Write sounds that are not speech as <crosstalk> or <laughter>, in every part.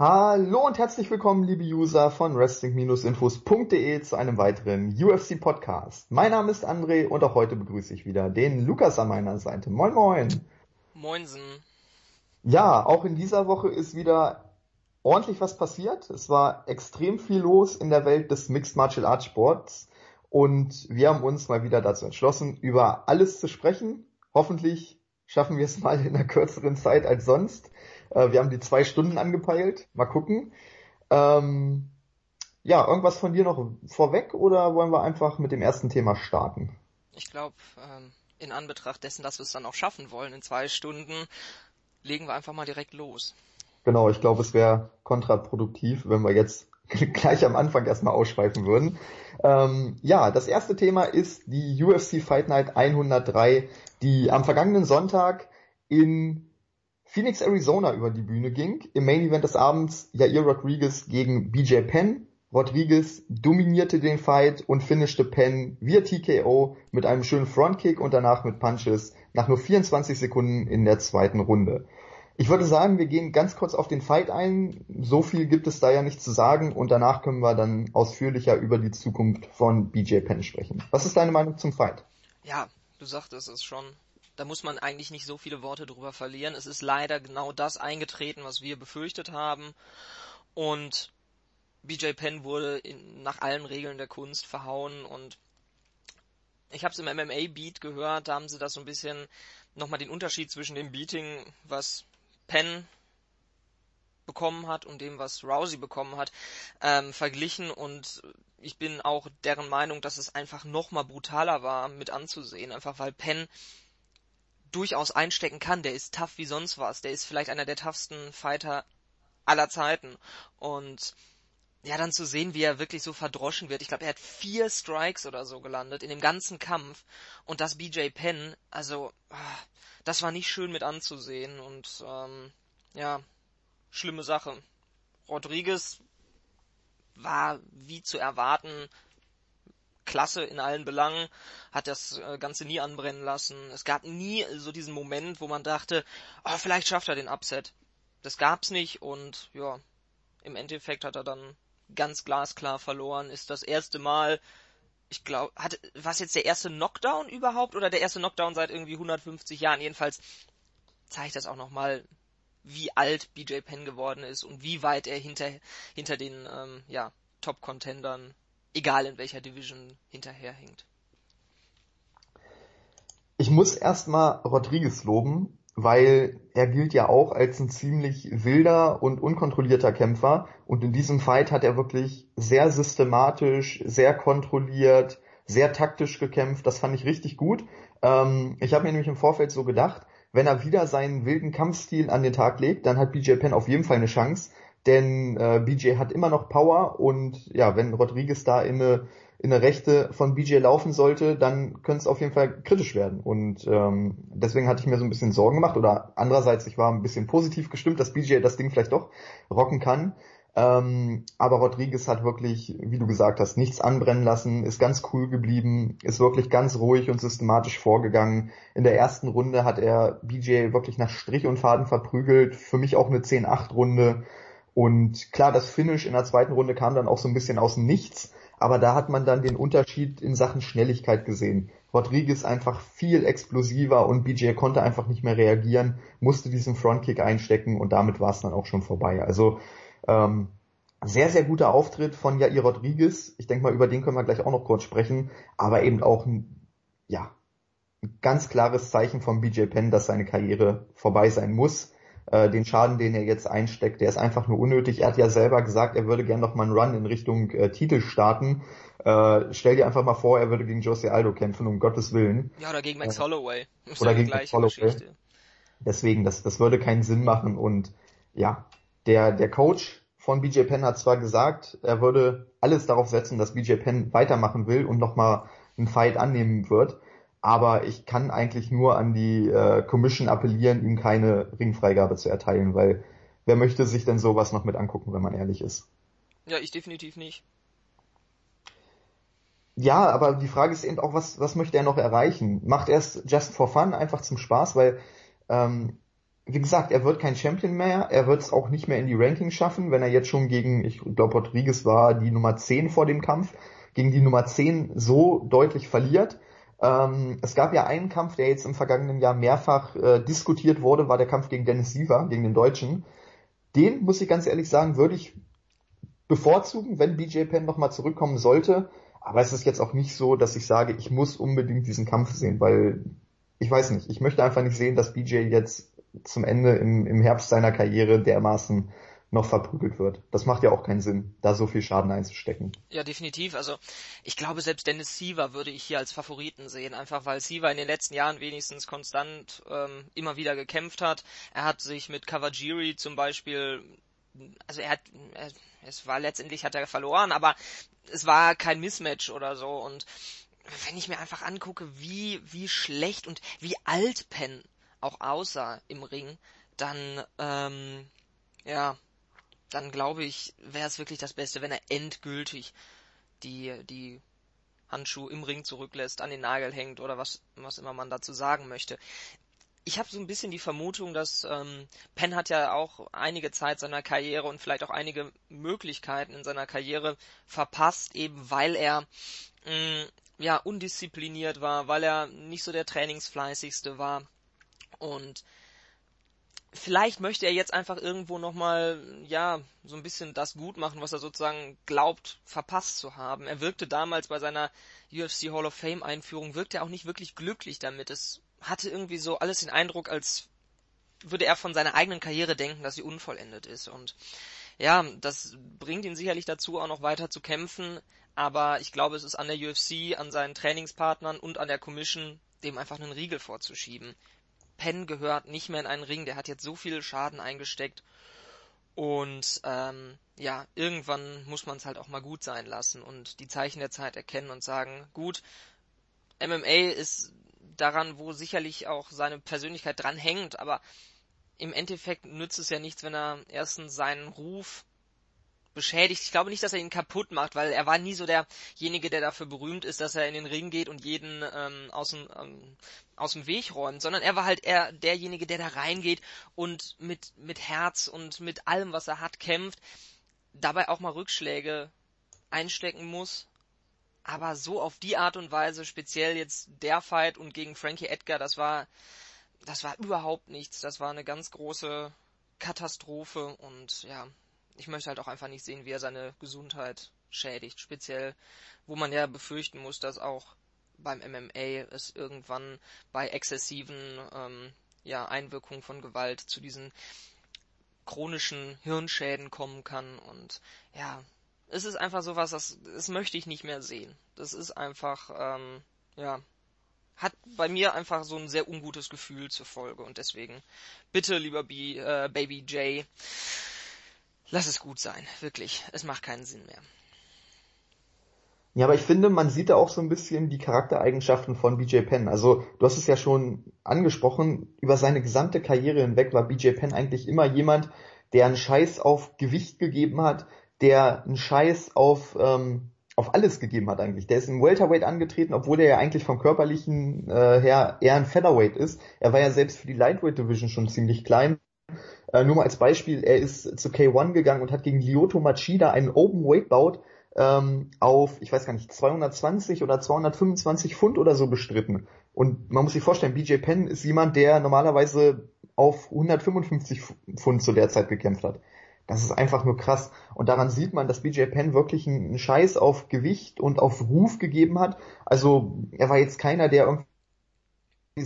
Hallo und herzlich willkommen, liebe User von wrestling-infos.de zu einem weiteren UFC-Podcast. Mein Name ist André und auch heute begrüße ich wieder den Lukas an meiner Seite. Moin Moin. Moinsen. Ja, auch in dieser Woche ist wieder ordentlich was passiert. Es war extrem viel los in der Welt des Mixed Martial Arts Sports und wir haben uns mal wieder dazu entschlossen, über alles zu sprechen. Hoffentlich schaffen wir es mal in einer kürzeren Zeit als sonst. Äh, wir haben die zwei Stunden angepeilt. Mal gucken. Ähm, ja, irgendwas von dir noch vorweg oder wollen wir einfach mit dem ersten Thema starten? Ich glaube, ähm, in Anbetracht dessen, dass wir es dann auch schaffen wollen in zwei Stunden, legen wir einfach mal direkt los. Genau, ich glaube, es wäre kontraproduktiv, wenn wir jetzt <laughs> gleich am Anfang erstmal ausschweifen würden. Ähm, ja, das erste Thema ist die UFC Fight Night 103, die am vergangenen Sonntag in Phoenix, Arizona über die Bühne ging. Im Main Event des Abends Jair Rodriguez gegen BJ Penn. Rodriguez dominierte den Fight und finishte Penn via TKO mit einem schönen Frontkick und danach mit Punches nach nur 24 Sekunden in der zweiten Runde. Ich würde sagen, wir gehen ganz kurz auf den Fight ein. So viel gibt es da ja nicht zu sagen und danach können wir dann ausführlicher über die Zukunft von BJ Penn sprechen. Was ist deine Meinung zum Fight? Ja, du sagtest es schon da muss man eigentlich nicht so viele Worte drüber verlieren. Es ist leider genau das eingetreten, was wir befürchtet haben. Und BJ Penn wurde in, nach allen Regeln der Kunst verhauen und ich habe es im MMA-Beat gehört, da haben sie das so ein bisschen nochmal den Unterschied zwischen dem Beating, was Penn bekommen hat und dem, was Rousey bekommen hat, ähm, verglichen und ich bin auch deren Meinung, dass es einfach nochmal brutaler war mit anzusehen, einfach weil Penn durchaus einstecken kann. Der ist tough wie sonst was. Der ist vielleicht einer der toughsten Fighter aller Zeiten. Und ja, dann zu sehen, wie er wirklich so verdroschen wird. Ich glaube, er hat vier Strikes oder so gelandet in dem ganzen Kampf. Und das BJ Penn, also, ah, das war nicht schön mit anzusehen. Und ähm, ja, schlimme Sache. Rodriguez war wie zu erwarten klasse in allen Belangen, hat das äh, Ganze nie anbrennen lassen. Es gab nie so diesen Moment, wo man dachte, oh, vielleicht schafft er den Upset. Das gab's nicht und ja, im Endeffekt hat er dann ganz glasklar verloren. Ist das erste Mal, ich glaube, hat was jetzt der erste Knockdown überhaupt oder der erste Knockdown seit irgendwie 150 Jahren? Jedenfalls zeigt das auch nochmal, wie alt BJ Penn geworden ist und wie weit er hinter hinter den ähm, ja, Top-Contendern egal in welcher Division hinterherhinkt. Ich muss erstmal Rodriguez loben, weil er gilt ja auch als ein ziemlich wilder und unkontrollierter Kämpfer und in diesem Fight hat er wirklich sehr systematisch, sehr kontrolliert, sehr taktisch gekämpft. Das fand ich richtig gut. Ähm, ich habe mir nämlich im Vorfeld so gedacht, wenn er wieder seinen wilden Kampfstil an den Tag legt, dann hat BJ Penn auf jeden Fall eine Chance denn äh, BJ hat immer noch Power und ja, wenn Rodriguez da in eine, in eine Rechte von BJ laufen sollte, dann könnte es auf jeden Fall kritisch werden. Und ähm, deswegen hatte ich mir so ein bisschen Sorgen gemacht oder andererseits, ich war ein bisschen positiv gestimmt, dass BJ das Ding vielleicht doch rocken kann. Ähm, aber Rodriguez hat wirklich, wie du gesagt hast, nichts anbrennen lassen, ist ganz cool geblieben, ist wirklich ganz ruhig und systematisch vorgegangen. In der ersten Runde hat er BJ wirklich nach Strich und Faden verprügelt. Für mich auch eine 10-8-Runde. Und klar, das Finish in der zweiten Runde kam dann auch so ein bisschen aus dem Nichts, aber da hat man dann den Unterschied in Sachen Schnelligkeit gesehen. Rodriguez einfach viel explosiver und BJ konnte einfach nicht mehr reagieren, musste diesen Frontkick einstecken und damit war es dann auch schon vorbei. Also ähm, sehr, sehr guter Auftritt von Jair Rodriguez. Ich denke mal, über den können wir gleich auch noch kurz sprechen, aber eben auch ein, ja, ein ganz klares Zeichen von BJ Penn, dass seine Karriere vorbei sein muss äh, den Schaden, den er jetzt einsteckt, der ist einfach nur unnötig. Er hat ja selber gesagt, er würde gerne noch mal einen Run in Richtung äh, Titel starten. Äh, stell dir einfach mal vor, er würde gegen Jose Aldo kämpfen, um Gottes Willen. Ja, oder gegen Max äh, Holloway. Ist oder gegen Max Holloway. Geschichte. Deswegen, das, das würde keinen Sinn machen und ja, der, der Coach von BJ Penn hat zwar gesagt, er würde alles darauf setzen, dass BJ Penn weitermachen will und nochmal einen Fight annehmen wird aber ich kann eigentlich nur an die äh, Commission appellieren, ihm keine Ringfreigabe zu erteilen, weil wer möchte sich denn sowas noch mit angucken, wenn man ehrlich ist? Ja, ich definitiv nicht. Ja, aber die Frage ist eben auch, was, was möchte er noch erreichen? Macht er es just for fun, einfach zum Spaß, weil ähm, wie gesagt, er wird kein Champion mehr, er wird es auch nicht mehr in die Rankings schaffen, wenn er jetzt schon gegen, ich glaube, Rodriguez war die Nummer 10 vor dem Kampf, gegen die Nummer 10 so deutlich verliert. Ähm, es gab ja einen Kampf, der jetzt im vergangenen Jahr mehrfach äh, diskutiert wurde, war der Kampf gegen Dennis Siever, gegen den Deutschen. Den, muss ich ganz ehrlich sagen, würde ich bevorzugen, wenn BJ Penn nochmal zurückkommen sollte. Aber es ist jetzt auch nicht so, dass ich sage, ich muss unbedingt diesen Kampf sehen, weil ich weiß nicht, ich möchte einfach nicht sehen, dass BJ jetzt zum Ende im, im Herbst seiner Karriere dermaßen noch verprügelt wird. Das macht ja auch keinen Sinn, da so viel Schaden einzustecken. Ja, definitiv. Also ich glaube, selbst Dennis Siever würde ich hier als Favoriten sehen, einfach weil Siever in den letzten Jahren wenigstens konstant ähm, immer wieder gekämpft hat. Er hat sich mit Kawajiri zum Beispiel, also er hat, er, es war letztendlich hat er verloren, aber es war kein Mismatch oder so und wenn ich mir einfach angucke, wie, wie schlecht und wie alt Penn auch aussah im Ring, dann, ähm, ja, dann glaube ich, wäre es wirklich das Beste, wenn er endgültig die, die Handschuhe im Ring zurücklässt, an den Nagel hängt oder was, was immer man dazu sagen möchte. Ich habe so ein bisschen die Vermutung, dass ähm, Penn hat ja auch einige Zeit seiner Karriere und vielleicht auch einige Möglichkeiten in seiner Karriere verpasst, eben weil er mh, mm, ja undiszipliniert war, weil er nicht so der trainingsfleißigste war und vielleicht möchte er jetzt einfach irgendwo nochmal, ja, so ein bisschen das gut machen, was er sozusagen glaubt, verpasst zu haben. Er wirkte damals bei seiner UFC Hall of Fame Einführung, wirkte er auch nicht wirklich glücklich damit. Es hatte irgendwie so alles den Eindruck, als würde er von seiner eigenen Karriere denken, dass sie unvollendet ist. Und ja, das bringt ihn sicherlich dazu, auch noch weiter zu kämpfen. Aber ich glaube, es ist an der UFC, an seinen Trainingspartnern und an der Commission, dem einfach einen Riegel vorzuschieben. Penn gehört nicht mehr in einen Ring, der hat jetzt so viel Schaden eingesteckt. Und ähm, ja, irgendwann muss man es halt auch mal gut sein lassen und die Zeichen der Zeit erkennen und sagen, gut, MMA ist daran, wo sicherlich auch seine Persönlichkeit dran hängt, aber im Endeffekt nützt es ja nichts, wenn er erstens seinen Ruf beschädigt. Ich glaube nicht, dass er ihn kaputt macht, weil er war nie so derjenige, der dafür berühmt ist, dass er in den Ring geht und jeden ähm, aus, dem, ähm, aus dem Weg räumt, sondern er war halt eher derjenige, der da reingeht und mit, mit Herz und mit allem, was er hat, kämpft, dabei auch mal Rückschläge einstecken muss. Aber so auf die Art und Weise, speziell jetzt der Fight und gegen Frankie Edgar, das war, das war überhaupt nichts. Das war eine ganz große Katastrophe und ja, ich möchte halt auch einfach nicht sehen, wie er seine Gesundheit schädigt. Speziell, wo man ja befürchten muss, dass auch beim MMA es irgendwann bei exzessiven ähm, ja, Einwirkungen von Gewalt zu diesen chronischen Hirnschäden kommen kann und ja, es ist einfach sowas, das, das möchte ich nicht mehr sehen. Das ist einfach, ähm, ja, hat bei mir einfach so ein sehr ungutes Gefühl zur Folge und deswegen bitte, lieber B, äh, Baby J, lass es gut sein, wirklich. Es macht keinen Sinn mehr. Ja, aber ich finde, man sieht da auch so ein bisschen die Charaktereigenschaften von BJ Penn. Also, du hast es ja schon angesprochen, über seine gesamte Karriere hinweg war BJ Penn eigentlich immer jemand, der einen Scheiß auf Gewicht gegeben hat, der einen Scheiß auf, ähm, auf alles gegeben hat eigentlich. Der ist im Welterweight angetreten, obwohl er ja eigentlich vom körperlichen äh, her eher ein Featherweight ist. Er war ja selbst für die Lightweight Division schon ziemlich klein äh, nur mal als Beispiel, er ist zu K1 gegangen und hat gegen Lyoto Machida einen Open Weight Bout ähm, auf, ich weiß gar nicht, 220 oder 225 Pfund oder so bestritten. Und man muss sich vorstellen, BJ Penn ist jemand, der normalerweise auf 155 Pfund zu der Zeit gekämpft hat. Das ist einfach nur krass. Und daran sieht man, dass BJ Penn wirklich einen Scheiß auf Gewicht und auf Ruf gegeben hat. Also er war jetzt keiner, der irgendwie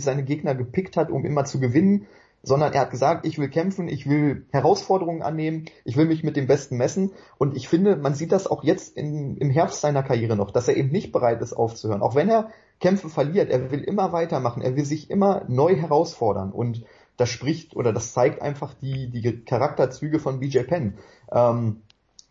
seine Gegner gepickt hat, um immer zu gewinnen, sondern er hat gesagt, ich will kämpfen, ich will Herausforderungen annehmen, ich will mich mit dem Besten messen und ich finde, man sieht das auch jetzt in, im Herbst seiner Karriere noch, dass er eben nicht bereit ist aufzuhören. Auch wenn er Kämpfe verliert, er will immer weitermachen, er will sich immer neu herausfordern und das spricht oder das zeigt einfach die, die Charakterzüge von BJ Penn. Ähm,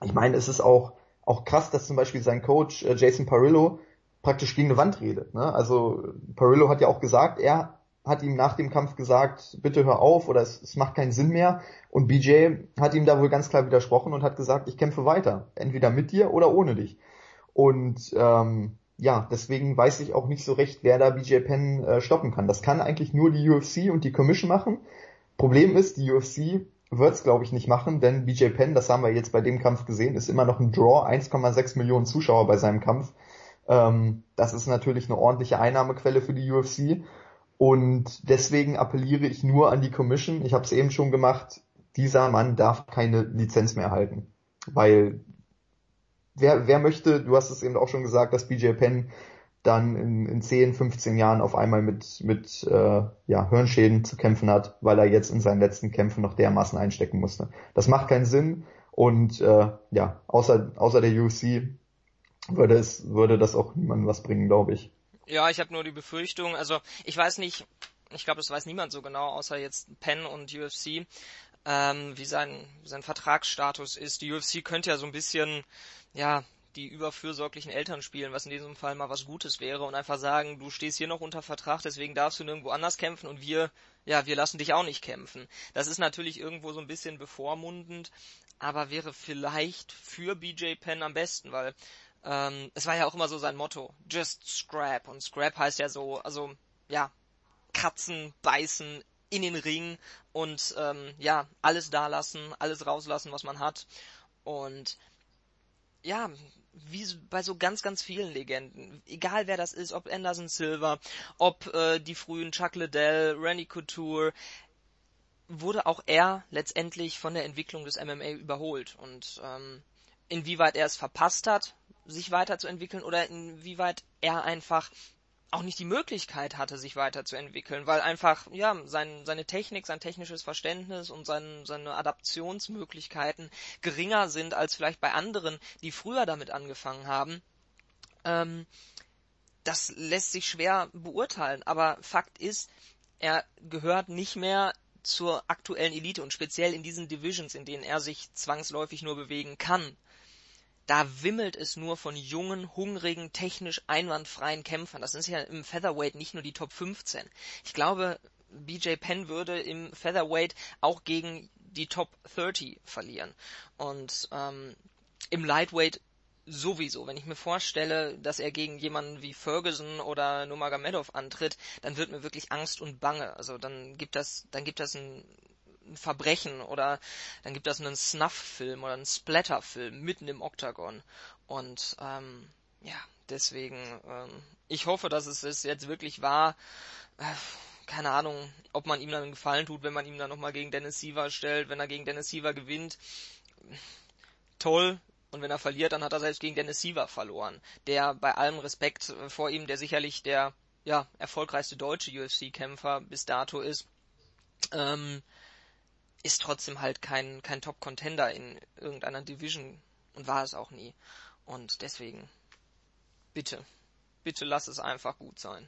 ich meine, es ist auch, auch krass, dass zum Beispiel sein Coach äh, Jason Parillo praktisch gegen eine Wand redet. Ne? Also Parillo hat ja auch gesagt, er hat ihm nach dem Kampf gesagt, bitte hör auf oder es, es, macht keinen Sinn mehr. Und BJ hat ihm da wohl ganz klar widersprochen und hat gesagt, ich kämpfe weiter, entweder mit dir oder ohne dich. Und ähm, ja, deswegen weiß ich auch nicht so recht, wer da BJ Penn äh, stoppen kann. Das kann eigentlich nur die UFC und die Commission machen. Problem ist, die UFC wird es, glaube ich, nicht machen, denn BJ Penn, das haben wir jetzt bei dem Kampf gesehen, ist immer noch ein Draw, 1,6 Millionen Zuschauer bei seinem Kampf. Ähm, das ist natürlich eine ordentliche Einnahmequelle für die UFC. Und deswegen appelliere ich nur an die Commission, ich habe es eben schon gemacht, dieser Mann darf keine Lizenz mehr erhalten. Weil wer, wer möchte, du hast es eben auch schon gesagt, dass BJ Penn dann in, in 10, 15 Jahren auf einmal mit, mit äh, ja, Hirnschäden zu kämpfen hat, weil er jetzt in seinen letzten Kämpfen noch dermaßen einstecken musste. Das macht keinen Sinn und äh, ja, außer, außer der UFC würde es würde das auch niemandem was bringen, glaube ich. Ja, ich habe nur die Befürchtung, also ich weiß nicht, ich glaube, das weiß niemand so genau, außer jetzt Penn und UFC, ähm, wie sein, sein Vertragsstatus ist. Die UFC könnte ja so ein bisschen, ja, die überfürsorglichen Eltern spielen, was in diesem Fall mal was Gutes wäre und einfach sagen, du stehst hier noch unter Vertrag, deswegen darfst du nirgendwo anders kämpfen und wir, ja, wir lassen dich auch nicht kämpfen. Das ist natürlich irgendwo so ein bisschen bevormundend, aber wäre vielleicht für BJ Penn am besten, weil ähm, es war ja auch immer so sein Motto, just scrap und scrap heißt ja so, also ja, Katzen beißen in den Ring und ähm, ja, alles da lassen, alles rauslassen, was man hat und ja, wie bei so ganz, ganz vielen Legenden, egal wer das ist, ob Anderson Silver, ob äh, die frühen Chuck Liddell, Randy Couture, wurde auch er letztendlich von der Entwicklung des MMA überholt. Und ähm, inwieweit er es verpasst hat, sich weiterzuentwickeln oder inwieweit er einfach auch nicht die Möglichkeit hatte, sich weiterzuentwickeln, weil einfach, ja, sein, seine Technik, sein technisches Verständnis und sein, seine Adaptionsmöglichkeiten geringer sind als vielleicht bei anderen, die früher damit angefangen haben. Ähm, das lässt sich schwer beurteilen, aber Fakt ist, er gehört nicht mehr zur aktuellen Elite und speziell in diesen Divisions, in denen er sich zwangsläufig nur bewegen kann da wimmelt es nur von jungen, hungrigen, technisch einwandfreien Kämpfern. Das ist ja im Featherweight nicht nur die Top 15. Ich glaube, BJ Penn würde im Featherweight auch gegen die Top 30 verlieren. Und ähm, im Lightweight sowieso. Wenn ich mir vorstelle, dass er gegen jemanden wie Ferguson oder Nurmagomedov antritt, dann wird mir wirklich Angst und Bange. Also dann gibt das, dann gibt das ein ein Verbrechen oder dann gibt es einen Snuff-Film oder einen Splatter-Film mitten im Oktagon. Und ähm, ja, deswegen, ähm, ich hoffe, dass es es jetzt wirklich war. Äh, keine Ahnung, ob man ihm dann einen Gefallen tut, wenn man ihm dann nochmal gegen Dennis Siever stellt. Wenn er gegen Dennis Siever gewinnt, toll. Und wenn er verliert, dann hat er selbst gegen Dennis Siever verloren. Der bei allem Respekt äh, vor ihm, der sicherlich der ja, erfolgreichste deutsche UFC-Kämpfer bis dato ist. Ähm, ist trotzdem halt kein, kein Top-Contender in irgendeiner Division und war es auch nie. Und deswegen, bitte, bitte lass es einfach gut sein.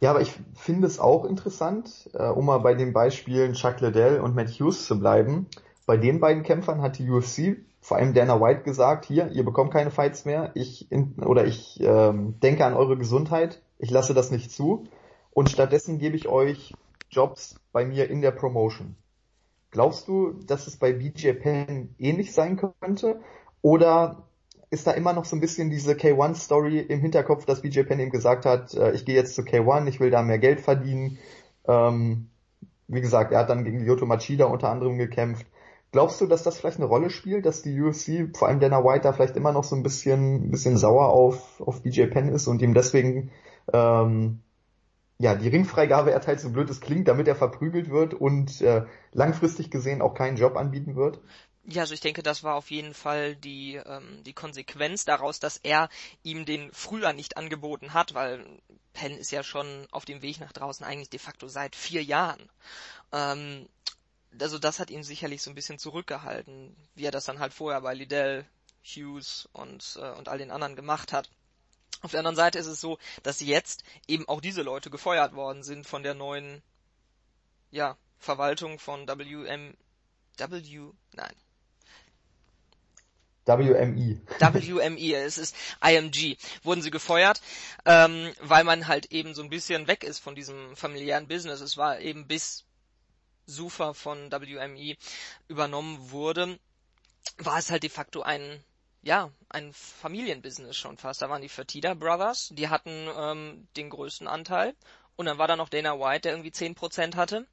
Ja, aber ich finde es auch interessant, äh, um mal bei den Beispielen Chuck Liddell und Matt Hughes zu bleiben. Bei den beiden Kämpfern hat die UFC, vor allem Dana White, gesagt, hier, ihr bekommt keine Fights mehr, ich in, oder ich ähm, denke an eure Gesundheit, ich lasse das nicht zu und stattdessen gebe ich euch Jobs bei mir in der Promotion. Glaubst du, dass es bei BJ Penn ähnlich sein könnte? Oder ist da immer noch so ein bisschen diese K1-Story im Hinterkopf, dass BJ Penn eben gesagt hat, äh, ich gehe jetzt zu K1, ich will da mehr Geld verdienen. Ähm, wie gesagt, er hat dann gegen Lyoto Machida unter anderem gekämpft. Glaubst du, dass das vielleicht eine Rolle spielt, dass die UFC, vor allem Dana White, da vielleicht immer noch so ein bisschen, bisschen sauer auf, auf BJ Penn ist und ihm deswegen ähm, ja, die Ringfreigabe erteilt, so blöd es klingt, damit er verprügelt wird und äh, langfristig gesehen auch keinen Job anbieten wird? Ja, also ich denke, das war auf jeden Fall die, ähm, die Konsequenz daraus, dass er ihm den früher nicht angeboten hat, weil Penn ist ja schon auf dem Weg nach draußen eigentlich de facto seit vier Jahren. Ähm, also das hat ihn sicherlich so ein bisschen zurückgehalten, wie er das dann halt vorher bei Liddell, Hughes und, äh, und all den anderen gemacht hat. Auf der anderen Seite ist es so, dass jetzt eben auch diese Leute gefeuert worden sind von der neuen, ja, Verwaltung von WM, W, nein. WMI. WMI, es ist IMG. Wurden sie gefeuert, ähm, weil man halt eben so ein bisschen weg ist von diesem familiären Business. Es war eben bis Sufa von WMI übernommen wurde, war es halt de facto ein ja, ein Familienbusiness schon fast. Da waren die Fertitta Brothers, die hatten ähm, den größten Anteil. Und dann war da noch Dana White, der irgendwie 10% hatte.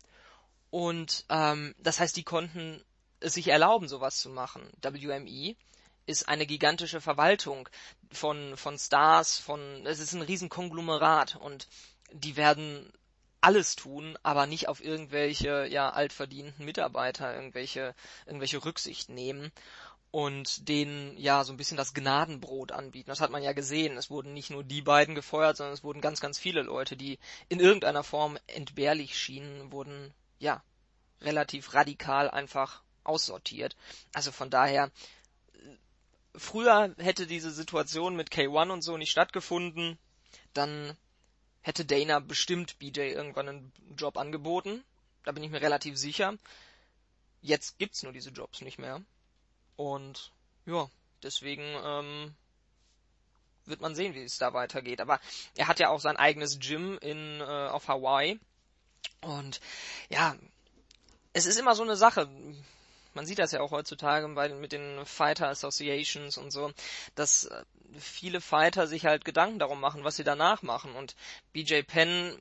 Und ähm, das heißt, die konnten es sich erlauben, sowas zu machen. WME ist eine gigantische Verwaltung von, von Stars, von, es ist ein riesen Konglomerat und die werden alles tun, aber nicht auf irgendwelche, ja, altverdienten Mitarbeiter irgendwelche, irgendwelche Rücksicht nehmen und denen ja so ein bisschen das Gnadenbrot anbieten. Das hat man ja gesehen. Es wurden nicht nur die beiden gefeuert, sondern es wurden ganz, ganz viele Leute, die in irgendeiner Form entbehrlich schienen, wurden ja relativ radikal einfach aussortiert. Also von daher, früher hätte diese Situation mit K1 und so nicht stattgefunden, dann hätte Dana bestimmt BJ irgendwann einen Job angeboten. Da bin ich mir relativ sicher. Jetzt gibt's nur diese Jobs nicht mehr. Und ja, deswegen ähm, wird man sehen, wie es da weitergeht. Aber er hat ja auch sein eigenes Gym in äh, auf Hawaii. Und ja, es ist immer so eine Sache man sieht das ja auch heutzutage bei, mit den Fighter Associations und so, dass äh, viele Fighter sich halt Gedanken darum machen, was sie danach machen. Und BJ Penn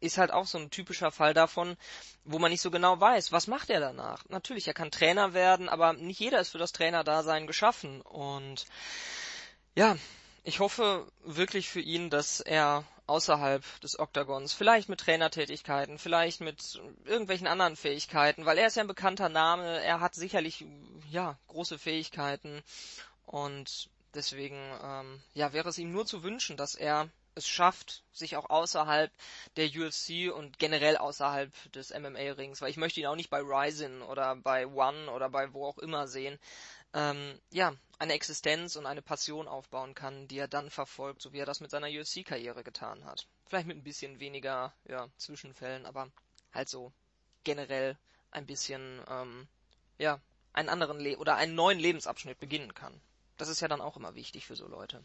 ist halt auch so ein typischer Fall davon, wo man nicht so genau weiß, was macht er danach. Natürlich, er kann Trainer werden, aber nicht jeder ist für das Trainerdasein geschaffen. Und ja, ich hoffe wirklich für ihn, dass er außerhalb des Oktagons, vielleicht mit Trainertätigkeiten, vielleicht mit irgendwelchen anderen Fähigkeiten, weil er ist ja ein bekannter Name, er hat sicherlich ja große Fähigkeiten und deswegen ähm, ja wäre es ihm nur zu wünschen, dass er es schafft, sich auch außerhalb der UFC und generell außerhalb des MMA-Rings, weil ich möchte ihn auch nicht bei Ryzen oder bei One oder bei wo auch immer sehen, ähm, ja, eine Existenz und eine Passion aufbauen kann, die er dann verfolgt, so wie er das mit seiner UFC-Karriere getan hat. Vielleicht mit ein bisschen weniger ja, Zwischenfällen, aber halt so generell ein bisschen ähm, ja einen anderen Le oder einen neuen Lebensabschnitt beginnen kann. Das ist ja dann auch immer wichtig für so Leute.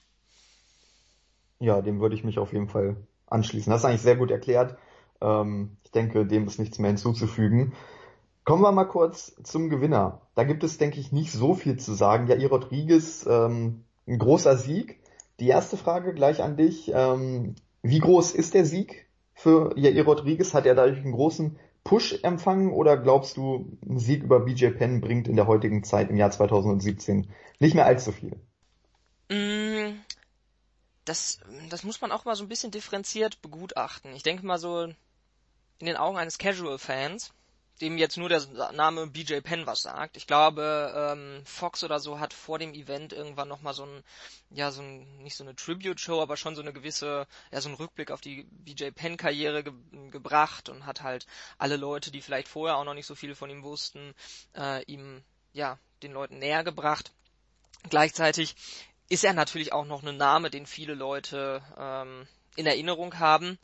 Ja, dem würde ich mich auf jeden Fall anschließen. Das ist eigentlich sehr gut erklärt. Ähm, ich denke, dem ist nichts mehr hinzuzufügen. Kommen wir mal kurz zum Gewinner. Da gibt es, denke ich, nicht so viel zu sagen. Jair Rodriguez, ähm, ein großer Sieg. Die erste Frage gleich an dich. Ähm, wie groß ist der Sieg für Jair Rodriguez? Hat er dadurch einen großen Push empfangen oder glaubst du, ein Sieg über BJ Penn bringt in der heutigen Zeit im Jahr 2017 nicht mehr allzu viel? Mm, das, das muss man auch mal so ein bisschen differenziert begutachten. Ich denke mal so in den Augen eines Casual-Fans dem jetzt nur der Name BJ Penn was sagt. Ich glaube, ähm, Fox oder so hat vor dem Event irgendwann nochmal so ein, ja, so ein, nicht so eine Tribute-Show, aber schon so eine gewisse, ja, so einen Rückblick auf die BJ Penn-Karriere ge gebracht und hat halt alle Leute, die vielleicht vorher auch noch nicht so viel von ihm wussten, äh, ihm, ja, den Leuten näher gebracht. Gleichzeitig ist er natürlich auch noch ein Name, den viele Leute ähm, in Erinnerung haben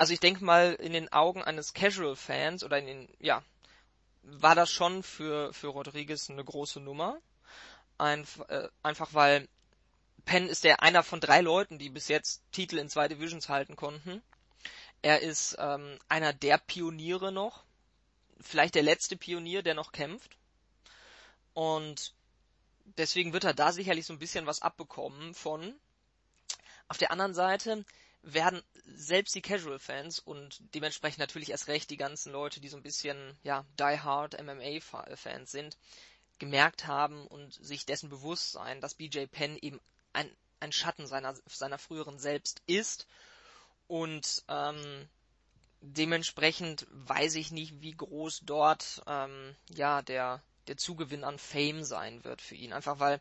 also ich denke mal, in den Augen eines Casual-Fans oder in den, ja, war das schon für, für Rodriguez eine große Nummer. Einf äh, einfach weil Penn ist der einer von drei Leuten, die bis jetzt Titel in zwei Divisions halten konnten. Er ist ähm, einer der Pioniere noch, vielleicht der letzte Pionier, der noch kämpft. Und deswegen wird er da sicherlich so ein bisschen was abbekommen von. Auf der anderen Seite werden selbst die Casual-Fans und dementsprechend natürlich erst recht die ganzen Leute, die so ein bisschen, ja, die-hard MMA-Fans sind, gemerkt haben und sich dessen bewusst sein, dass BJ Penn eben ein, ein Schatten seiner, seiner früheren selbst ist und ähm, dementsprechend weiß ich nicht, wie groß dort ähm, ja der der Zugewinn an Fame sein wird für ihn. Einfach weil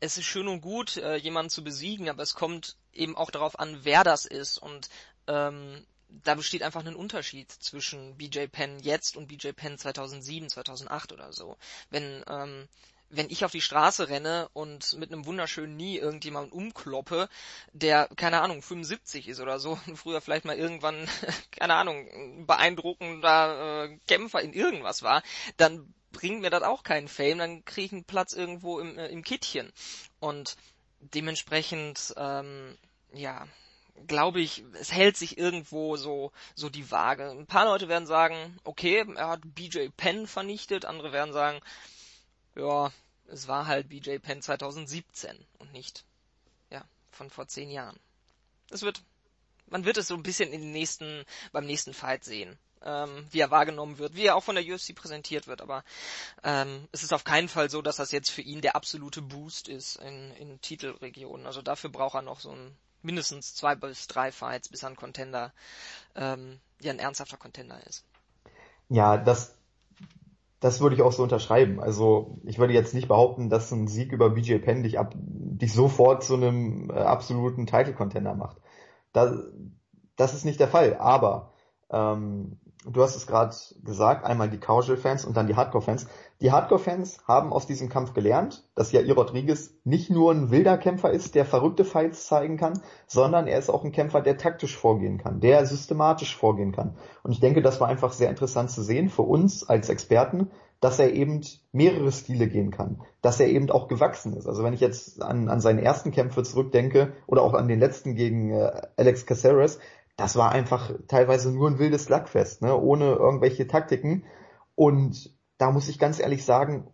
es ist schön und gut, äh, jemanden zu besiegen, aber es kommt eben auch darauf an, wer das ist. Und ähm, da besteht einfach ein Unterschied zwischen BJ Penn jetzt und BJ Penn 2007, 2008 oder so. Wenn ähm, wenn ich auf die Straße renne und mit einem wunderschönen Nie irgendjemanden umkloppe, der, keine Ahnung, 75 ist oder so, und <laughs> früher vielleicht mal irgendwann, <laughs> keine Ahnung, beeindruckender äh, Kämpfer in irgendwas war, dann bringt mir das auch keinen Fame, dann kriege ich einen Platz irgendwo im, äh, im Kittchen. Und dementsprechend, ähm, ja, glaube ich, es hält sich irgendwo so, so die Waage. Ein paar Leute werden sagen, okay, er hat BJ Penn vernichtet, andere werden sagen, ja, es war halt BJ Penn 2017 und nicht, ja, von vor zehn Jahren. Es wird, man wird es so ein bisschen in den nächsten, beim nächsten Fight sehen. ähm, wie er wahrgenommen wird, wie er auch von der UFC präsentiert wird. Aber ähm, es ist auf keinen Fall so, dass das jetzt für ihn der absolute Boost ist in, in Titelregionen. Also dafür braucht er noch so ein mindestens zwei bis drei Fights, bis er ein Contender, ähm, ja ein ernsthafter Contender ist. Ja, das, das würde ich auch so unterschreiben. Also ich würde jetzt nicht behaupten, dass ein Sieg über BJ Penn dich, ab, dich sofort zu einem äh, absoluten Title-Contender macht. Das, das ist nicht der Fall. Aber ähm, du hast es gerade gesagt, einmal die Casual-Fans und dann die Hardcore-Fans. Die Hardcore-Fans haben aus diesem Kampf gelernt, dass Jair Rodriguez nicht nur ein wilder Kämpfer ist, der verrückte Fights zeigen kann, sondern er ist auch ein Kämpfer, der taktisch vorgehen kann, der systematisch vorgehen kann. Und ich denke, das war einfach sehr interessant zu sehen für uns als Experten, dass er eben mehrere Stile gehen kann, dass er eben auch gewachsen ist. Also wenn ich jetzt an, an seine ersten Kämpfe zurückdenke oder auch an den letzten gegen äh, Alex Caceres, das war einfach teilweise nur ein wildes Lackfest, ne? ohne irgendwelche Taktiken. Und da muss ich ganz ehrlich sagen,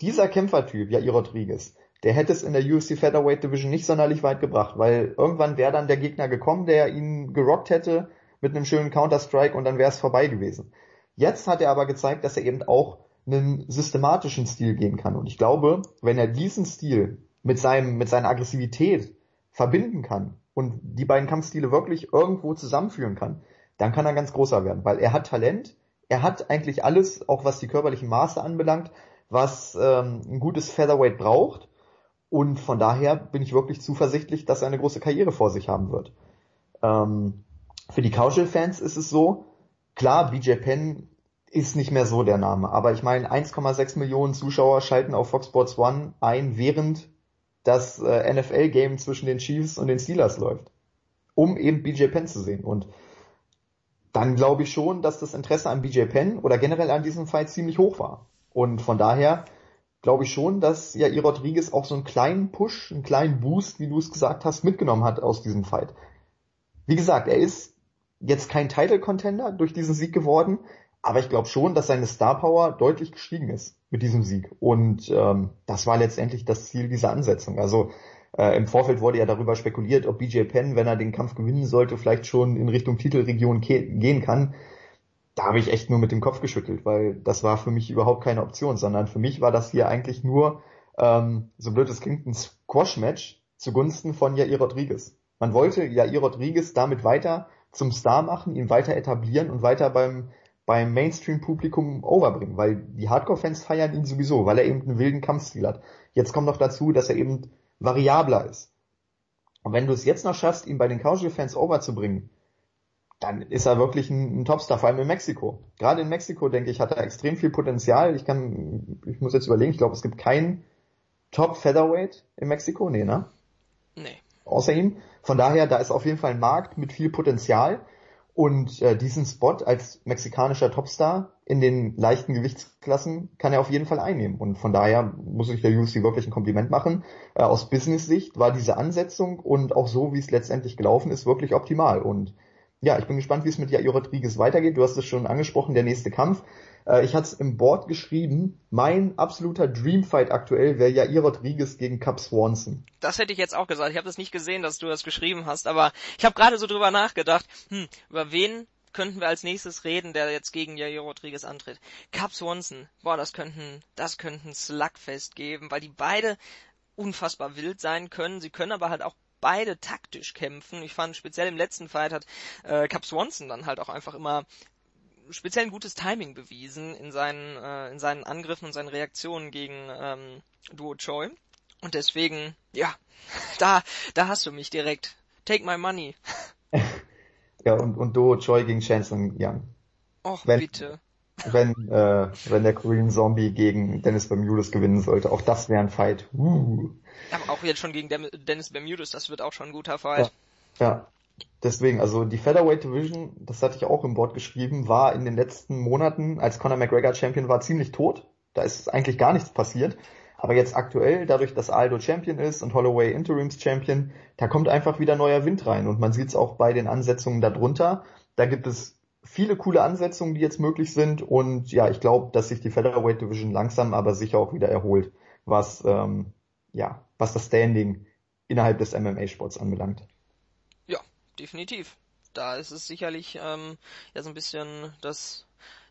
dieser Kämpfertyp, Jair Rodriguez, der hätte es in der UFC Featherweight Division nicht sonderlich weit gebracht, weil irgendwann wäre dann der Gegner gekommen, der ihn gerockt hätte mit einem schönen Counter-Strike und dann wäre es vorbei gewesen. Jetzt hat er aber gezeigt, dass er eben auch einen systematischen Stil gehen kann. Und ich glaube, wenn er diesen Stil mit seinem, mit seiner Aggressivität verbinden kann und die beiden Kampfstile wirklich irgendwo zusammenführen kann, dann kann er ganz großer werden, weil er hat Talent, er hat eigentlich alles, auch was die körperlichen Maße anbelangt, was ähm, ein gutes Featherweight braucht. Und von daher bin ich wirklich zuversichtlich, dass er eine große Karriere vor sich haben wird. Ähm, für die Casual-Fans ist es so, klar, BJ Penn ist nicht mehr so der Name, aber ich meine, 1,6 Millionen Zuschauer schalten auf Fox Sports One ein, während das äh, NFL-Game zwischen den Chiefs und den Steelers läuft, um eben BJ Penn zu sehen. Und dann glaube ich schon, dass das Interesse an BJ Penn oder generell an diesem Fight ziemlich hoch war. Und von daher glaube ich schon, dass ja ihr Rodriguez auch so einen kleinen Push, einen kleinen Boost, wie du es gesagt hast, mitgenommen hat aus diesem Fight. Wie gesagt, er ist jetzt kein Title-Contender durch diesen Sieg geworden, aber ich glaube schon, dass seine Star Power deutlich gestiegen ist mit diesem Sieg. Und ähm, das war letztendlich das Ziel dieser Ansetzung. Also äh, Im Vorfeld wurde ja darüber spekuliert, ob BJ Penn, wenn er den Kampf gewinnen sollte, vielleicht schon in Richtung Titelregion gehen kann. Da habe ich echt nur mit dem Kopf geschüttelt, weil das war für mich überhaupt keine Option, sondern für mich war das hier eigentlich nur, ähm, so blöd es klingt, ein Squash-Match zugunsten von Jair Rodriguez. Man wollte Jair Rodriguez damit weiter zum Star machen, ihn weiter etablieren und weiter beim beim Mainstream-Publikum overbringen, weil die Hardcore-Fans feiern ihn sowieso, weil er eben einen wilden Kampfstil hat. Jetzt kommt noch dazu, dass er eben variabler ist. Und wenn du es jetzt noch schaffst, ihn bei den Casual-Fans overzubringen, dann ist er wirklich ein, ein, Topstar, vor allem in Mexiko. Gerade in Mexiko, denke ich, hat er extrem viel Potenzial. Ich kann, ich muss jetzt überlegen, ich glaube, es gibt keinen Top Featherweight in Mexiko, nee, ne? Nee. Außer ihm. Von daher, da ist auf jeden Fall ein Markt mit viel Potenzial. Und äh, diesen Spot als mexikanischer Topstar in den leichten Gewichtsklassen kann er auf jeden Fall einnehmen. Und von daher muss ich der UFC wirklich ein Kompliment machen. Äh, aus Business-Sicht war diese Ansetzung und auch so, wie es letztendlich gelaufen ist, wirklich optimal. Und ja, ich bin gespannt, wie es mit Jair Rodriguez weitergeht. Du hast es schon angesprochen, der nächste Kampf. Äh, ich hatte es im Board geschrieben, mein absoluter Dreamfight aktuell wäre Jair Rodriguez gegen Cap Swanson. Das hätte ich jetzt auch gesagt. Ich habe das nicht gesehen, dass du das geschrieben hast, aber ich habe gerade so drüber nachgedacht, hm, über wen könnten wir als nächstes reden, der jetzt gegen Jair Rodriguez antritt. Cap Swanson, boah, das könnten, das könnten Slugfest geben, weil die beide unfassbar wild sein können. Sie können aber halt auch beide taktisch kämpfen. Ich fand speziell im letzten Fight hat äh, Cap Swanson dann halt auch einfach immer speziell ein gutes Timing bewiesen in seinen, äh, in seinen Angriffen und seinen Reaktionen gegen ähm, Duo Choi. Und deswegen, ja, <laughs> da, da hast du mich direkt. Take my money. <laughs> ja, und, und Duo Choi gegen Chanson Young. Och, wenn, bitte. Wenn, äh, wenn der Korean Zombie gegen Dennis Bermudez gewinnen sollte, auch das wäre ein Fight. Uh. Aber auch jetzt schon gegen Dennis Bermudez, das wird auch schon ein guter Fight. Ja. ja. Deswegen, also die Featherweight Division, das hatte ich auch im Board geschrieben, war in den letzten Monaten, als Conor McGregor Champion war, ziemlich tot. Da ist eigentlich gar nichts passiert. Aber jetzt aktuell, dadurch, dass Aldo Champion ist und Holloway Interims Champion, da kommt einfach wieder neuer Wind rein. Und man sieht es auch bei den Ansetzungen darunter. Da gibt es viele coole Ansetzungen, die jetzt möglich sind. Und ja, ich glaube, dass sich die Featherweight Division langsam aber sicher auch wieder erholt, was, ähm, ja, was das Standing innerhalb des MMA-Sports anbelangt definitiv. da ist es sicherlich ähm, ja so ein bisschen das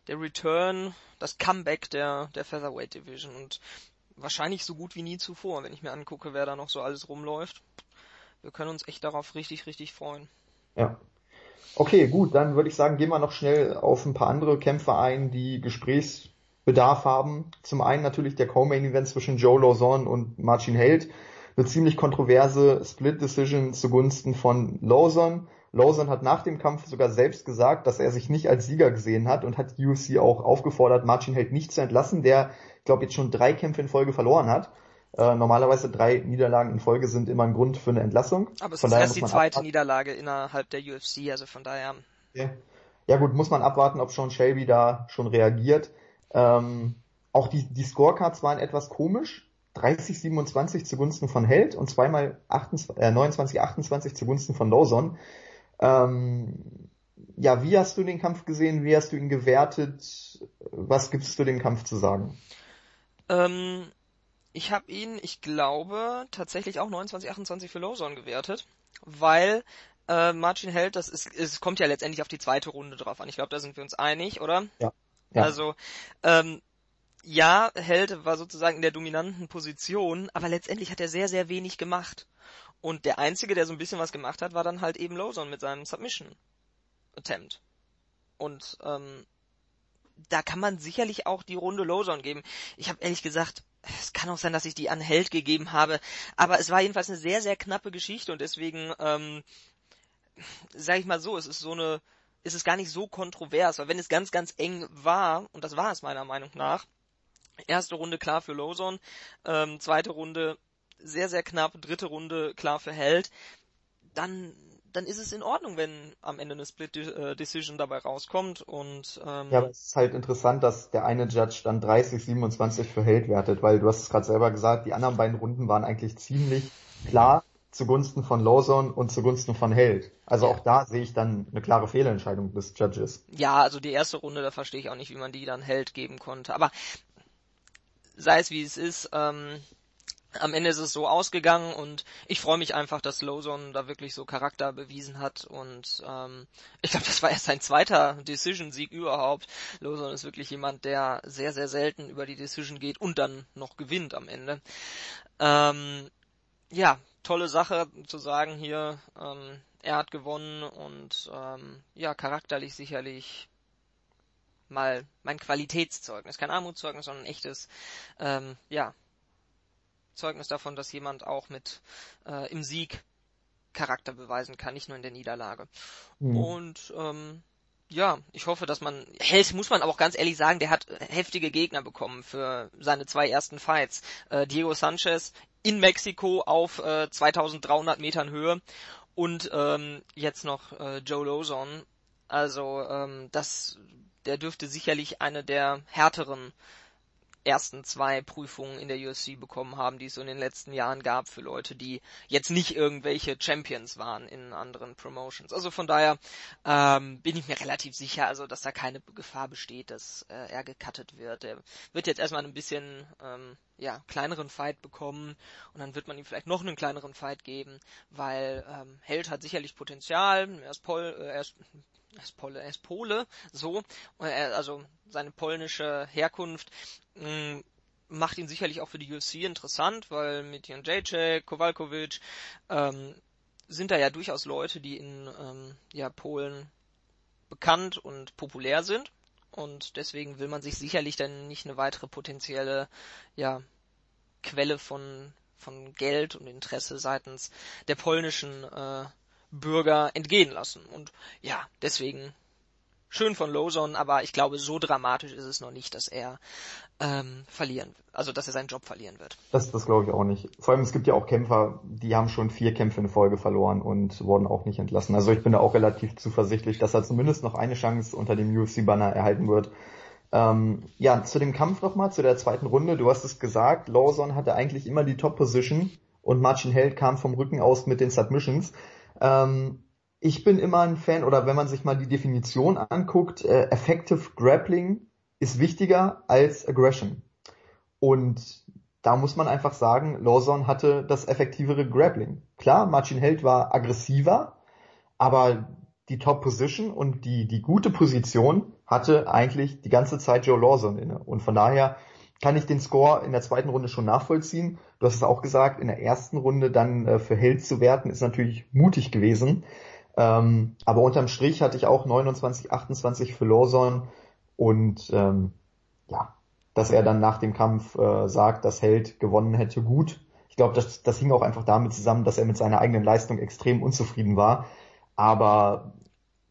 der Return, das Comeback der der Featherweight Division und wahrscheinlich so gut wie nie zuvor, wenn ich mir angucke, wer da noch so alles rumläuft. Wir können uns echt darauf richtig, richtig freuen. Ja. Okay, gut, dann würde ich sagen, gehen wir noch schnell auf ein paar andere Kämpfe ein, die Gesprächsbedarf haben. Zum einen natürlich der Co-Main-Event zwischen Joe Lawson und Marcin Held. Eine ziemlich kontroverse Split-Decision zugunsten von Lawson. Lawson hat nach dem Kampf sogar selbst gesagt, dass er sich nicht als Sieger gesehen hat und hat UFC auch aufgefordert, Marcin Held nicht zu entlassen, der, ich glaube, jetzt schon drei Kämpfe in Folge verloren hat. Äh, normalerweise drei Niederlagen in Folge sind immer ein Grund für eine Entlassung. Aber es von ist erst die zweite abwarten. Niederlage innerhalb der UFC, also von daher. Okay. Ja gut, muss man abwarten, ob Sean Shelby da schon reagiert. Ähm, auch die, die Scorecards waren etwas komisch. 30-27 zugunsten von Held und zweimal 29-28 äh, zugunsten von Lawson. Ähm, ja, wie hast du den Kampf gesehen? Wie hast du ihn gewertet? Was gibst du dem Kampf zu sagen? Ähm, ich habe ihn, ich glaube, tatsächlich auch 29-28 für Lawson gewertet, weil äh, Martin Held, das ist, es kommt ja letztendlich auf die zweite Runde drauf an. Ich glaube, da sind wir uns einig, oder? Ja. ja. Also, ähm, ja, Held war sozusagen in der dominanten Position, aber letztendlich hat er sehr, sehr wenig gemacht. Und der Einzige, der so ein bisschen was gemacht hat, war dann halt eben Lawson mit seinem Submission Attempt. Und ähm, da kann man sicherlich auch die Runde Lawson geben. Ich habe ehrlich gesagt, es kann auch sein, dass ich die an Held gegeben habe, aber es war jedenfalls eine sehr, sehr knappe Geschichte und deswegen, ähm, sage ich mal so, es ist so eine, ist es gar nicht so kontrovers, weil wenn es ganz, ganz eng war, und das war es meiner Meinung nach, erste Runde klar für Lawson, ähm, zweite Runde sehr, sehr knapp, dritte Runde klar für Held, dann dann ist es in Ordnung, wenn am Ende eine Split äh, Decision dabei rauskommt und ähm, ja, aber es ist halt interessant, dass der eine Judge dann 30 27 für Held wertet, weil du hast es gerade selber gesagt, die anderen beiden Runden waren eigentlich ziemlich klar zugunsten von Lawson und zugunsten von Held. Also auch da sehe ich dann eine klare Fehlentscheidung des Judges. Ja, also die erste Runde, da verstehe ich auch nicht, wie man die dann Held geben konnte. Aber sei es wie es ist, ähm, am Ende ist es so ausgegangen und ich freue mich einfach, dass Lawson da wirklich so Charakter bewiesen hat und ähm, ich glaube, das war erst sein zweiter Decision-Sieg überhaupt. Lawson ist wirklich jemand, der sehr, sehr selten über die Decision geht und dann noch gewinnt am Ende. Ähm, ja, tolle Sache zu sagen hier, ähm, er hat gewonnen und ähm, ja, charakterlich sicherlich mal mein Qualitätszeugnis, kein Armutszeugnis, sondern ein echtes, ähm, ja, Zeugnis davon, dass jemand auch mit äh, im Sieg Charakter beweisen kann, nicht nur in der Niederlage. Mhm. Und ähm, ja, ich hoffe, dass man Held muss man aber auch ganz ehrlich sagen, der hat heftige Gegner bekommen für seine zwei ersten Fights. Äh, Diego Sanchez in Mexiko auf äh, 2300 Metern Höhe und ähm, jetzt noch äh, Joe Lozon. Also ähm, das, der dürfte sicherlich eine der härteren ersten zwei Prüfungen in der UFC bekommen haben, die es so in den letzten Jahren gab für Leute, die jetzt nicht irgendwelche Champions waren in anderen Promotions. Also von daher ähm, bin ich mir relativ sicher, also dass da keine Gefahr besteht, dass äh, er gecuttet wird. Er wird jetzt erstmal ein bisschen ähm, ja, kleineren Fight bekommen und dann wird man ihm vielleicht noch einen kleineren Fight geben, weil ähm, Held hat sicherlich Potenzial, er ist, Pol, äh, er ist er ist Pole, er ist Pole, so, also seine polnische Herkunft mh, mm, macht ihn sicherlich auch für die UFC interessant, weil mit Jan Jacek, Kowalkovic ähm, sind da ja durchaus Leute, die in ähm, ja, Polen bekannt und populär sind. Und deswegen will man sich sicherlich dann nicht eine weitere potenzielle ja, Quelle von, von Geld und Interesse seitens der polnischen äh, Bürger entgehen lassen. Und ja, deswegen schön von Lozon, aber ich glaube, so dramatisch ist es noch nicht, dass er ähm, verlieren, also dass er seinen Job verlieren wird. Das, das glaube ich auch nicht. Vor allem es gibt ja auch Kämpfer, die haben schon vier Kämpfe in Folge verloren und wurden auch nicht entlassen. Also ich bin da auch relativ zuversichtlich, dass er zumindest noch eine Chance unter dem UFC-Banner erhalten wird. Ähm, ja, zu dem Kampf nochmal, zu der zweiten Runde. Du hast es gesagt, Lawson hatte eigentlich immer die Top-Position und Marcin Held kam vom Rücken aus mit den Submissions. Ähm, ich bin immer ein Fan, oder wenn man sich mal die Definition anguckt, äh, Effective Grappling ist wichtiger als Aggression. Und da muss man einfach sagen, Lawson hatte das effektivere Grappling. Klar, Marcin Held war aggressiver, aber die Top Position und die, die gute Position hatte eigentlich die ganze Zeit Joe Lawson inne. Und von daher kann ich den Score in der zweiten Runde schon nachvollziehen. Du hast es auch gesagt, in der ersten Runde dann äh, für Held zu werten, ist natürlich mutig gewesen. Ähm, aber unterm Strich hatte ich auch 29, 28 für Lawson und ähm, ja, dass er dann nach dem Kampf äh, sagt, dass Held gewonnen hätte, gut. Ich glaube, das, das hing auch einfach damit zusammen, dass er mit seiner eigenen Leistung extrem unzufrieden war. Aber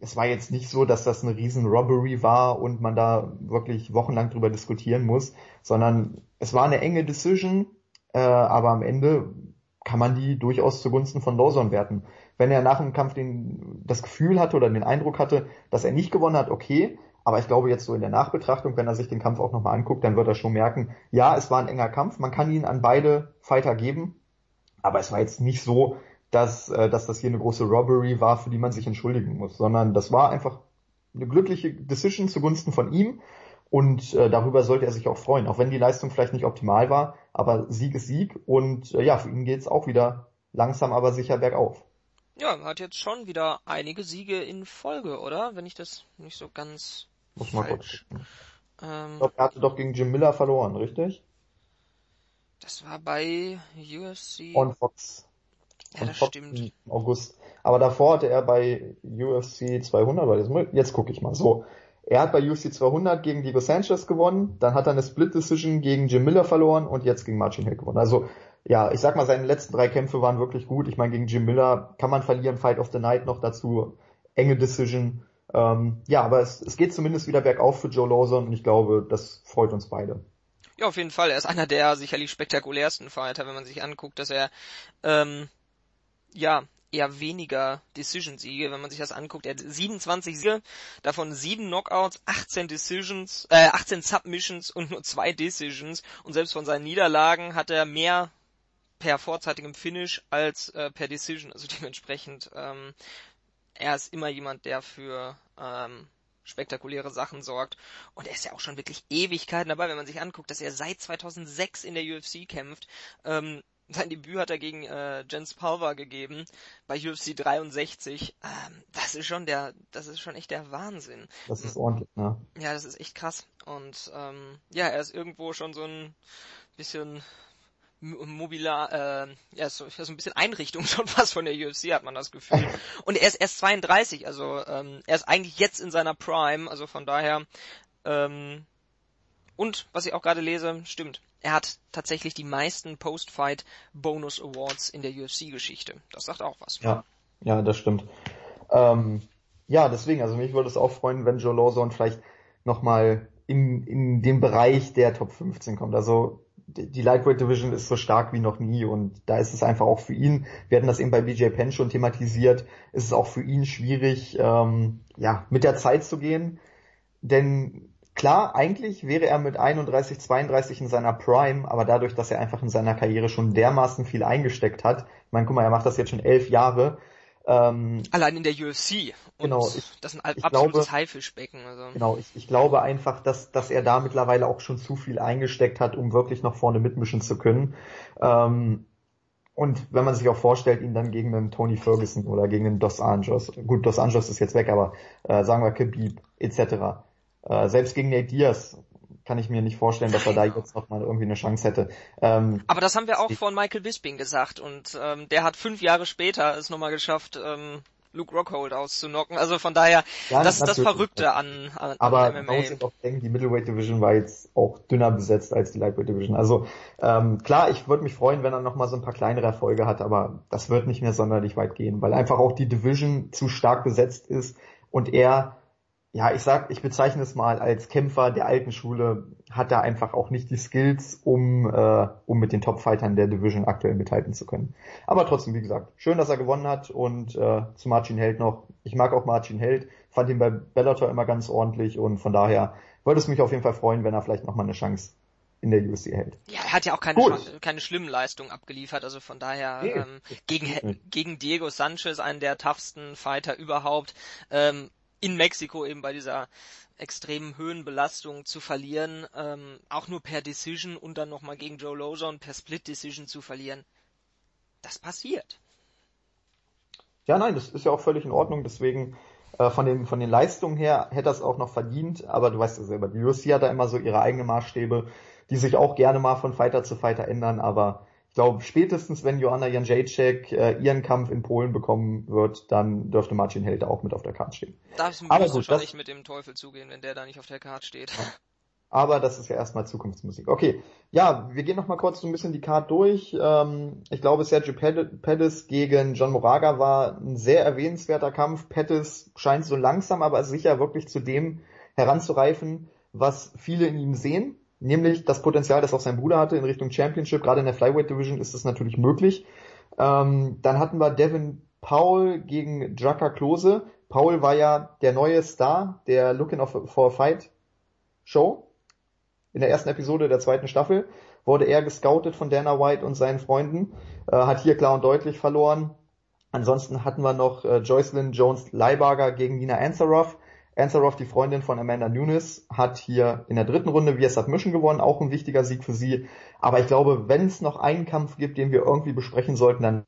es war jetzt nicht so, dass das eine riesen Robbery war und man da wirklich wochenlang drüber diskutieren muss, sondern es war eine enge Decision, äh, aber am Ende kann man die durchaus zugunsten von Lawson werten. Wenn er nach dem Kampf den, das Gefühl hatte oder den Eindruck hatte, dass er nicht gewonnen hat, okay, aber ich glaube jetzt so in der Nachbetrachtung, wenn er sich den Kampf auch nochmal anguckt, dann wird er schon merken, ja, es war ein enger Kampf, man kann ihn an beide Fighter geben, aber es war jetzt nicht so, dass, äh, dass das hier eine große Robbery war, für die man sich entschuldigen muss, sondern das war einfach eine glückliche Decision zugunsten von ihm und äh, darüber sollte er sich auch freuen, auch wenn die Leistung vielleicht nicht optimal war, aber Sieg ist Sieg und äh, ja, für ihn geht's auch wieder langsam aber sicher bergauf. Ja, hat jetzt schon wieder einige Siege in Folge, oder? Wenn ich das nicht so ganz muss man falsch. Ähm, ich glaube, er hatte doch gegen Jim Miller verloren, richtig? Das war bei UFC. On Fox. Ja, das stimmt. Im August. Aber davor hatte er bei UFC 200, weil jetzt, jetzt gucke ich mal so. Er hat bei UFC 200 gegen Diego Sanchez gewonnen, dann hat er eine Split Decision gegen Jim Miller verloren und jetzt gegen Marcin Hill gewonnen. Also ja, ich sag mal, seine letzten drei Kämpfe waren wirklich gut. Ich meine, gegen Jim Miller kann man verlieren, Fight of the Night noch dazu, enge Decision. Ähm, ja, aber es, es geht zumindest wieder bergauf für Joe Lawson und ich glaube, das freut uns beide. Ja, auf jeden Fall. Er ist einer der sicherlich spektakulärsten Fighter, wenn man sich anguckt, dass er ähm, ja eher weniger Decision-Siege, wenn man sich das anguckt. Er hat 27 Siege, davon 7 Knockouts, 18 Decisions, äh, 18 Submissions und nur 2 Decisions. Und selbst von seinen Niederlagen hat er mehr per vorzeitigem Finish als äh, per Decision. Also dementsprechend ähm, er ist immer jemand, der für ähm, spektakuläre Sachen sorgt. Und er ist ja auch schon wirklich Ewigkeiten dabei, wenn man sich anguckt, dass er seit 2006 in der UFC kämpft. Ähm, <laughs> sein Debüt hat er gegen äh, Jens Pulver gegeben bei UFC 63. Ähm, das ist schon der, das ist schon echt der Wahnsinn. Das ist ordentlich, ne? Ja, das ist echt krass. Und ähm, ja, er ist irgendwo schon so ein bisschen Mobilar, äh, ja, so, so ein bisschen Einrichtung <laughs> schon fast von der UFC, hat man das Gefühl. <laughs> Und er ist erst 32, also ähm, er ist eigentlich jetzt in seiner Prime, also von daher, ähm, und was ich auch gerade lese, stimmt, er hat tatsächlich die meisten Post-Fight Bonus Awards in der UFC-Geschichte. Das sagt auch was. Ja, ja, das stimmt. Ähm, ja, deswegen, also mich würde es auch freuen, wenn Joe Lawson vielleicht nochmal in, in den Bereich der Top 15 kommt. Also die Lightweight Division ist so stark wie noch nie und da ist es einfach auch für ihn, wir hatten das eben bei BJ Penn schon thematisiert, ist es auch für ihn schwierig, ähm, ja, mit der Zeit zu gehen, denn klar, eigentlich wäre er mit 31, 32 in seiner Prime, aber dadurch, dass er einfach in seiner Karriere schon dermaßen viel eingesteckt hat, ich meine, guck mal, er macht das jetzt schon elf Jahre, ähm, Allein in der UFC. Und genau, ich, das ist ein absolutes glaube, Haifischbecken. Also. Genau, ich, ich glaube einfach, dass, dass er da mittlerweile auch schon zu viel eingesteckt hat, um wirklich noch vorne mitmischen zu können. Ähm, und wenn man sich auch vorstellt, ihn dann gegen einen Tony Ferguson oder gegen einen Dos Anjos, gut, Dos Anjos ist jetzt weg, aber äh, sagen wir Khabib etc. Äh, selbst gegen Nate Diaz kann ich mir nicht vorstellen, dass er da jetzt noch mal irgendwie eine Chance hätte. Ähm, Aber das haben wir auch von Michael Bisping gesagt und ähm, der hat fünf Jahre später es nochmal geschafft, ähm, Luke Rockhold auszunocken. Also von daher, ja, das ist das Verrückte an, an Aber MMA. man muss jetzt auch denken, die Middleweight Division war jetzt auch dünner besetzt als die Lightweight Division. Also ähm, klar, ich würde mich freuen, wenn er nochmal so ein paar kleinere Erfolge hat, aber das wird nicht mehr sonderlich weit gehen, weil einfach auch die Division zu stark besetzt ist und er ja, ich sag, ich bezeichne es mal als Kämpfer der alten Schule, hat er einfach auch nicht die Skills, um, äh, um mit den Top-Fightern der Division aktuell mithalten zu können. Aber trotzdem, wie gesagt, schön, dass er gewonnen hat und äh, zu Marcin Held noch. Ich mag auch Marcin Held, fand ihn bei Bellator immer ganz ordentlich und von daher würde es mich auf jeden Fall freuen, wenn er vielleicht nochmal eine Chance in der UFC hält. Ja, er hat ja auch keine, keine schlimmen Leistungen abgeliefert, also von daher nee, ähm, gegen, gegen Diego Sanchez, einen der toughsten Fighter überhaupt, ähm, in Mexiko eben bei dieser extremen Höhenbelastung zu verlieren, ähm, auch nur per Decision und dann nochmal gegen Joe Lozon per Split Decision zu verlieren. Das passiert. Ja, nein, das ist ja auch völlig in Ordnung, deswegen Äh, von den, von den Leistungen her hätte es auch noch verdient, aber du weißt ja selber, die UFC hat da immer so ihre eigenen Maßstäbe, die sich auch gerne mal von Fighter zu Fighter ändern, aber ich glaube, spätestens wenn Joanna Janjacek äh, ihren Kampf in Polen bekommen wird, dann dürfte Marcin Held auch mit auf der Karte stehen. Darf aber gut, schon nicht mit dem Teufel zugehen, wenn der da nicht auf der Karte steht. Aber das ist ja erstmal Zukunftsmusik. Okay, ja, wir gehen noch mal kurz so ein bisschen die Karte durch. Ähm, ich glaube, Sergio Pettis gegen John Moraga war ein sehr erwähnenswerter Kampf. Pettis scheint so langsam, aber sicher wirklich zu dem heranzureifen, was viele in ihm sehen nämlich das Potenzial, das auch sein Bruder hatte in Richtung Championship. Gerade in der Flyweight Division ist es natürlich möglich. Ähm, dann hatten wir Devin Powell gegen Drucker Klose. Powell war ja der neue Star der Looking for a Fight Show. In der ersten Episode der zweiten Staffel wurde er gescoutet von Dana White und seinen Freunden, äh, hat hier klar und deutlich verloren. Ansonsten hatten wir noch äh, Joycelyn Jones Leibarger gegen Nina Ansaroff. Ansaroff, die Freundin von Amanda Nunes, hat hier in der dritten Runde via Submission gewonnen, auch ein wichtiger Sieg für sie. Aber ich glaube, wenn es noch einen Kampf gibt, den wir irgendwie besprechen sollten, dann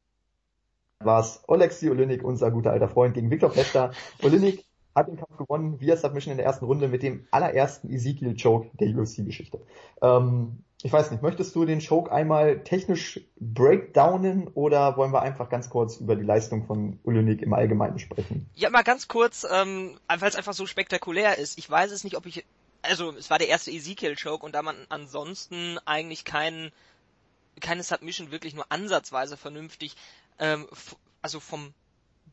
war es Oleksiy Olynyk, unser guter alter Freund, gegen Viktor Pesta. Olynyk hat den Kampf gewonnen via Submission in der ersten Runde mit dem allerersten Ezekiel Choke der UFC-Geschichte. Ähm, ich weiß nicht, möchtest du den Choke einmal technisch breakdownen oder wollen wir einfach ganz kurz über die Leistung von Olynyk im Allgemeinen sprechen? Ja, mal ganz kurz, ähm, weil es einfach so spektakulär ist. Ich weiß es nicht, ob ich, also es war der erste Ezekiel Choke und da man ansonsten eigentlich keinen keine Submission wirklich nur ansatzweise vernünftig, ähm, also vom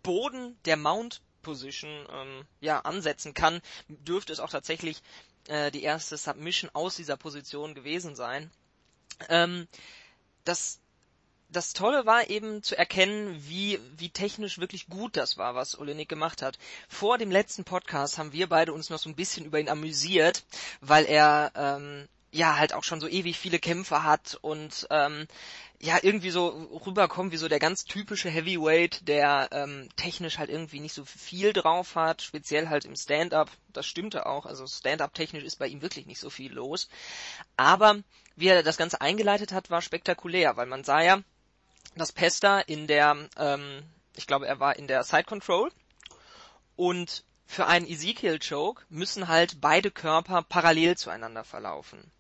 Boden der Mount Position ähm, ja ansetzen kann, dürfte es auch tatsächlich äh, die erste Submission aus dieser Position gewesen sein. Ähm, das das Tolle war eben zu erkennen, wie, wie technisch wirklich gut das war, was Olenik gemacht hat. Vor dem letzten Podcast haben wir beide uns noch so ein bisschen über ihn amüsiert, weil er ähm, ja halt auch schon so ewig viele Kämpfe hat und ähm, ja irgendwie so rüberkommt wie so der ganz typische Heavyweight, der ähm, technisch halt irgendwie nicht so viel drauf hat, speziell halt im Stand-up. Das stimmte auch, also Stand-up technisch ist bei ihm wirklich nicht so viel los. Aber wie er das Ganze eingeleitet hat, war spektakulär, weil man sah ja, dass Pesta in der, ähm, ich glaube, er war in der Side Control und für einen Ezekiel Choke müssen halt beide Körper parallel zueinander verlaufen.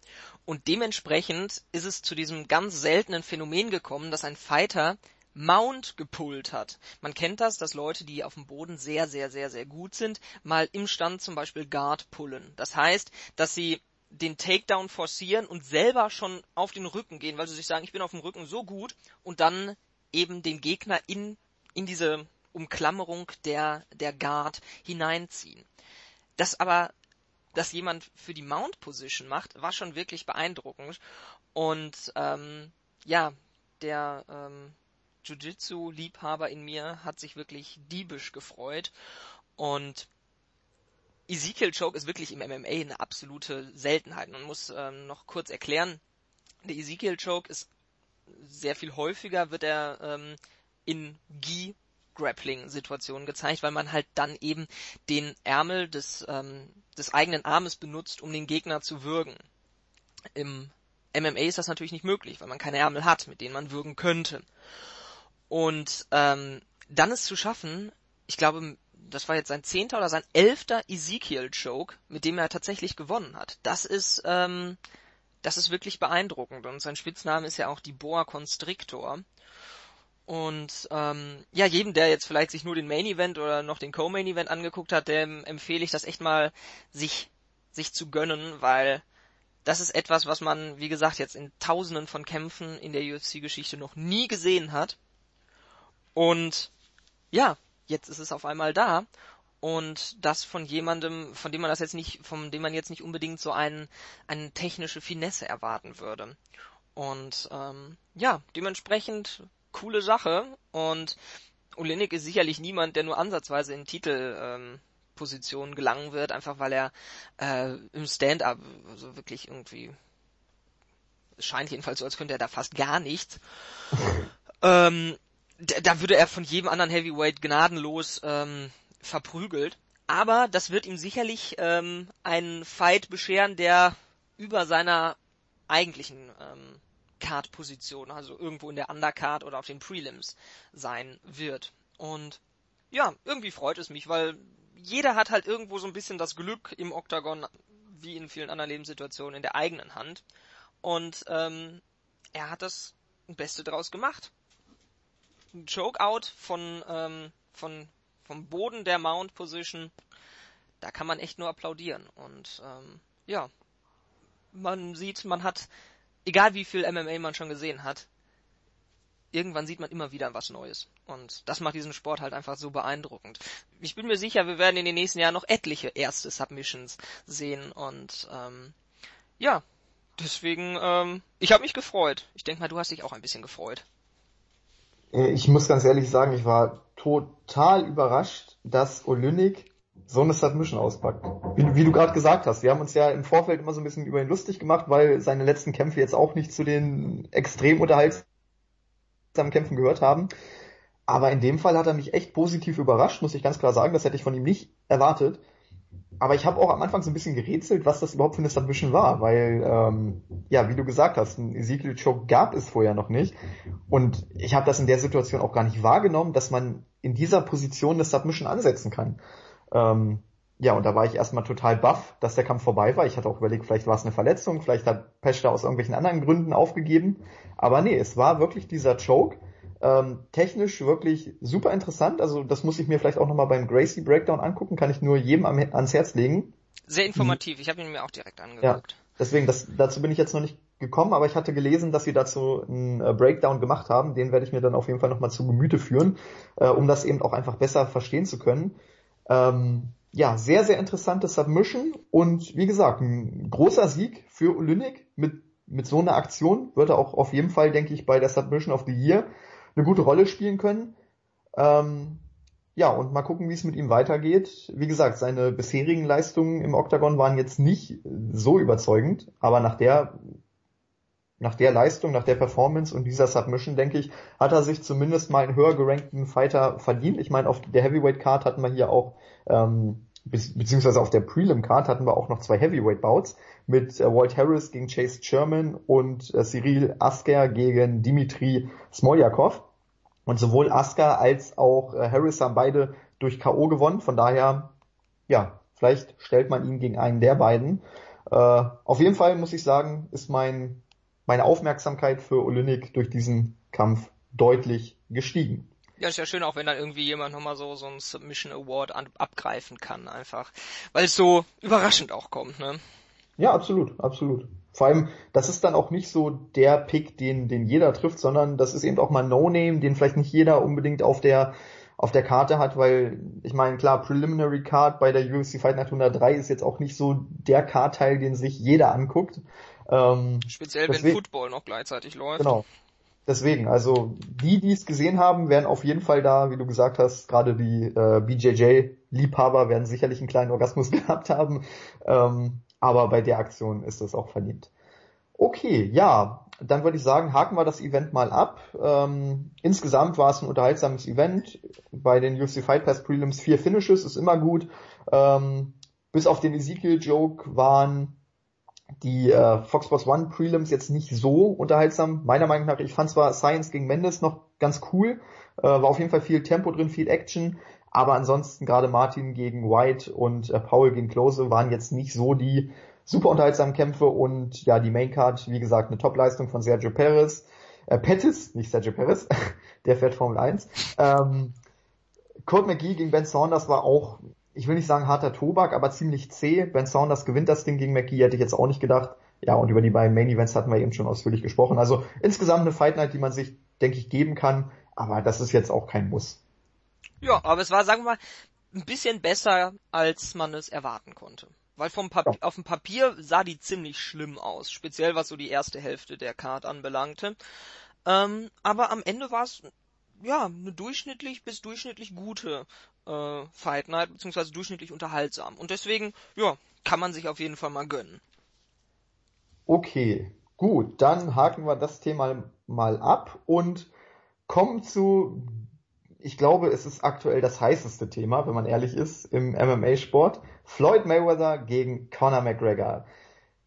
Und dementsprechend ist es zu diesem ganz seltenen Phänomen gekommen, dass ein Fighter Mount gepullt hat. Man kennt das, dass Leute, die auf dem Boden sehr, sehr, sehr, sehr gut sind, mal im Stand zum Beispiel Guard pullen. Das heißt, dass sie den Takedown forcieren und selber schon auf den Rücken gehen, weil sie sich sagen, ich bin auf dem Rücken so gut und dann eben den Gegner in, in diese Umklammerung der, der Guard hineinziehen. Das aber dass jemand für die Mount Position macht, war schon wirklich beeindruckend. Und ähm, ja, der ähm, Jiu-Jitsu-Liebhaber in mir hat sich wirklich diebisch gefreut. Und Ezekiel Choke ist wirklich im MMA eine absolute Seltenheit. Man muss ähm, noch kurz erklären, der Ezekiel Choke ist sehr viel häufiger, wird er ähm, in Gi Grappling-Situationen gezeigt, weil man halt dann eben den Ärmel des, ähm, des eigenen Armes benutzt, um den Gegner zu würgen. Im MMA ist das natürlich nicht möglich, weil man keine Ärmel hat, mit denen man würgen könnte. Und ähm, dann ist zu schaffen, ich glaube, das war jetzt sein zehnter oder sein elfter Ezekiel-Choke, mit dem er tatsächlich gewonnen hat. Das ist, ähm, das ist wirklich beeindruckend. Und sein Spitzname ist ja auch die Boa Constrictor. Und ähm, ja, jedem, der jetzt vielleicht sich nur den Main Event oder noch den Co-Main Event angeguckt hat, dem empfehle ich das echt mal, sich, sich zu gönnen, weil das ist etwas, was man, wie gesagt, jetzt in tausenden von Kämpfen in der UFC-Geschichte noch nie gesehen hat. Und ja, jetzt ist es auf einmal da. Und das von jemandem, von dem man das jetzt nicht, von dem man jetzt nicht unbedingt so einen, eine technische Finesse erwarten würde. Und ähm, ja, dementsprechend coole Sache und Olenek ist sicherlich niemand, der nur ansatzweise in Titelpositionen ähm, gelangen wird, einfach weil er äh, im Stand-up so wirklich irgendwie es scheint jedenfalls so, als könnte er da fast gar nichts. <laughs> ähm, da würde er von jedem anderen Heavyweight gnadenlos ähm, verprügelt. Aber das wird ihm sicherlich ähm, einen Fight bescheren, der über seiner eigentlichen ähm, Card-Position, also irgendwo in der Undercard oder auf den Prelims sein wird. Und ja, irgendwie freut es mich, weil jeder hat halt irgendwo so ein bisschen das Glück im Oktagon, wie in vielen anderen Lebenssituationen, in der eigenen Hand. Und ähm, er hat das Beste draus gemacht. Ein Chokeout von, ähm, von, vom Boden der Mount Position, da kann man echt nur applaudieren. Und ähm, ja, man sieht, man hat, egal wie viel MMA man schon gesehen hat, irgendwann sieht man immer wieder was Neues. Und das macht diesen Sport halt einfach so beeindruckend. Ich bin mir sicher, wir werden in den nächsten Jahren noch etliche erste Submissions sehen. Und ähm, ja, deswegen, ähm, ich habe mich gefreut. Ich denke mal, du hast dich auch ein bisschen gefreut. Äh, ich muss ganz ehrlich sagen, ich war total überrascht, dass Olynyk so eine Submission auspackt. Wie, wie du gerade gesagt hast, wir haben uns ja im Vorfeld immer so ein bisschen über ihn lustig gemacht, weil seine letzten Kämpfe jetzt auch nicht zu den extrem unterhaltsamen Kämpfen gehört haben. Aber in dem Fall hat er mich echt positiv überrascht, muss ich ganz klar sagen. Das hätte ich von ihm nicht erwartet. Aber ich habe auch am Anfang so ein bisschen gerätselt, was das überhaupt für eine Submission war, weil, ähm, ja, wie du gesagt hast, ein Ezekiel Choke gab es vorher noch nicht. Und ich habe das in der Situation auch gar nicht wahrgenommen, dass man in dieser Position eine Submission ansetzen kann. Ähm, ja, und da war ich erstmal total baff, dass der Kampf vorbei war. Ich hatte auch überlegt, vielleicht war es eine Verletzung, vielleicht hat Pesch da aus irgendwelchen anderen Gründen aufgegeben. Aber nee, es war wirklich dieser Choke. Ähm, technisch wirklich super interessant. Also das muss ich mir vielleicht auch nochmal beim Gracie Breakdown angucken. Kann ich nur jedem am, ans Herz legen. Sehr informativ. Ich habe ihn mir auch direkt angeguckt. Ja, deswegen, das, dazu bin ich jetzt noch nicht gekommen, aber ich hatte gelesen, dass sie dazu einen äh, Breakdown gemacht haben. Den werde ich mir dann auf jeden Fall nochmal zu Gemüte führen, äh, um das eben auch einfach besser verstehen zu können. Ähm, ja, sehr, sehr interessante Submission und wie gesagt, ein großer Sieg für Olynyk mit, mit so einer Aktion wird er auch auf jeden Fall, denke ich, bei der Submission of the Year eine gute Rolle spielen können. Ähm, ja, und mal gucken, wie es mit ihm weitergeht. Wie gesagt, seine bisherigen Leistungen im Octagon waren jetzt nicht so überzeugend, aber nach der nach der Leistung, nach der Performance und dieser Submission, denke ich, hat er sich zumindest mal einen höher gerankten Fighter verdient. Ich meine, auf der Heavyweight Card hatten wir hier auch, ähm, beziehungsweise auf der Prelim Card hatten wir auch noch zwei Heavyweight Bouts mit äh, Walt Harris gegen Chase Sherman und äh, Cyril Asker gegen Dimitri Smoljakov. Und sowohl Asker als auch äh, Harris haben beide durch K.O. gewonnen. Von daher, ja, vielleicht stellt man ihn gegen einen der beiden. Äh, auf jeden Fall muss ich sagen, ist mein meine Aufmerksamkeit für Olynyk durch diesen Kampf deutlich gestiegen. Ja, ist ja schön, auch wenn dann irgendwie jemand nochmal so, so einen Submission Award an, abgreifen kann, einfach. Weil es so überraschend auch kommt, ne? Ja, absolut, absolut. Vor allem, das ist dann auch nicht so der Pick, den, den jeder trifft, sondern das ist eben auch mal No-Name, den vielleicht nicht jeder unbedingt auf der, auf der Karte hat, weil, ich meine, klar, Preliminary Card bei der UFC Fight Night 103 ist jetzt auch nicht so der Card-Teil, den sich jeder anguckt. Ähm, Speziell wenn Football noch gleichzeitig läuft. Genau. Deswegen, also die, die es gesehen haben, werden auf jeden Fall da, wie du gesagt hast, gerade die äh, BJJ-Liebhaber werden sicherlich einen kleinen Orgasmus <laughs> gehabt haben. Ähm, aber bei der Aktion ist es auch verdient. Okay, ja, dann würde ich sagen, haken wir das Event mal ab. Ähm, insgesamt war es ein unterhaltsames Event. Bei den UFC Fight Pass Prelims vier Finishes ist immer gut. Ähm, bis auf den Ezekiel-Joke waren die äh, Fox Sports One Prelims jetzt nicht so unterhaltsam. Meiner Meinung nach, ich fand zwar Science gegen Mendes noch ganz cool, äh, war auf jeden Fall viel Tempo drin, viel Action, aber ansonsten gerade Martin gegen White und äh, Paul gegen Klose waren jetzt nicht so die super unterhaltsamen Kämpfe und ja, die Maincard, wie gesagt, eine Top-Leistung von Sergio Perez, äh, Pettis, nicht Sergio Perez, <laughs> der fährt Formel 1. Ähm, Kurt McGee gegen Ben Saunders war auch ich will nicht sagen harter Tobak, aber ziemlich zäh. Ben Saunders gewinnt das Ding gegen McGee, hätte ich jetzt auch nicht gedacht. Ja, und über die beiden Main Events hatten wir eben schon ausführlich gesprochen. Also insgesamt eine Fight Night, die man sich, denke ich, geben kann, aber das ist jetzt auch kein Muss. Ja, aber es war, sagen wir mal, ein bisschen besser, als man es erwarten konnte. Weil vom Papier, ja. auf dem Papier sah die ziemlich schlimm aus, speziell was so die erste Hälfte der Card anbelangte. Ähm, aber am Ende war es ja eine durchschnittlich bis durchschnittlich gute äh, Fight Night, beziehungsweise durchschnittlich unterhaltsam. Und deswegen, ja, kann man sich auf jeden Fall mal gönnen. Okay, gut, dann haken wir das Thema mal ab und kommen zu, ich glaube, es ist aktuell das heißeste Thema, wenn man ehrlich ist, im MMA-Sport. Floyd Mayweather gegen Conor McGregor.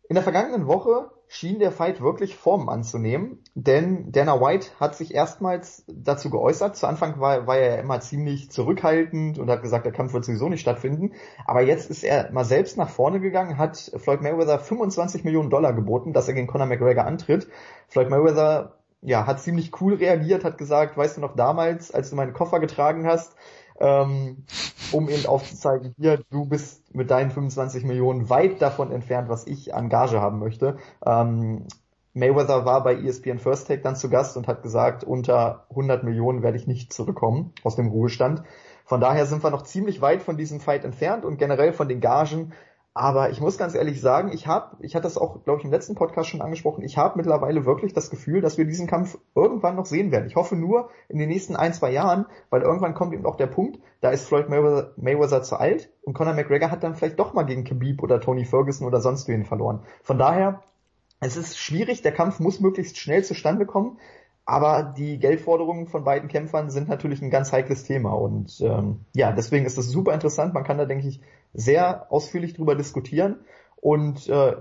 In der vergangenen Woche schien der Fight wirklich Form anzunehmen, denn Dana White hat sich erstmals dazu geäußert. Zu Anfang war, war er immer ziemlich zurückhaltend und hat gesagt, der Kampf wird sowieso nicht stattfinden. Aber jetzt ist er mal selbst nach vorne gegangen, hat Floyd Mayweather 25 Millionen Dollar geboten, dass er gegen Conor McGregor antritt. Floyd Mayweather ja, hat ziemlich cool reagiert, hat gesagt, weißt du noch damals, als du meinen Koffer getragen hast, ähm, um eben aufzuzeigen, hier, du bist mit deinen 25 Millionen weit davon entfernt, was ich an Gage haben möchte. Ähm, Mayweather war bei ESPN First Take dann zu Gast und hat gesagt, unter 100 Millionen werde ich nicht zurückkommen aus dem Ruhestand. Von daher sind wir noch ziemlich weit von diesem Fight entfernt und generell von den Gagen aber ich muss ganz ehrlich sagen, ich habe, ich hatte das auch, glaube ich, im letzten Podcast schon angesprochen, ich habe mittlerweile wirklich das Gefühl, dass wir diesen Kampf irgendwann noch sehen werden. Ich hoffe nur in den nächsten ein, zwei Jahren, weil irgendwann kommt eben auch der Punkt, da ist Floyd Mayweather, Mayweather zu alt und Conor McGregor hat dann vielleicht doch mal gegen Khabib oder Tony Ferguson oder sonst wen verloren. Von daher, es ist schwierig, der Kampf muss möglichst schnell zustande kommen. Aber die Geldforderungen von beiden Kämpfern sind natürlich ein ganz heikles Thema und ähm, ja, deswegen ist das super interessant. Man kann da, denke ich, sehr ausführlich drüber diskutieren und äh,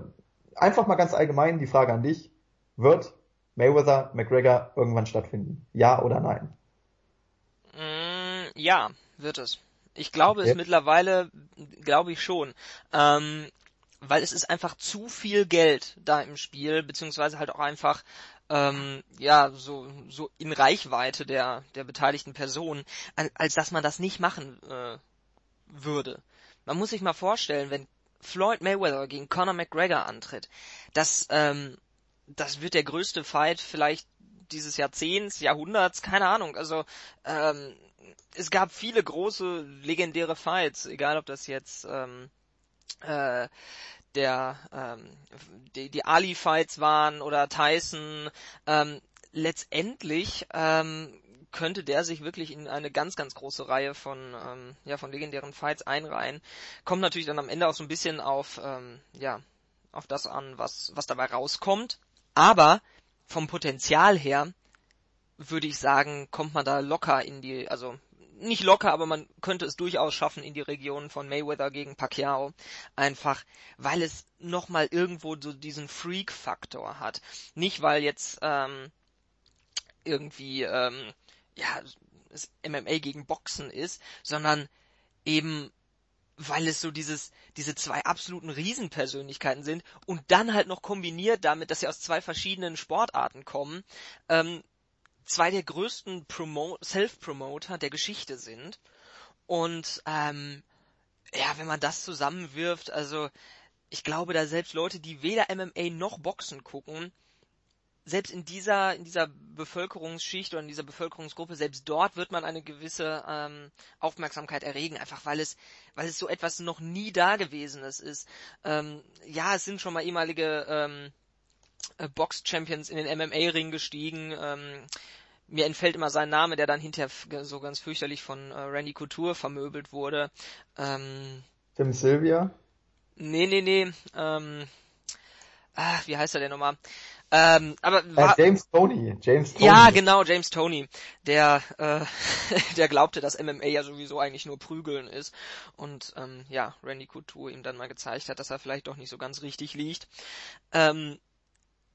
einfach mal ganz allgemein die Frage an dich: Wird Mayweather McGregor irgendwann stattfinden? Ja oder nein? Mm, ja, wird es. Ich glaube okay. es mittlerweile, glaube ich schon. Ähm, weil es ist einfach zu viel Geld da im Spiel, beziehungsweise halt auch einfach ähm, ja so so in Reichweite der der beteiligten Personen, als dass man das nicht machen äh, würde. Man muss sich mal vorstellen, wenn Floyd Mayweather gegen Conor McGregor antritt, das ähm, das wird der größte Fight vielleicht dieses Jahrzehnts, Jahrhunderts, keine Ahnung. Also ähm, es gab viele große legendäre Fights, egal ob das jetzt ähm, äh, der ähm, die, die Ali-Fights waren oder Tyson. Ähm, letztendlich ähm, könnte der sich wirklich in eine ganz, ganz große Reihe von, ähm, ja, von legendären Fights einreihen. Kommt natürlich dann am Ende auch so ein bisschen auf, ähm, ja, auf das an, was, was dabei rauskommt. Aber vom Potenzial her würde ich sagen, kommt man da locker in die, also nicht locker, aber man könnte es durchaus schaffen in die Region von Mayweather gegen Pacquiao. Einfach, weil es nochmal irgendwo so diesen Freak-Faktor hat. Nicht, weil jetzt ähm, irgendwie ähm, ja es MMA gegen Boxen ist, sondern eben weil es so dieses, diese zwei absoluten Riesenpersönlichkeiten sind und dann halt noch kombiniert damit, dass sie aus zwei verschiedenen Sportarten kommen, ähm, zwei der größten Self-Promoter der Geschichte sind. Und ähm, ja, wenn man das zusammenwirft, also ich glaube, da selbst Leute, die weder MMA noch Boxen gucken, selbst in dieser in dieser Bevölkerungsschicht oder in dieser Bevölkerungsgruppe, selbst dort wird man eine gewisse ähm, Aufmerksamkeit erregen, einfach weil es weil es so etwas noch nie dagewesenes ist. Ähm, ja, es sind schon mal ehemalige ähm, äh, Box-Champions in den MMA-Ring gestiegen. Ähm, mir entfällt immer sein Name, der dann hinterher so ganz fürchterlich von äh, Randy Couture vermöbelt wurde. Ähm, Tim Sylvia? Nee, nee, nee. Ähm, ah, wie heißt er denn nochmal? Ähm, aber war, äh, James Tony, James Tony. Ja, genau, James Tony, der äh, <laughs> der glaubte, dass MMA ja sowieso eigentlich nur Prügeln ist und ähm, ja, Randy Couture ihm dann mal gezeigt hat, dass er vielleicht doch nicht so ganz richtig liegt. Ähm,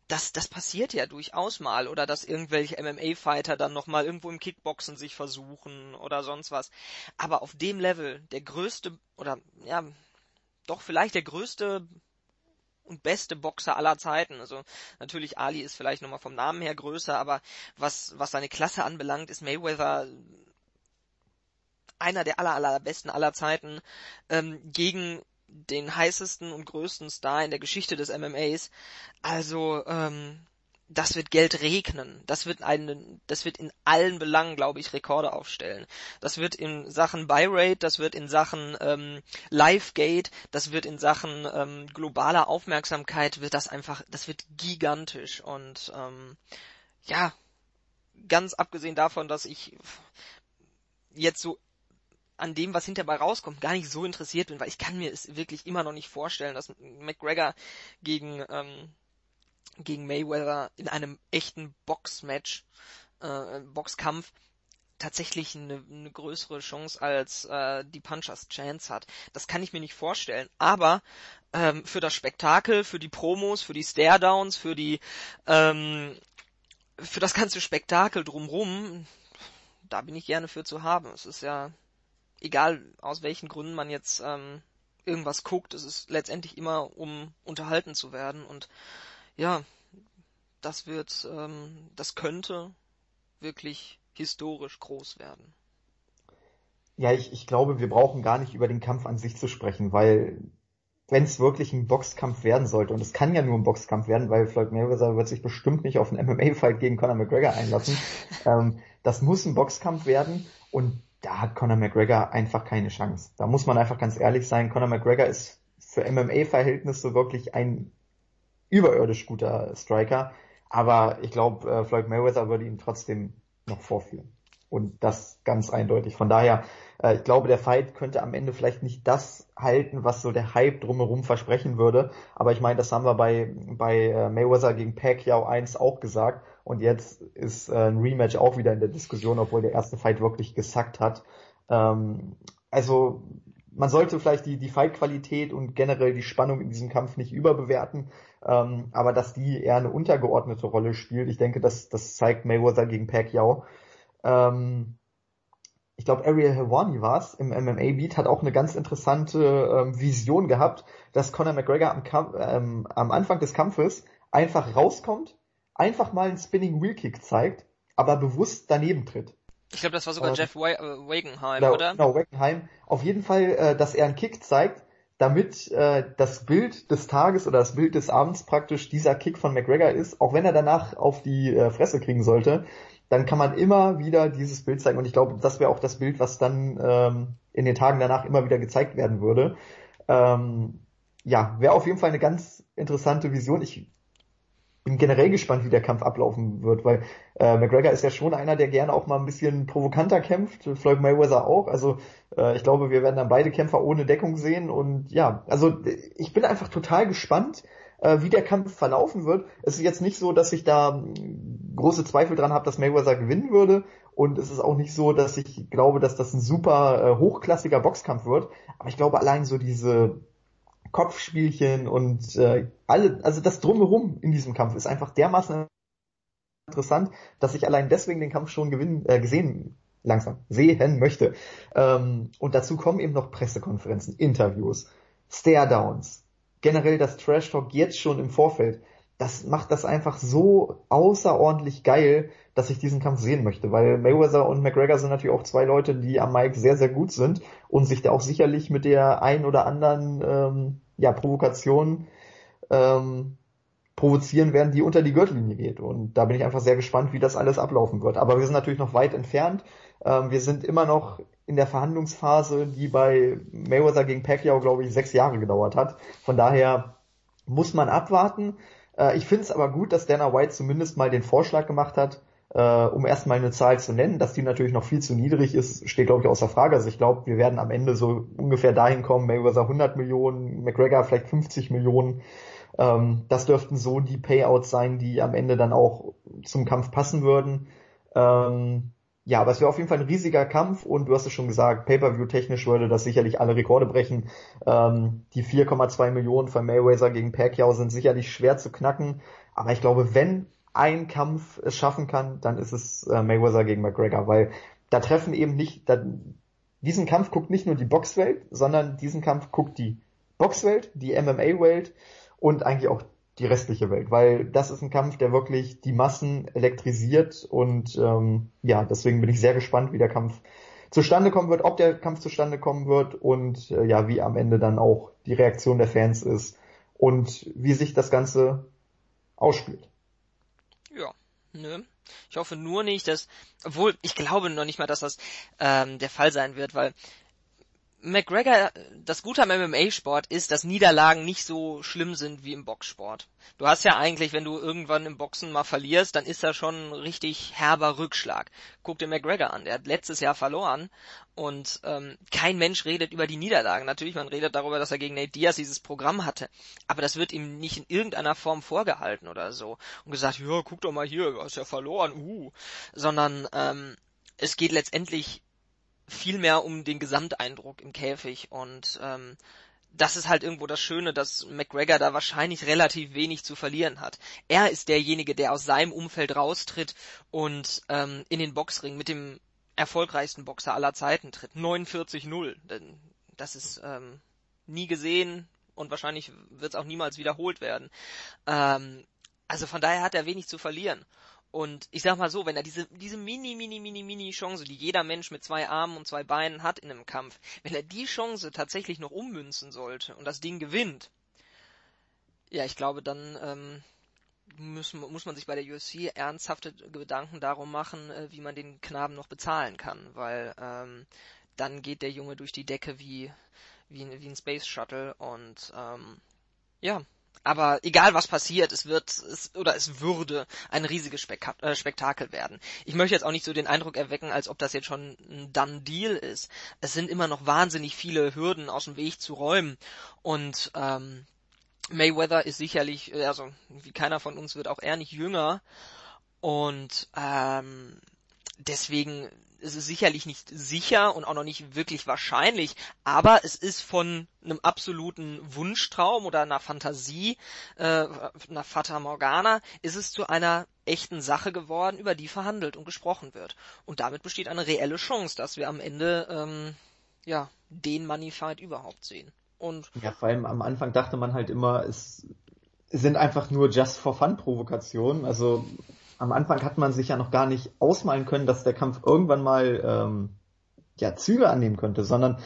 das, das passiert ja durchaus mal oder dass irgendwelche MMA-Fighter dann nochmal irgendwo im Kickboxen sich versuchen oder sonst was. Aber auf dem Level, der größte oder ja, doch vielleicht der größte und beste Boxer aller Zeiten. Also natürlich Ali ist vielleicht nochmal vom Namen her größer, aber was, was seine Klasse anbelangt, ist Mayweather einer der aller, allerbesten aller Zeiten ähm, gegen den heißesten und größten Star in der Geschichte des MMAs. Also, ähm, das wird Geld regnen. Das wird einen, das wird in allen Belangen, glaube ich, Rekorde aufstellen. Das wird in Sachen Buy-Rate, das wird in Sachen ähm, Live-Gate, das wird in Sachen ähm, globaler Aufmerksamkeit, wird das einfach, das wird gigantisch. Und ähm, ja, ganz abgesehen davon, dass ich jetzt so an dem, was hinterbei rauskommt, gar nicht so interessiert bin, weil ich kann mir es wirklich immer noch nicht vorstellen, dass McGregor gegen ähm, gegen Mayweather in einem echten Boxmatch, äh, Boxkampf tatsächlich eine, eine größere Chance als äh, die Punchers Chance hat. Das kann ich mir nicht vorstellen. Aber ähm, für das Spektakel, für die Promos, für die Stare-Downs, für die ähm, für das ganze Spektakel drumrum, da bin ich gerne für zu haben. Es ist ja egal aus welchen Gründen man jetzt ähm, irgendwas guckt, es ist letztendlich immer um unterhalten zu werden und ja, das wird, ähm, das könnte wirklich historisch groß werden. Ja, ich, ich glaube, wir brauchen gar nicht über den Kampf an sich zu sprechen, weil wenn es wirklich ein Boxkampf werden sollte, und es kann ja nur ein Boxkampf werden, weil Floyd Mayweather wird sich bestimmt nicht auf einen MMA-Fight gegen Conor McGregor einlassen. <laughs> ähm, das muss ein Boxkampf werden und da hat Conor McGregor einfach keine Chance. Da muss man einfach ganz ehrlich sein, Conor McGregor ist für MMA-Verhältnisse wirklich ein überirdisch guter Striker, aber ich glaube, äh, Floyd Mayweather würde ihn trotzdem noch vorführen. Und das ganz eindeutig. Von daher, äh, ich glaube, der Fight könnte am Ende vielleicht nicht das halten, was so der Hype drumherum versprechen würde. Aber ich meine, das haben wir bei, bei äh, Mayweather gegen Pacquiao 1 auch gesagt. Und jetzt ist äh, ein Rematch auch wieder in der Diskussion, obwohl der erste Fight wirklich gesackt hat. Ähm, also man sollte vielleicht die, die Fight-Qualität und generell die Spannung in diesem Kampf nicht überbewerten, ähm, aber dass die eher eine untergeordnete Rolle spielt, ich denke, das, das zeigt Mayweather gegen Pacquiao. Ähm, ich glaube, Ariel Helwani war es im MMA-Beat, hat auch eine ganz interessante ähm, Vision gehabt, dass Conor McGregor am, Kampf, ähm, am Anfang des Kampfes einfach rauskommt, einfach mal einen Spinning Wheel Kick zeigt, aber bewusst daneben tritt. Ich glaube, das war sogar äh, Jeff Wagenheim, genau, oder? Genau, Wagenheim. Auf jeden Fall, äh, dass er einen Kick zeigt, damit äh, das Bild des Tages oder das Bild des Abends praktisch dieser Kick von McGregor ist, auch wenn er danach auf die äh, Fresse kriegen sollte, dann kann man immer wieder dieses Bild zeigen. Und ich glaube, das wäre auch das Bild, was dann ähm, in den Tagen danach immer wieder gezeigt werden würde. Ähm, ja, wäre auf jeden Fall eine ganz interessante Vision. Ich bin generell gespannt, wie der Kampf ablaufen wird, weil äh, McGregor ist ja schon einer, der gerne auch mal ein bisschen provokanter kämpft, Floyd Mayweather auch. Also äh, ich glaube, wir werden dann beide Kämpfer ohne Deckung sehen und ja, also ich bin einfach total gespannt, äh, wie der Kampf verlaufen wird. Es ist jetzt nicht so, dass ich da hm, große Zweifel dran habe, dass Mayweather gewinnen würde und es ist auch nicht so, dass ich glaube, dass das ein super äh, hochklassiger Boxkampf wird. Aber ich glaube allein so diese Kopfspielchen und äh, alle, also das drumherum in diesem Kampf ist einfach dermaßen interessant, dass ich allein deswegen den Kampf schon gewinnen, äh, gesehen langsam sehen möchte. Ähm, und dazu kommen eben noch Pressekonferenzen, Interviews, Stare-Downs, generell das Trash-Talk jetzt schon im Vorfeld. Das macht das einfach so außerordentlich geil, dass ich diesen Kampf sehen möchte, weil Mayweather und McGregor sind natürlich auch zwei Leute, die am Mike sehr, sehr gut sind und sich da auch sicherlich mit der ein oder anderen ähm, ja, Provokation ähm, provozieren werden, die unter die Gürtellinie geht. Und da bin ich einfach sehr gespannt, wie das alles ablaufen wird. Aber wir sind natürlich noch weit entfernt. Ähm, wir sind immer noch in der Verhandlungsphase, die bei Mayweather gegen Pacquiao, glaube ich, sechs Jahre gedauert hat. Von daher muss man abwarten. Äh, ich finde es aber gut, dass Dana White zumindest mal den Vorschlag gemacht hat, äh, um erstmal eine Zahl zu nennen, dass die natürlich noch viel zu niedrig ist, steht glaube ich außer Frage. Also ich glaube, wir werden am Ende so ungefähr dahin kommen, Mayweather 100 Millionen, McGregor vielleicht 50 Millionen. Ähm, das dürften so die Payouts sein, die am Ende dann auch zum Kampf passen würden. Ähm, ja, aber es wäre auf jeden Fall ein riesiger Kampf und du hast es schon gesagt, Pay-per-view technisch würde das sicherlich alle Rekorde brechen. Ähm, die 4,2 Millionen von Mayweather gegen Pacquiao sind sicherlich schwer zu knacken, aber ich glaube, wenn ein Kampf es schaffen kann, dann ist es äh, Mayweather gegen McGregor, weil da treffen eben nicht, da, diesen Kampf guckt nicht nur die Boxwelt, sondern diesen Kampf guckt die Boxwelt, die MMA-Welt und eigentlich auch die restliche Welt, weil das ist ein Kampf, der wirklich die Massen elektrisiert und ähm, ja, deswegen bin ich sehr gespannt, wie der Kampf zustande kommen wird, ob der Kampf zustande kommen wird und äh, ja, wie am Ende dann auch die Reaktion der Fans ist und wie sich das Ganze ausspielt. Ja, ne? Ich hoffe nur nicht, dass, obwohl ich glaube noch nicht mal, dass das ähm, der Fall sein wird, weil McGregor, das Gute am MMA-Sport ist, dass Niederlagen nicht so schlimm sind wie im Boxsport. Du hast ja eigentlich, wenn du irgendwann im Boxen mal verlierst, dann ist da schon ein richtig herber Rückschlag. Guck dir McGregor an, der hat letztes Jahr verloren und ähm, kein Mensch redet über die Niederlagen. Natürlich, man redet darüber, dass er gegen Nate Diaz dieses Programm hatte, aber das wird ihm nicht in irgendeiner Form vorgehalten oder so und gesagt, ja, guck doch mal hier, du hast ja verloren, uh, sondern ähm, es geht letztendlich viel mehr um den Gesamteindruck im Käfig und ähm, das ist halt irgendwo das Schöne, dass McGregor da wahrscheinlich relativ wenig zu verlieren hat. Er ist derjenige, der aus seinem Umfeld raustritt und ähm, in den Boxring mit dem erfolgreichsten Boxer aller Zeiten tritt. 49-0. Das ist ähm, nie gesehen und wahrscheinlich wird es auch niemals wiederholt werden. Ähm, also von daher hat er wenig zu verlieren. Und ich sag mal so, wenn er diese, diese mini, mini, mini, mini Chance, die jeder Mensch mit zwei Armen und zwei Beinen hat in einem Kampf, wenn er die Chance tatsächlich noch ummünzen sollte und das Ding gewinnt, ja, ich glaube, dann ähm, muss, muss man sich bei der UFC ernsthafte Gedanken darum machen, äh, wie man den Knaben noch bezahlen kann, weil ähm, dann geht der Junge durch die Decke wie, wie, wie ein Space Shuttle und ähm, ja, aber egal was passiert, es wird es, oder es würde ein riesiges Spek äh, Spektakel werden. Ich möchte jetzt auch nicht so den Eindruck erwecken, als ob das jetzt schon ein Done Deal ist. Es sind immer noch wahnsinnig viele Hürden aus dem Weg zu räumen und ähm, Mayweather ist sicherlich, äh, also wie keiner von uns wird auch er nicht jünger und ähm, deswegen ist es sicherlich nicht sicher und auch noch nicht wirklich wahrscheinlich, aber es ist von einem absoluten Wunschtraum oder einer Fantasie, äh, einer Fata Morgana, ist es zu einer echten Sache geworden, über die verhandelt und gesprochen wird. Und damit besteht eine reelle Chance, dass wir am Ende ähm, ja den Money Fight überhaupt sehen. Und ja, vor allem am Anfang dachte man halt immer, es sind einfach nur Just for Fun Provokationen. Also am Anfang hat man sich ja noch gar nicht ausmalen können, dass der Kampf irgendwann mal ähm, ja, Züge annehmen könnte, sondern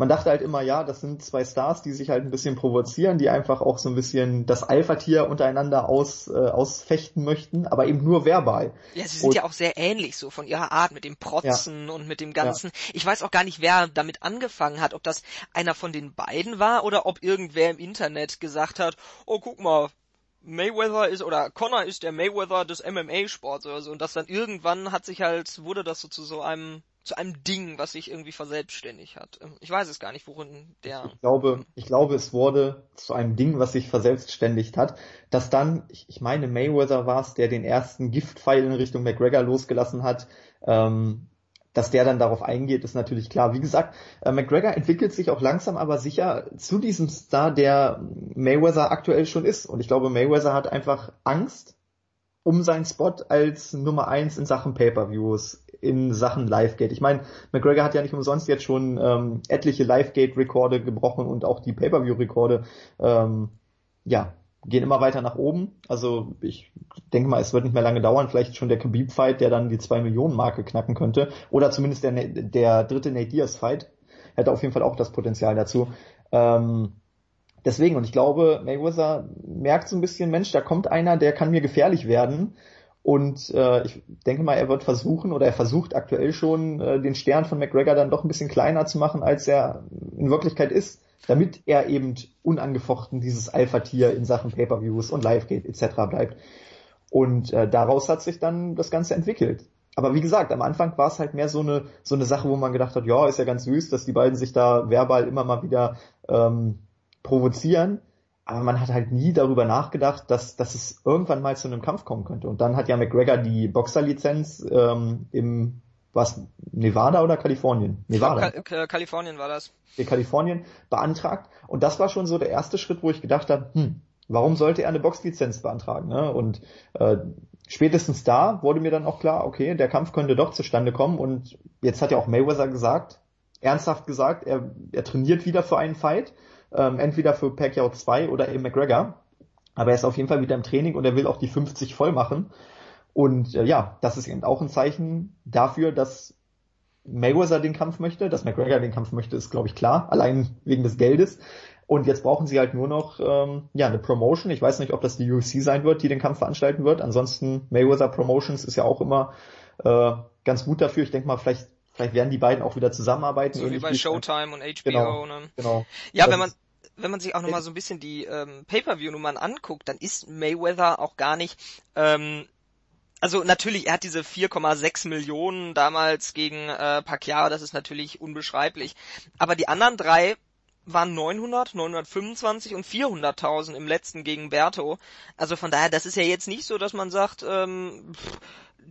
man dachte halt immer, ja, das sind zwei Stars, die sich halt ein bisschen provozieren, die einfach auch so ein bisschen das Alpha-Tier untereinander aus, äh, ausfechten möchten, aber eben nur verbal. Ja, sie sind und, ja auch sehr ähnlich so von ihrer Art mit dem Protzen ja. und mit dem Ganzen. Ja. Ich weiß auch gar nicht, wer damit angefangen hat, ob das einer von den beiden war oder ob irgendwer im Internet gesagt hat, oh guck mal, Mayweather ist oder Connor ist der Mayweather des MMA-Sports oder so und das dann irgendwann hat sich halt wurde das so zu so einem zu einem Ding, was sich irgendwie verselbstständigt hat. Ich weiß es gar nicht, worin der. Ich glaube, ich glaube, es wurde zu einem Ding, was sich verselbstständigt hat, dass dann, ich, ich meine, Mayweather war es, der den ersten Giftpfeil in Richtung McGregor losgelassen hat. Ähm, dass der dann darauf eingeht, ist natürlich klar. Wie gesagt, äh, McGregor entwickelt sich auch langsam aber sicher zu diesem Star, der Mayweather aktuell schon ist. Und ich glaube, Mayweather hat einfach Angst um seinen Spot als Nummer eins in Sachen Pay-per-Views, in Sachen Livegate. Ich meine, McGregor hat ja nicht umsonst jetzt schon ähm, etliche Livegate-Rekorde gebrochen und auch die Pay-per-View-Rekorde ähm, ja, gehen immer weiter nach oben. Also ich denke mal, es wird nicht mehr lange dauern, vielleicht schon der Khabib-Fight, der dann die 2 Millionen Marke knacken könnte. Oder zumindest der, der dritte Nate Diaz-Fight. Hätte auf jeden Fall auch das Potenzial dazu. Ähm, deswegen, und ich glaube, Mayweather merkt so ein bisschen, Mensch, da kommt einer, der kann mir gefährlich werden. Und äh, ich denke mal, er wird versuchen oder er versucht aktuell schon, äh, den Stern von McGregor dann doch ein bisschen kleiner zu machen, als er in Wirklichkeit ist damit er eben unangefochten dieses Alpha-Tier in Sachen Pay-per-Views und Livegate etc. bleibt. Und äh, daraus hat sich dann das Ganze entwickelt. Aber wie gesagt, am Anfang war es halt mehr so eine so eine Sache, wo man gedacht hat, ja, ist ja ganz süß, dass die beiden sich da verbal immer mal wieder ähm, provozieren. Aber man hat halt nie darüber nachgedacht, dass, dass es irgendwann mal zu einem Kampf kommen könnte. Und dann hat ja McGregor die Boxerlizenz ähm, im was Nevada oder Kalifornien? Nevada. Ka Kalifornien war das. In Kalifornien beantragt. Und das war schon so der erste Schritt, wo ich gedacht habe, hm, warum sollte er eine Boxlizenz beantragen? Ne? Und äh, spätestens da wurde mir dann auch klar, okay, der Kampf könnte doch zustande kommen. Und jetzt hat ja auch Mayweather gesagt, ernsthaft gesagt, er, er trainiert wieder für einen Fight. Ähm, entweder für Pacquiao 2 oder eben McGregor. Aber er ist auf jeden Fall wieder im Training und er will auch die 50 voll machen. Und äh, ja, das ist eben auch ein Zeichen dafür, dass Mayweather den Kampf möchte, dass McGregor den Kampf möchte, ist glaube ich klar, allein wegen des Geldes. Und jetzt brauchen sie halt nur noch ähm, ja eine Promotion. Ich weiß nicht, ob das die UFC sein wird, die den Kampf veranstalten wird. Ansonsten Mayweather Promotions ist ja auch immer äh, ganz gut dafür. Ich denke mal, vielleicht vielleicht werden die beiden auch wieder zusammenarbeiten. So wie bei Showtime und HBO. Genau, ne? genau. Ja, das wenn man wenn man sich auch nochmal so ein bisschen die ähm, Pay-per-View-Nummern anguckt, dann ist Mayweather auch gar nicht ähm, also natürlich, er hat diese 4,6 Millionen damals gegen äh, Pacquiao, das ist natürlich unbeschreiblich. Aber die anderen drei waren 900, 925 und 400.000 im letzten gegen Berto. Also von daher, das ist ja jetzt nicht so, dass man sagt, ähm, pff,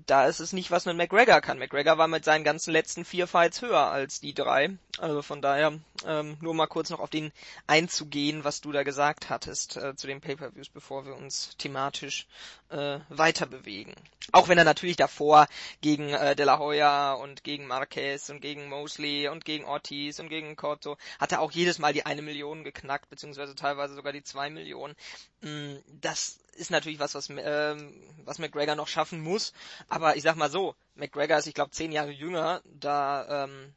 da ist es nicht, was ein McGregor kann. McGregor war mit seinen ganzen letzten vier Fights höher als die drei. Also von daher ähm, nur mal kurz noch auf den einzugehen, was du da gesagt hattest äh, zu den Pay-per-Views, bevor wir uns thematisch äh, weiter bewegen. Auch wenn er natürlich davor gegen äh, De La Hoya und gegen Marquez und gegen Mosley und gegen Ortiz und gegen Cotto hat er auch jedes Mal die eine Million geknackt, beziehungsweise teilweise sogar die zwei Millionen. Mm, das ist natürlich was, was, ähm, was McGregor noch schaffen muss. Aber ich sag mal so, McGregor ist, ich glaube, zehn Jahre jünger, da ähm,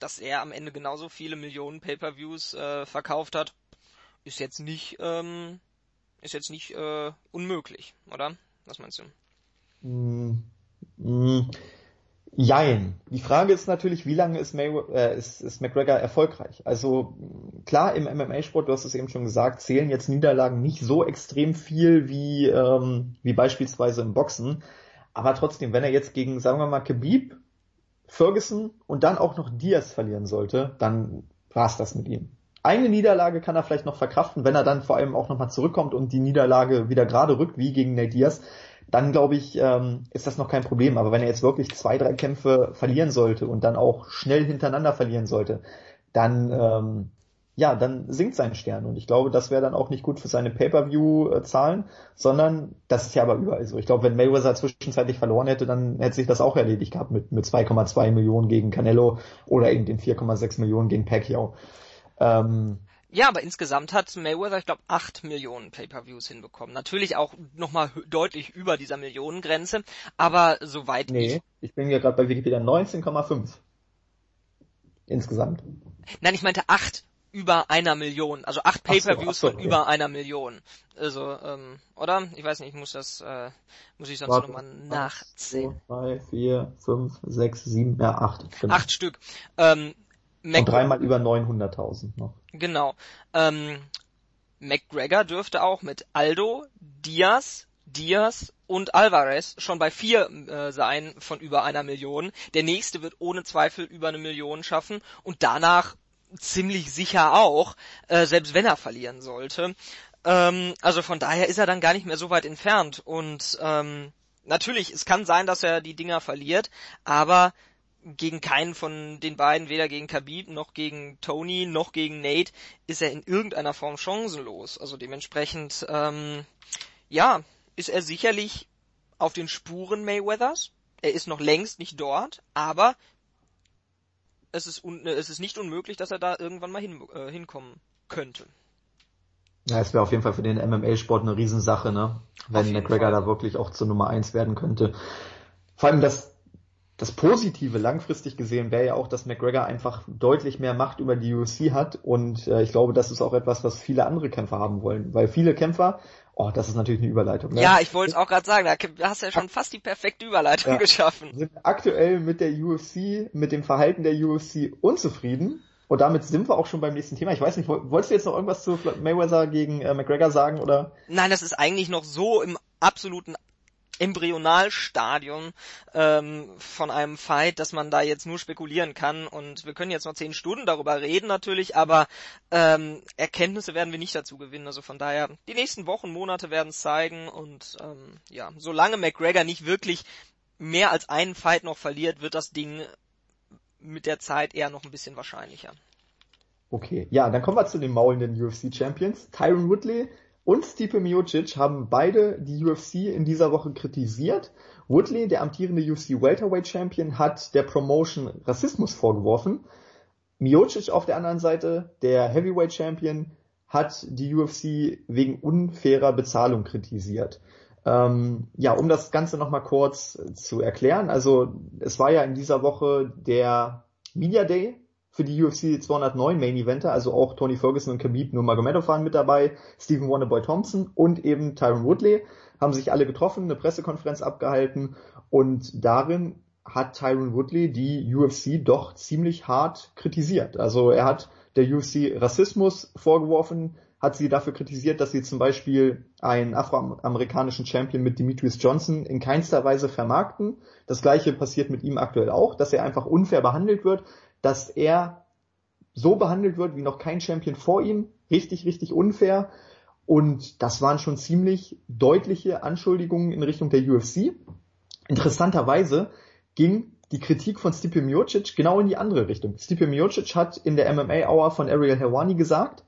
dass er am Ende genauso viele Millionen Pay-per-Views äh, verkauft hat, ist jetzt nicht ähm, ist jetzt nicht äh, unmöglich, oder? Was meinst du? Mm, mm, jein. Die Frage ist natürlich, wie lange ist, May äh, ist, ist McGregor erfolgreich? Also klar, im MMA-Sport, du hast es eben schon gesagt, zählen jetzt Niederlagen nicht so extrem viel wie, ähm, wie beispielsweise im Boxen. Aber trotzdem, wenn er jetzt gegen, sagen wir mal, Khabib, Ferguson und dann auch noch Diaz verlieren sollte, dann war's das mit ihm. Eine Niederlage kann er vielleicht noch verkraften, wenn er dann vor allem auch nochmal zurückkommt und die Niederlage wieder gerade rückt, wie gegen Nate Diaz. Dann glaube ich, ähm, ist das noch kein Problem. Aber wenn er jetzt wirklich zwei, drei Kämpfe verlieren sollte und dann auch schnell hintereinander verlieren sollte, dann ähm, ja, dann sinkt sein Stern. Und ich glaube, das wäre dann auch nicht gut für seine Pay-per-view-Zahlen, sondern das ist ja aber überall so. Ich glaube, wenn Mayweather zwischenzeitlich verloren hätte, dann hätte sich das auch erledigt gehabt mit, mit 2,2 Millionen gegen Canelo oder eben den 4,6 Millionen gegen Pacquiao. Ähm, ja, aber insgesamt hat Mayweather, ich glaube, 8 Millionen Pay-per-Views hinbekommen. Natürlich auch nochmal deutlich über dieser Millionengrenze, aber soweit nee, ich... ich bin ja gerade bei Wikipedia 19,5. Insgesamt. Nein, ich meinte 8 über einer Million, also acht Pay-per-Views so, so, von okay. über einer Million. Also, ähm, oder? Ich weiß nicht, ich muss das, äh, muss ich sonst nochmal nachzählen. Zwei, vier, fünf, sechs, sieben, ja, acht. Genau. Acht Stück. Ähm, Mac Und dreimal über 900.000 noch. Genau. Ähm, McGregor dürfte auch mit Aldo, Diaz, Diaz und Alvarez schon bei vier äh, sein von über einer Million. Der nächste wird ohne Zweifel über eine Million schaffen und danach ziemlich sicher auch, äh, selbst wenn er verlieren sollte. Ähm, also von daher ist er dann gar nicht mehr so weit entfernt und ähm, natürlich, es kann sein, dass er die Dinger verliert, aber gegen keinen von den beiden, weder gegen Khabib noch gegen Tony noch gegen Nate, ist er in irgendeiner Form chancenlos. Also dementsprechend, ähm, ja, ist er sicherlich auf den Spuren Mayweathers. Er ist noch längst nicht dort, aber es ist, un es ist nicht unmöglich, dass er da irgendwann mal hin, äh, hinkommen könnte. Ja, es wäre auf jeden Fall für den MMA-Sport eine Riesensache, ne? Wenn McGregor Fall. da wirklich auch zur Nummer eins werden könnte. Vor allem das das Positive langfristig gesehen wäre ja auch, dass McGregor einfach deutlich mehr Macht über die UFC hat und äh, ich glaube, das ist auch etwas, was viele andere Kämpfer haben wollen, weil viele Kämpfer, oh, das ist natürlich eine Überleitung. Ne? Ja, ich wollte es auch gerade sagen, da hast du ja schon fast die perfekte Überleitung ja, geschaffen. Sind aktuell mit der UFC, mit dem Verhalten der UFC unzufrieden und damit sind wir auch schon beim nächsten Thema. Ich weiß nicht, wolltest du jetzt noch irgendwas zu Mayweather gegen äh, McGregor sagen oder? Nein, das ist eigentlich noch so im absoluten Embryonalstadium ähm, von einem Fight, dass man da jetzt nur spekulieren kann. Und wir können jetzt noch zehn Stunden darüber reden natürlich, aber ähm, Erkenntnisse werden wir nicht dazu gewinnen. Also von daher, die nächsten Wochen, Monate werden es zeigen. Und ähm, ja, solange McGregor nicht wirklich mehr als einen Fight noch verliert, wird das Ding mit der Zeit eher noch ein bisschen wahrscheinlicher. Okay, ja, dann kommen wir zu den maulenden UFC Champions. Tyron Woodley und Stipe Miocic haben beide die UFC in dieser Woche kritisiert. Woodley, der amtierende UFC Welterweight Champion, hat der Promotion Rassismus vorgeworfen. Miocic auf der anderen Seite, der Heavyweight Champion, hat die UFC wegen unfairer Bezahlung kritisiert. Ähm, ja, um das Ganze nochmal kurz zu erklären. Also es war ja in dieser Woche der Media Day für die UFC 209 Main Eventer, also auch Tony Ferguson und Khabib Nurmagomedov waren mit dabei, Stephen Wonderboy Thompson und eben Tyron Woodley haben sich alle getroffen, eine Pressekonferenz abgehalten und darin hat Tyron Woodley die UFC doch ziemlich hart kritisiert. Also er hat der UFC Rassismus vorgeworfen, hat sie dafür kritisiert, dass sie zum Beispiel einen afroamerikanischen Champion mit Demetrius Johnson in keinster Weise vermarkten. Das gleiche passiert mit ihm aktuell auch, dass er einfach unfair behandelt wird dass er so behandelt wird wie noch kein Champion vor ihm. Richtig, richtig unfair. Und das waren schon ziemlich deutliche Anschuldigungen in Richtung der UFC. Interessanterweise ging die Kritik von Stipe Miocic genau in die andere Richtung. Stipe Miocic hat in der MMA Hour von Ariel Helwani gesagt,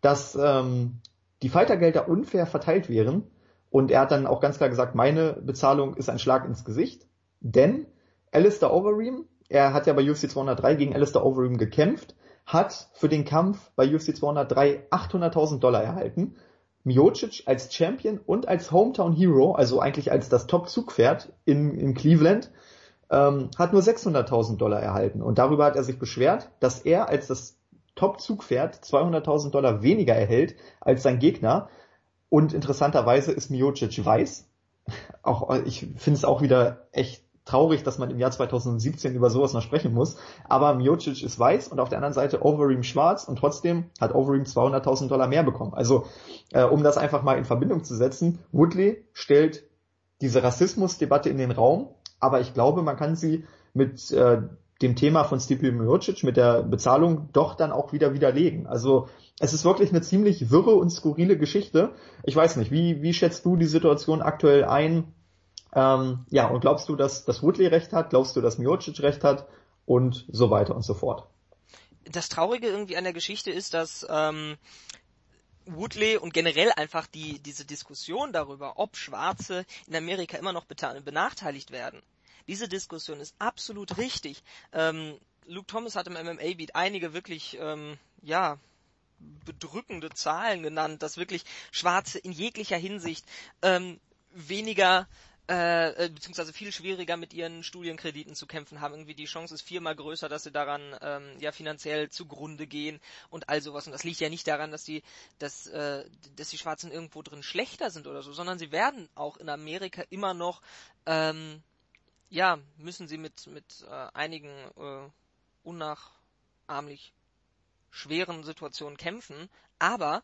dass ähm, die Fightergelder unfair verteilt wären und er hat dann auch ganz klar gesagt, meine Bezahlung ist ein Schlag ins Gesicht, denn Alistair Overeem, er hat ja bei UFC 203 gegen Alistair Overeem gekämpft, hat für den Kampf bei UFC 203 800.000 Dollar erhalten. Miocic als Champion und als Hometown Hero, also eigentlich als das Top-Zugpferd in, in Cleveland, ähm, hat nur 600.000 Dollar erhalten. Und darüber hat er sich beschwert, dass er als das Top-Zugpferd 200.000 Dollar weniger erhält als sein Gegner. Und interessanterweise ist Miocic weiß. <laughs> Auch, ich finde es auch wieder echt traurig, dass man im Jahr 2017 über sowas noch sprechen muss. Aber Miocic ist weiß und auf der anderen Seite Overeem schwarz und trotzdem hat Overeem 200.000 Dollar mehr bekommen. Also, äh, um das einfach mal in Verbindung zu setzen, Woodley stellt diese Rassismusdebatte in den Raum, aber ich glaube, man kann sie mit äh, dem Thema von Stipe Miocic, mit der Bezahlung doch dann auch wieder widerlegen. Also es ist wirklich eine ziemlich wirre und skurrile Geschichte. Ich weiß nicht, wie, wie schätzt du die Situation aktuell ein? Ähm, ja, und glaubst du, dass, dass Woodley recht hat? Glaubst du, dass Miocic recht hat? Und so weiter und so fort. Das Traurige irgendwie an der Geschichte ist, dass ähm, Woodley und generell einfach die, diese Diskussion darüber, ob Schwarze in Amerika immer noch benachteiligt werden. Diese Diskussion ist absolut richtig. Ähm, Luke Thomas hat im MMA-Beat einige wirklich, ähm, ja, bedrückende Zahlen genannt, dass wirklich Schwarze in jeglicher Hinsicht ähm, weniger äh, äh, beziehungsweise viel schwieriger mit ihren Studienkrediten zu kämpfen haben. Irgendwie die Chance ist viermal größer, dass sie daran ähm, ja finanziell zugrunde gehen und all sowas. Und das liegt ja nicht daran, dass die, dass, äh, dass die Schwarzen irgendwo drin schlechter sind oder so, sondern sie werden auch in Amerika immer noch, ähm, ja, müssen sie mit mit äh, einigen äh, unnachahmlich schweren Situationen kämpfen. Aber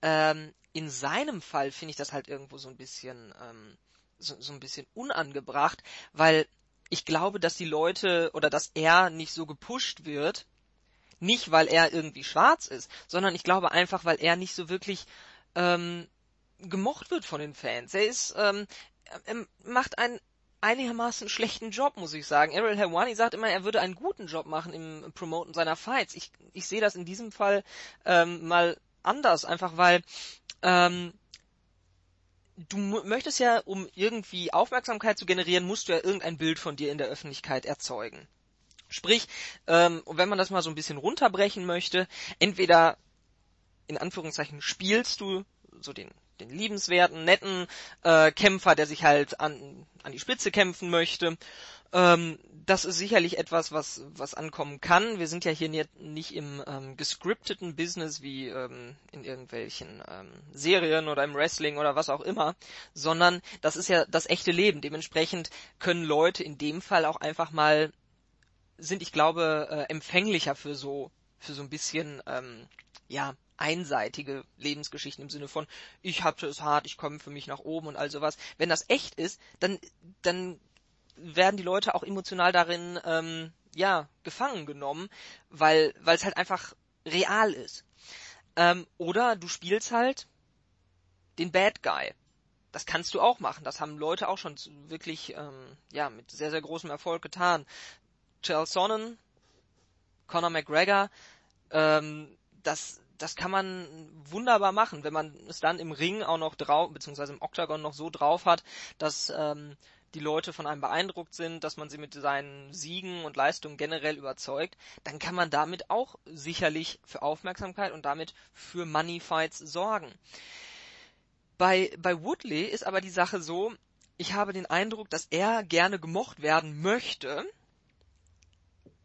ähm, in seinem Fall finde ich das halt irgendwo so ein bisschen ähm, so, so ein bisschen unangebracht, weil ich glaube, dass die Leute oder dass er nicht so gepusht wird, nicht weil er irgendwie schwarz ist, sondern ich glaube einfach, weil er nicht so wirklich ähm, gemocht wird von den Fans. Er ist, ähm, er macht einen einigermaßen schlechten Job, muss ich sagen. Ariel Helwani sagt immer, er würde einen guten Job machen im Promoten seiner Fights. Ich, ich sehe das in diesem Fall ähm, mal anders, einfach weil ähm, du möchtest ja, um irgendwie Aufmerksamkeit zu generieren, musst du ja irgendein Bild von dir in der Öffentlichkeit erzeugen. Sprich, ähm, wenn man das mal so ein bisschen runterbrechen möchte, entweder in Anführungszeichen spielst du so den den liebenswerten, netten äh, Kämpfer, der sich halt an, an die Spitze kämpfen möchte, ähm, das ist sicherlich etwas, was, was ankommen kann. Wir sind ja hier nicht im ähm, gescripteten Business wie ähm, in irgendwelchen ähm, Serien oder im Wrestling oder was auch immer, sondern das ist ja das echte Leben. Dementsprechend können Leute in dem Fall auch einfach mal sind, ich glaube, äh, empfänglicher für so für so ein bisschen ähm, ja einseitige Lebensgeschichten im Sinne von ich hatte es hart, ich komme für mich nach oben und all sowas. Wenn das echt ist, dann dann werden die Leute auch emotional darin ähm, ja gefangen genommen, weil weil es halt einfach real ist. Ähm, oder du spielst halt den Bad Guy. Das kannst du auch machen. Das haben Leute auch schon wirklich ähm, ja mit sehr sehr großem Erfolg getan. Charles Sonnen, Conor McGregor, ähm, das das kann man wunderbar machen, wenn man es dann im Ring auch noch drauf, beziehungsweise im Octagon noch so drauf hat, dass ähm, die Leute von einem beeindruckt sind, dass man sie mit seinen Siegen und Leistungen generell überzeugt, dann kann man damit auch sicherlich für Aufmerksamkeit und damit für Money Fights sorgen. Bei, bei Woodley ist aber die Sache so, ich habe den Eindruck, dass er gerne gemocht werden möchte,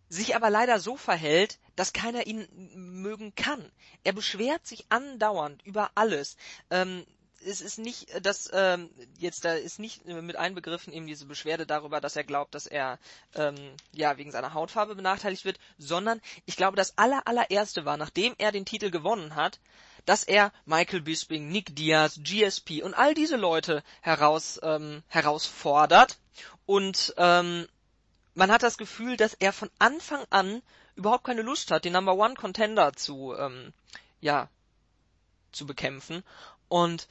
sich aber leider so verhält, dass keiner ihn mögen kann. Er beschwert sich andauernd über alles. Ähm, es ist nicht, äh, dass ähm, jetzt da ist nicht äh, mit einbegriffen eben diese Beschwerde darüber, dass er glaubt, dass er ähm, ja wegen seiner Hautfarbe benachteiligt wird, sondern ich glaube, das aller allererste war, nachdem er den Titel gewonnen hat, dass er Michael Bisping, Nick Diaz, GSP und all diese Leute heraus ähm, herausfordert. Und ähm, man hat das Gefühl, dass er von Anfang an überhaupt keine Lust hat, den Number One Contender zu ähm, ja zu bekämpfen. Und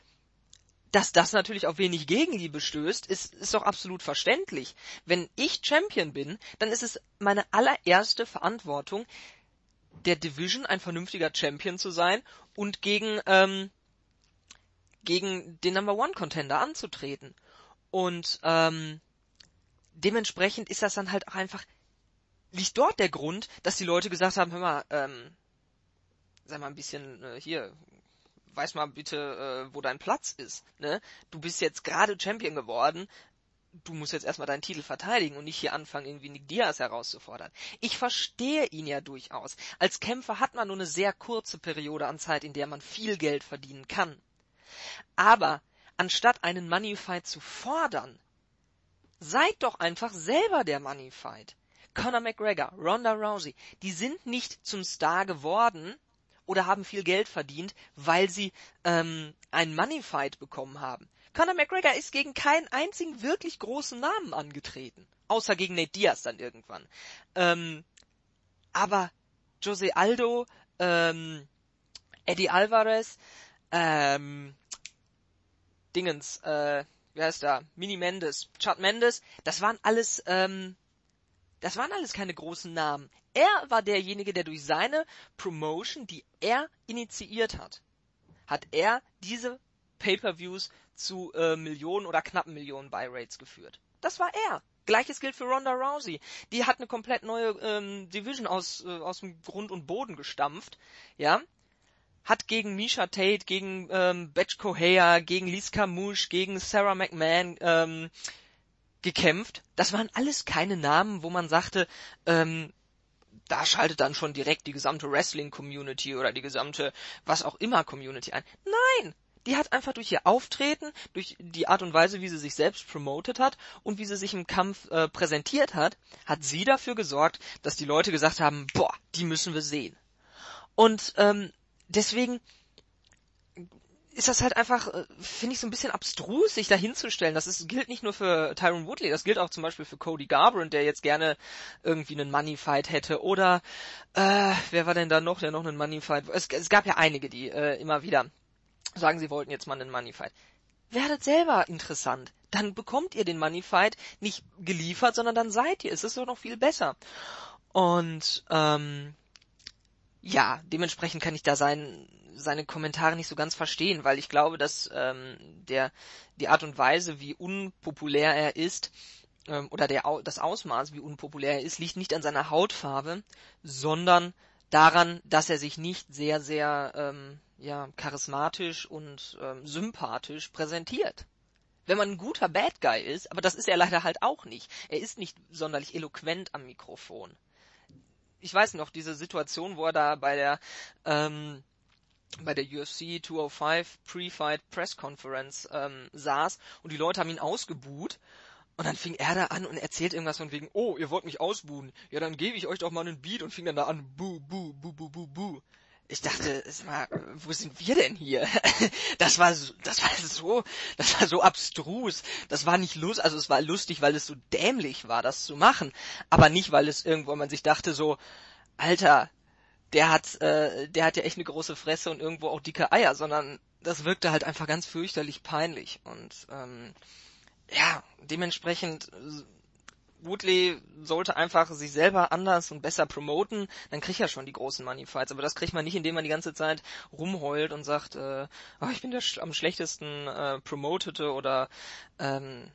dass das natürlich auf wenig Gegenliebe stößt, ist, ist doch absolut verständlich. Wenn ich Champion bin, dann ist es meine allererste Verantwortung, der Division ein vernünftiger Champion zu sein und gegen, ähm, gegen den Number One Contender anzutreten. Und ähm, dementsprechend ist das dann halt auch einfach, liegt dort der Grund, dass die Leute gesagt haben, hör mal, ähm, sei mal ein bisschen äh, hier, weiß mal bitte, äh, wo dein Platz ist. Ne? Du bist jetzt gerade Champion geworden, du musst jetzt erstmal deinen Titel verteidigen und nicht hier anfangen, irgendwie Nick Diaz herauszufordern. Ich verstehe ihn ja durchaus. Als Kämpfer hat man nur eine sehr kurze Periode an Zeit, in der man viel Geld verdienen kann. Aber anstatt einen Money Fight zu fordern, seid doch einfach selber der Money Fight. Conor McGregor, Ronda Rousey, die sind nicht zum Star geworden oder haben viel Geld verdient, weil sie ähm, einen Money Fight bekommen haben. Conor McGregor ist gegen keinen einzigen wirklich großen Namen angetreten. Außer gegen Nate Diaz dann irgendwann. Ähm, aber Jose Aldo, ähm, Eddie Alvarez, ähm, Dingens, äh, wie heißt da? Mini Mendes, Chad Mendes, das waren alles, ähm, das waren alles keine großen Namen. Er war derjenige, der durch seine Promotion, die er initiiert hat, hat er diese Pay-per-Views zu äh, Millionen oder knappen Millionen Buy-Rates geführt. Das war er. Gleiches gilt für Ronda Rousey. Die hat eine komplett neue ähm, Division aus, äh, aus dem Grund und Boden gestampft. Ja, hat gegen Misha Tate, gegen ähm, Betch Kohea, gegen Liz Camouche, gegen Sarah McMahon ähm, gekämpft. Das waren alles keine Namen, wo man sagte, ähm, da schaltet dann schon direkt die gesamte Wrestling-Community oder die gesamte was auch immer Community ein. Nein! Die hat einfach durch ihr Auftreten, durch die Art und Weise, wie sie sich selbst promotet hat und wie sie sich im Kampf äh, präsentiert hat, hat sie dafür gesorgt, dass die Leute gesagt haben, boah, die müssen wir sehen. Und ähm, deswegen ist das halt einfach, äh, finde ich, so ein bisschen abstrus, sich da hinzustellen. Das ist, gilt nicht nur für Tyron Woodley, das gilt auch zum Beispiel für Cody Garbrandt, der jetzt gerne irgendwie einen Money Fight hätte. Oder äh, wer war denn da noch, der noch einen Money Fight? Es, es gab ja einige, die äh, immer wieder sagen, sie wollten jetzt mal einen Money Fight. Werdet selber interessant. Dann bekommt ihr den Money Fight nicht geliefert, sondern dann seid ihr. Es ist doch noch viel besser. Und ähm, ja, dementsprechend kann ich da sein, seine Kommentare nicht so ganz verstehen, weil ich glaube, dass ähm, der die Art und Weise, wie unpopulär er ist, ähm, oder der das Ausmaß, wie unpopulär er ist, liegt nicht an seiner Hautfarbe, sondern daran, dass er sich nicht sehr, sehr ähm, ja, charismatisch und ähm, sympathisch präsentiert. Wenn man ein guter Bad Guy ist, aber das ist er leider halt auch nicht. Er ist nicht sonderlich eloquent am Mikrofon. Ich weiß noch, diese Situation, wo er da bei der ähm, bei der UFC 205 Pre-Fight Press Conference ähm, saß und die Leute haben ihn ausgebuht und dann fing er da an und erzählt irgendwas von wegen, oh, ihr wollt mich ausbuhen. Ja, dann gebe ich euch doch mal einen Beat und fing dann da an, bu, bu, bu, bu, bu, bu. Ich dachte, mal, wo sind wir denn hier? <laughs> Das war so, das war so, das war so abstrus. Das war nicht lust, also es war lustig, weil es so dämlich war, das zu machen, aber nicht, weil es irgendwo man sich dachte so, Alter, der hat, äh, der hat ja echt eine große Fresse und irgendwo auch dicke Eier, sondern das wirkte halt einfach ganz fürchterlich peinlich und ähm, ja, dementsprechend Woodley sollte einfach sich selber anders und besser promoten, dann kriegt er schon die großen Money Fights. Aber das kriegt man nicht, indem man die ganze Zeit rumheult und sagt, äh, oh, ich bin der am schlechtesten äh, promotete oder ähm,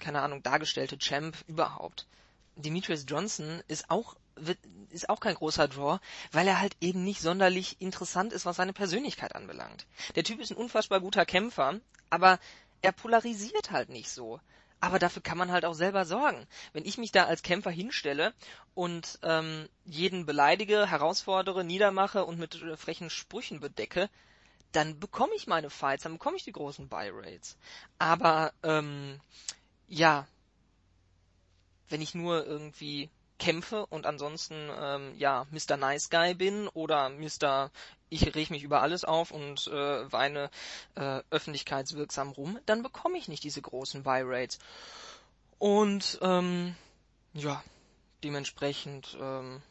keine Ahnung dargestellte Champ überhaupt. Demetrius Johnson ist auch wird, ist auch kein großer Draw, weil er halt eben nicht sonderlich interessant ist, was seine Persönlichkeit anbelangt. Der Typ ist ein unfassbar guter Kämpfer, aber er polarisiert halt nicht so. Aber dafür kann man halt auch selber sorgen. Wenn ich mich da als Kämpfer hinstelle und ähm, jeden beleidige, herausfordere, niedermache und mit äh, frechen Sprüchen bedecke, dann bekomme ich meine Fights, dann bekomme ich die großen Buy-Rates. Aber ähm, ja, wenn ich nur irgendwie kämpfe und ansonsten ähm, ja Mr. Nice Guy bin oder Mr. ich reg mich über alles auf und äh, weine äh, öffentlichkeitswirksam rum, dann bekomme ich nicht diese großen Buy Rates. Und ähm, ja, dementsprechend ähm,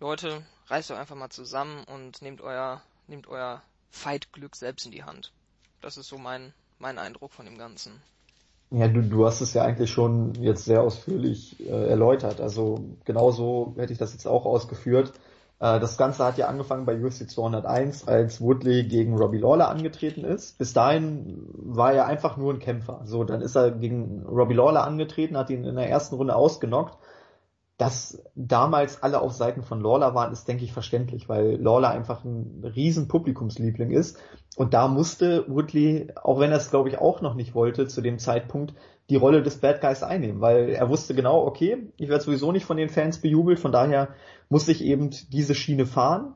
Leute, reißt euch einfach mal zusammen und nehmt euer nehmt euer Fight Glück selbst in die Hand. Das ist so mein, mein Eindruck von dem Ganzen. Ja, du, du hast es ja eigentlich schon jetzt sehr ausführlich äh, erläutert. Also genauso hätte ich das jetzt auch ausgeführt. Äh, das Ganze hat ja angefangen bei UFC 201, als Woodley gegen Robbie Lawler angetreten ist. Bis dahin war er einfach nur ein Kämpfer. So, dann ist er gegen Robbie Lawler angetreten, hat ihn in der ersten Runde ausgenockt dass damals alle auf Seiten von Lawler waren, ist, denke ich, verständlich, weil Lawler einfach ein riesen Publikumsliebling ist. Und da musste Woodley, auch wenn er es, glaube ich, auch noch nicht wollte, zu dem Zeitpunkt die Rolle des Bad Guys einnehmen, weil er wusste genau, okay, ich werde sowieso nicht von den Fans bejubelt, von daher muss ich eben diese Schiene fahren.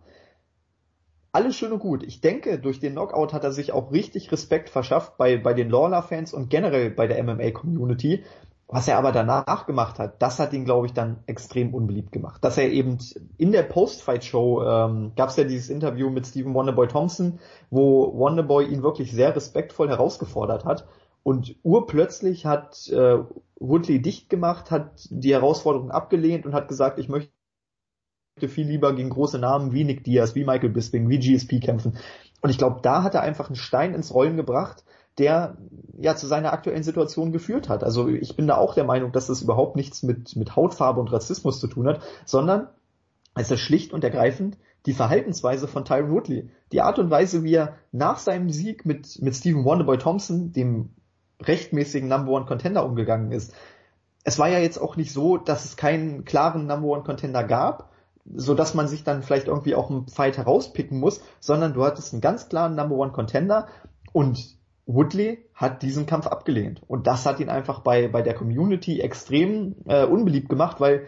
Alles schön und gut. Ich denke, durch den Knockout hat er sich auch richtig Respekt verschafft bei, bei den Lawler-Fans und generell bei der MMA-Community, was er aber danach gemacht hat, das hat ihn, glaube ich, dann extrem unbeliebt gemacht. Dass er eben in der Post-Fight-Show ähm, gab es ja dieses Interview mit Stephen Wonderboy Thompson, wo Wonderboy ihn wirklich sehr respektvoll herausgefordert hat. Und urplötzlich hat äh, Woodley dicht gemacht, hat die Herausforderung abgelehnt und hat gesagt, ich möchte viel lieber gegen große Namen wie Nick Diaz, wie Michael Bisping, wie GSP kämpfen. Und ich glaube, da hat er einfach einen Stein ins Rollen gebracht, der ja zu seiner aktuellen Situation geführt hat. Also ich bin da auch der Meinung, dass das überhaupt nichts mit, mit Hautfarbe und Rassismus zu tun hat, sondern es ist schlicht und ergreifend die Verhaltensweise von Tyron Woodley. Die Art und Weise, wie er nach seinem Sieg mit, mit Stephen Wonderboy Thompson, dem rechtmäßigen Number One Contender, umgegangen ist. Es war ja jetzt auch nicht so, dass es keinen klaren Number One Contender gab, so dass man sich dann vielleicht irgendwie auch einen Fight herauspicken muss, sondern du hattest einen ganz klaren Number One Contender und Woodley hat diesen Kampf abgelehnt. Und das hat ihn einfach bei, bei der Community extrem äh, unbeliebt gemacht, weil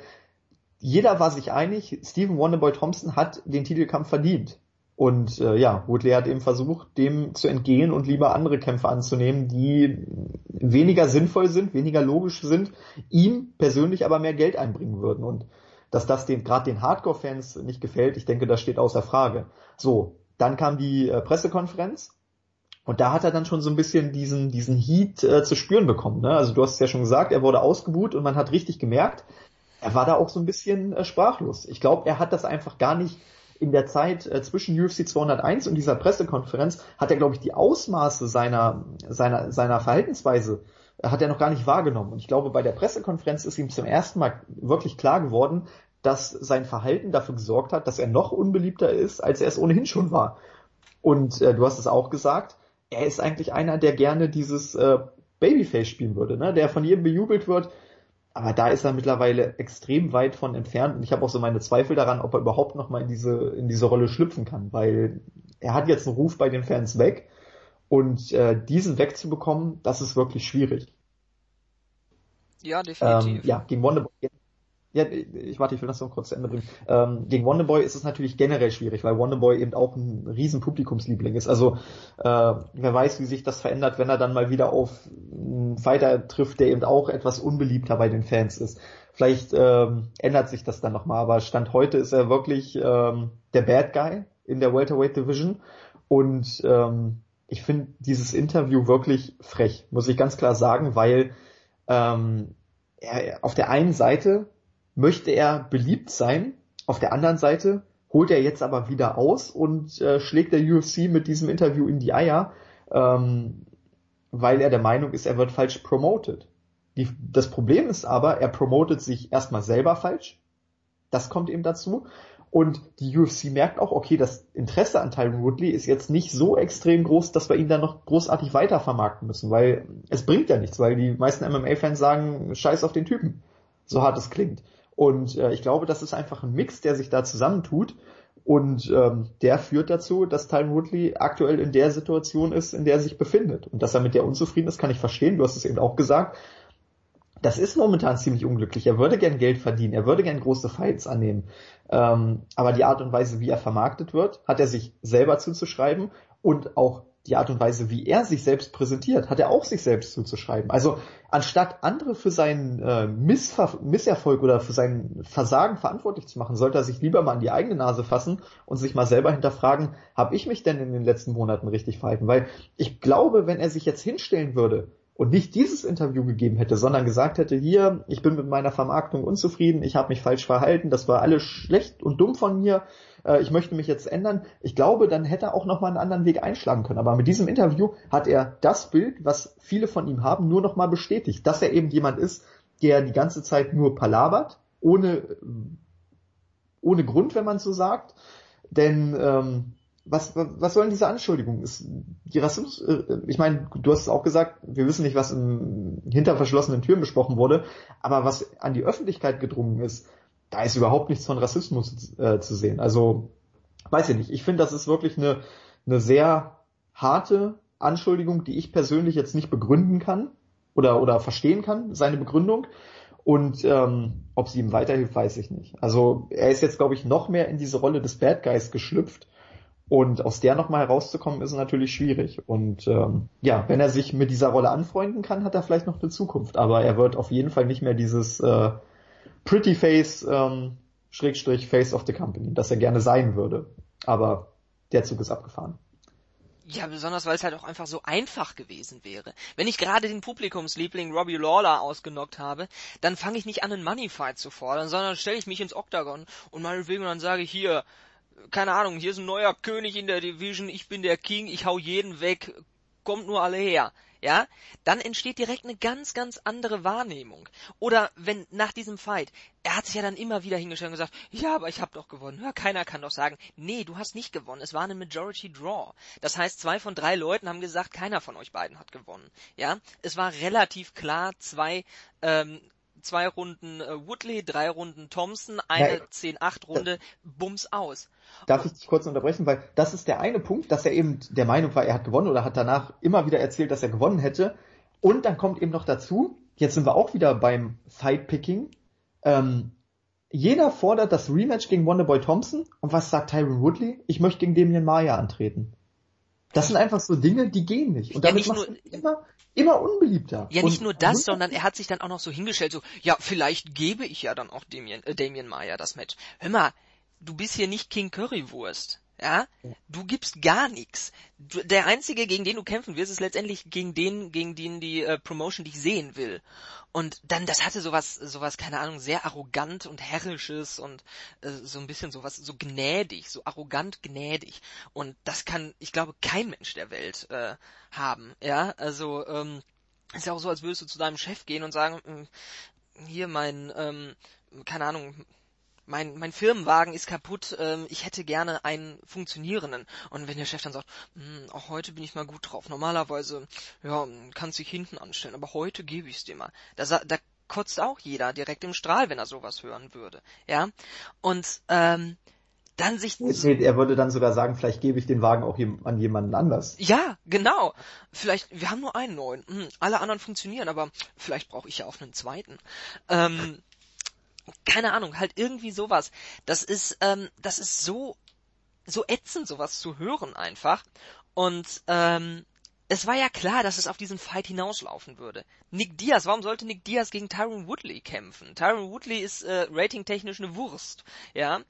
jeder war sich einig, Stephen Wonderboy Thompson hat den Titelkampf verdient. Und äh, ja, Woodley hat eben versucht, dem zu entgehen und lieber andere Kämpfe anzunehmen, die weniger sinnvoll sind, weniger logisch sind, ihm persönlich aber mehr Geld einbringen würden. Und dass das den gerade den Hardcore-Fans nicht gefällt, ich denke, das steht außer Frage. So, dann kam die äh, Pressekonferenz und da hat er dann schon so ein bisschen diesen, diesen Heat äh, zu spüren bekommen. Ne? Also du hast es ja schon gesagt, er wurde ausgebuht und man hat richtig gemerkt, er war da auch so ein bisschen äh, sprachlos. Ich glaube, er hat das einfach gar nicht in der Zeit äh, zwischen UFC 201 und dieser Pressekonferenz hat er, glaube ich, die Ausmaße seiner, seiner, seiner Verhaltensweise äh, hat er noch gar nicht wahrgenommen. Und ich glaube, bei der Pressekonferenz ist ihm zum ersten Mal wirklich klar geworden, dass sein Verhalten dafür gesorgt hat, dass er noch unbeliebter ist, als er es ohnehin schon war. Und äh, du hast es auch gesagt, er ist eigentlich einer, der gerne dieses äh, Babyface spielen würde, ne? der von jedem bejubelt wird. Aber da ist er mittlerweile extrem weit von entfernt und ich habe auch so meine Zweifel daran, ob er überhaupt noch mal in diese in diese Rolle schlüpfen kann, weil er hat jetzt einen Ruf bei den Fans weg und äh, diesen wegzubekommen, das ist wirklich schwierig. Ja, definitiv. Ähm, ja, gegen Wonderboy ja, ich warte, ich will das noch kurz zu Ende bringen. Ähm, gegen Wonderboy ist es natürlich generell schwierig, weil Wonderboy eben auch ein riesen Publikumsliebling ist. Also äh, wer weiß, wie sich das verändert, wenn er dann mal wieder auf einen Fighter trifft, der eben auch etwas unbeliebter bei den Fans ist. Vielleicht ähm, ändert sich das dann nochmal, aber Stand heute ist er wirklich ähm, der Bad Guy in der Welterweight Division und ähm, ich finde dieses Interview wirklich frech, muss ich ganz klar sagen, weil ähm, er auf der einen Seite möchte er beliebt sein. Auf der anderen Seite holt er jetzt aber wieder aus und äh, schlägt der UFC mit diesem Interview in die Eier, ähm, weil er der Meinung ist, er wird falsch promoted. Die, das Problem ist aber, er promotet sich erstmal selber falsch. Das kommt eben dazu. Und die UFC merkt auch, okay, das Interesse an Tyron Woodley ist jetzt nicht so extrem groß, dass wir ihn dann noch großartig weiter vermarkten müssen, weil es bringt ja nichts, weil die meisten MMA-Fans sagen, scheiß auf den Typen. So hart es klingt. Und äh, ich glaube, das ist einfach ein Mix, der sich da zusammentut. Und ähm, der führt dazu, dass Tyron Woodley aktuell in der Situation ist, in der er sich befindet. Und dass er mit der unzufrieden ist, kann ich verstehen. Du hast es eben auch gesagt. Das ist momentan ziemlich unglücklich. Er würde gern Geld verdienen, er würde gern große Fights annehmen. Ähm, aber die Art und Weise, wie er vermarktet wird, hat er sich selber zuzuschreiben und auch die Art und Weise, wie er sich selbst präsentiert, hat er auch sich selbst zuzuschreiben. Also anstatt andere für seinen äh, Missver Misserfolg oder für sein Versagen verantwortlich zu machen, sollte er sich lieber mal an die eigene Nase fassen und sich mal selber hinterfragen, habe ich mich denn in den letzten Monaten richtig verhalten? Weil ich glaube, wenn er sich jetzt hinstellen würde und nicht dieses Interview gegeben hätte, sondern gesagt hätte, hier, ich bin mit meiner Vermarktung unzufrieden, ich habe mich falsch verhalten, das war alles schlecht und dumm von mir, äh, ich möchte mich jetzt ändern, ich glaube, dann hätte er auch nochmal einen anderen Weg einschlagen können. Aber mit diesem Interview hat er das Bild, was viele von ihm haben, nur nochmal bestätigt, dass er eben jemand ist, der die ganze Zeit nur palabert, ohne, ohne Grund, wenn man so sagt. Denn ähm, was, was sollen diese Anschuldigungen? Ist die Rassismus, äh, ich meine, du hast es auch gesagt, wir wissen nicht, was in, hinter verschlossenen Türen besprochen wurde, aber was an die Öffentlichkeit gedrungen ist, da ist überhaupt nichts von Rassismus äh, zu sehen. Also, weiß ich nicht. Ich finde, das ist wirklich eine, eine sehr harte Anschuldigung, die ich persönlich jetzt nicht begründen kann oder, oder verstehen kann, seine Begründung. Und ähm, ob sie ihm weiterhilft, weiß ich nicht. Also er ist jetzt, glaube ich, noch mehr in diese Rolle des Bad Guys geschlüpft und aus der nochmal herauszukommen, ist natürlich schwierig. Und ähm, ja, wenn er sich mit dieser Rolle anfreunden kann, hat er vielleicht noch eine Zukunft. Aber er wird auf jeden Fall nicht mehr dieses äh, Pretty Face, ähm, Schrägstrich Face of the Company, das er gerne sein würde. Aber der Zug ist abgefahren. Ja, besonders weil es halt auch einfach so einfach gewesen wäre. Wenn ich gerade den Publikumsliebling Robbie Lawler ausgenockt habe, dann fange ich nicht an, einen Moneyfight zu fordern, sondern stelle ich mich ins Octagon und meinetwegen dann sage ich hier, keine Ahnung, hier ist ein neuer König in der Division, ich bin der King, ich hau jeden weg, kommt nur alle her. Ja, dann entsteht direkt eine ganz, ganz andere Wahrnehmung. Oder wenn nach diesem Fight, er hat sich ja dann immer wieder hingestellt und gesagt, ja, aber ich habe doch gewonnen. Ja, keiner kann doch sagen, nee, du hast nicht gewonnen. Es war eine Majority Draw. Das heißt, zwei von drei Leuten haben gesagt, keiner von euch beiden hat gewonnen. Ja, es war relativ klar, zwei ähm, zwei Runden äh, Woodley, drei Runden Thompson, eine 10-8-Runde, Bums aus. Darf ich dich kurz unterbrechen, weil das ist der eine Punkt, dass er eben der Meinung war, er hat gewonnen oder hat danach immer wieder erzählt, dass er gewonnen hätte. Und dann kommt eben noch dazu, jetzt sind wir auch wieder beim Sidepicking. Ähm, jeder fordert das Rematch gegen Wonderboy Thompson und was sagt Tyron Woodley? Ich möchte gegen Damien Maya antreten. Das sind einfach so Dinge, die gehen nicht. Und damit ja, nicht nur, immer, immer unbeliebter. Ja, nicht nur das, sondern er hat sich dann auch noch so hingestellt, so, ja, vielleicht gebe ich ja dann auch Damien, äh, Damien Maya das Match. Hör mal, du bist hier nicht King Currywurst. Ja, du gibst gar nichts. Der einzige, gegen den du kämpfen wirst, ist letztendlich gegen den, gegen den die äh, Promotion dich sehen will. Und dann, das hatte sowas, sowas, keine Ahnung, sehr arrogant und herrisches und äh, so ein bisschen sowas, so gnädig, so arrogant gnädig. Und das kann, ich glaube, kein Mensch der Welt äh, haben. Ja, also ähm, ist ja auch so, als würdest du zu deinem Chef gehen und sagen, hm, hier mein, ähm, keine Ahnung, mein, mein Firmenwagen ist kaputt, ähm, ich hätte gerne einen funktionierenden. Und wenn der Chef dann sagt, hm, auch heute bin ich mal gut drauf. Normalerweise, ja, kannst dich hinten anstellen, aber heute gebe ich's dir mal. Da, da kotzt auch jeder direkt im Strahl, wenn er sowas hören würde. Ja. Und ähm, dann sich. Er würde dann sogar sagen, vielleicht gebe ich den Wagen auch an jemanden anders. Ja, genau. Vielleicht, wir haben nur einen neuen. Hm, alle anderen funktionieren, aber vielleicht brauche ich ja auch einen zweiten. Ähm, keine Ahnung, halt irgendwie sowas. Das ist, ähm, das ist so, so ätzend, sowas zu hören einfach. Und ähm, es war ja klar, dass es auf diesen Fight hinauslaufen würde. Nick Diaz, warum sollte Nick Diaz gegen Tyron Woodley kämpfen? Tyron Woodley ist äh, ratingtechnisch eine Wurst, ja.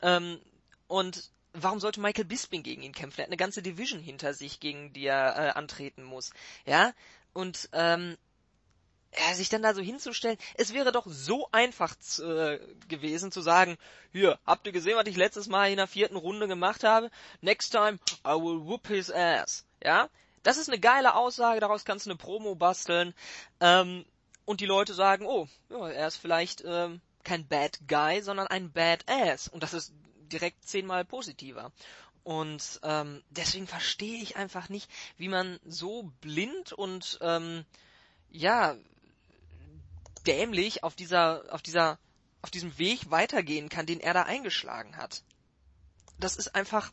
Ähm, und warum sollte Michael Bisping gegen ihn kämpfen? Er hat eine ganze Division hinter sich, gegen die er äh, antreten muss, ja. Und ähm, ja, sich dann da so hinzustellen, es wäre doch so einfach äh, gewesen zu sagen, hier, habt ihr gesehen, was ich letztes Mal in der vierten Runde gemacht habe? Next time, I will whoop his ass. Ja? Das ist eine geile Aussage, daraus kannst du eine Promo basteln. Ähm, und die Leute sagen, oh, ja, er ist vielleicht ähm, kein Bad Guy, sondern ein Bad Ass. Und das ist direkt zehnmal positiver. Und ähm, deswegen verstehe ich einfach nicht, wie man so blind und ähm, ja, dämlich auf dieser, auf dieser, auf diesem Weg weitergehen kann, den er da eingeschlagen hat. Das ist einfach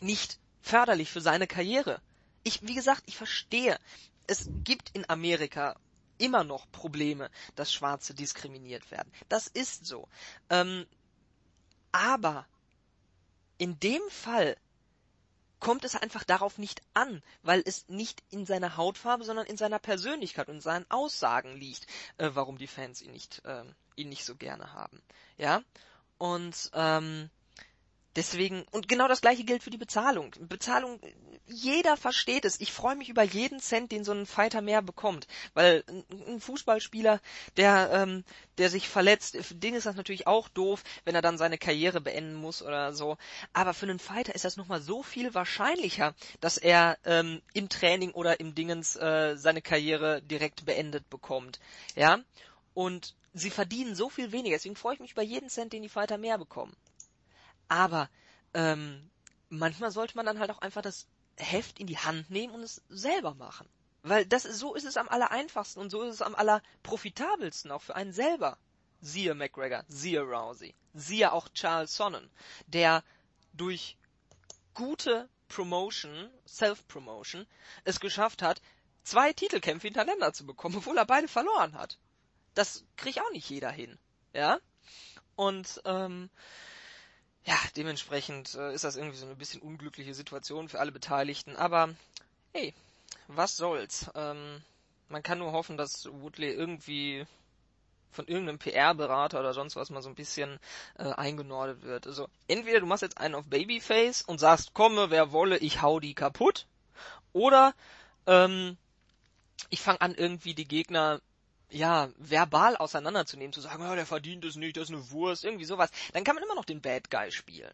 nicht förderlich für seine Karriere. Ich, wie gesagt, ich verstehe. Es gibt in Amerika immer noch Probleme, dass Schwarze diskriminiert werden. Das ist so. Ähm, aber in dem Fall kommt es einfach darauf nicht an, weil es nicht in seiner Hautfarbe, sondern in seiner Persönlichkeit und seinen Aussagen liegt, äh, warum die Fans ihn nicht, äh, ihn nicht so gerne haben. Ja? Und ähm, Deswegen, und genau das gleiche gilt für die Bezahlung. Bezahlung, jeder versteht es. Ich freue mich über jeden Cent, den so ein Fighter mehr bekommt. Weil ein Fußballspieler, der, ähm, der sich verletzt, für den ist das natürlich auch doof, wenn er dann seine Karriere beenden muss oder so. Aber für einen Fighter ist das nochmal so viel wahrscheinlicher, dass er ähm, im Training oder im Dingens äh, seine Karriere direkt beendet bekommt. Ja? Und sie verdienen so viel weniger. Deswegen freue ich mich über jeden Cent, den die Fighter mehr bekommen. Aber ähm, manchmal sollte man dann halt auch einfach das Heft in die Hand nehmen und es selber machen. Weil das so ist es am aller einfachsten und so ist es am aller profitabelsten auch für einen selber. Siehe McGregor, siehe Rousey, siehe auch Charles Sonnen, der durch gute Promotion, Self-Promotion, es geschafft hat, zwei Titelkämpfe hintereinander zu bekommen, obwohl er beide verloren hat. Das kriegt auch nicht jeder hin, ja? Und ähm, ja, dementsprechend äh, ist das irgendwie so eine bisschen unglückliche Situation für alle Beteiligten. Aber hey, was soll's? Ähm, man kann nur hoffen, dass Woodley irgendwie von irgendeinem PR-Berater oder sonst was mal so ein bisschen äh, eingenordet wird. Also entweder du machst jetzt einen auf Babyface und sagst, komme, wer wolle, ich hau die kaputt. Oder ähm, ich fange an, irgendwie die Gegner ja, verbal auseinanderzunehmen, zu sagen, oh, der verdient es nicht, das ist eine Wurst, irgendwie sowas, dann kann man immer noch den Bad Guy spielen.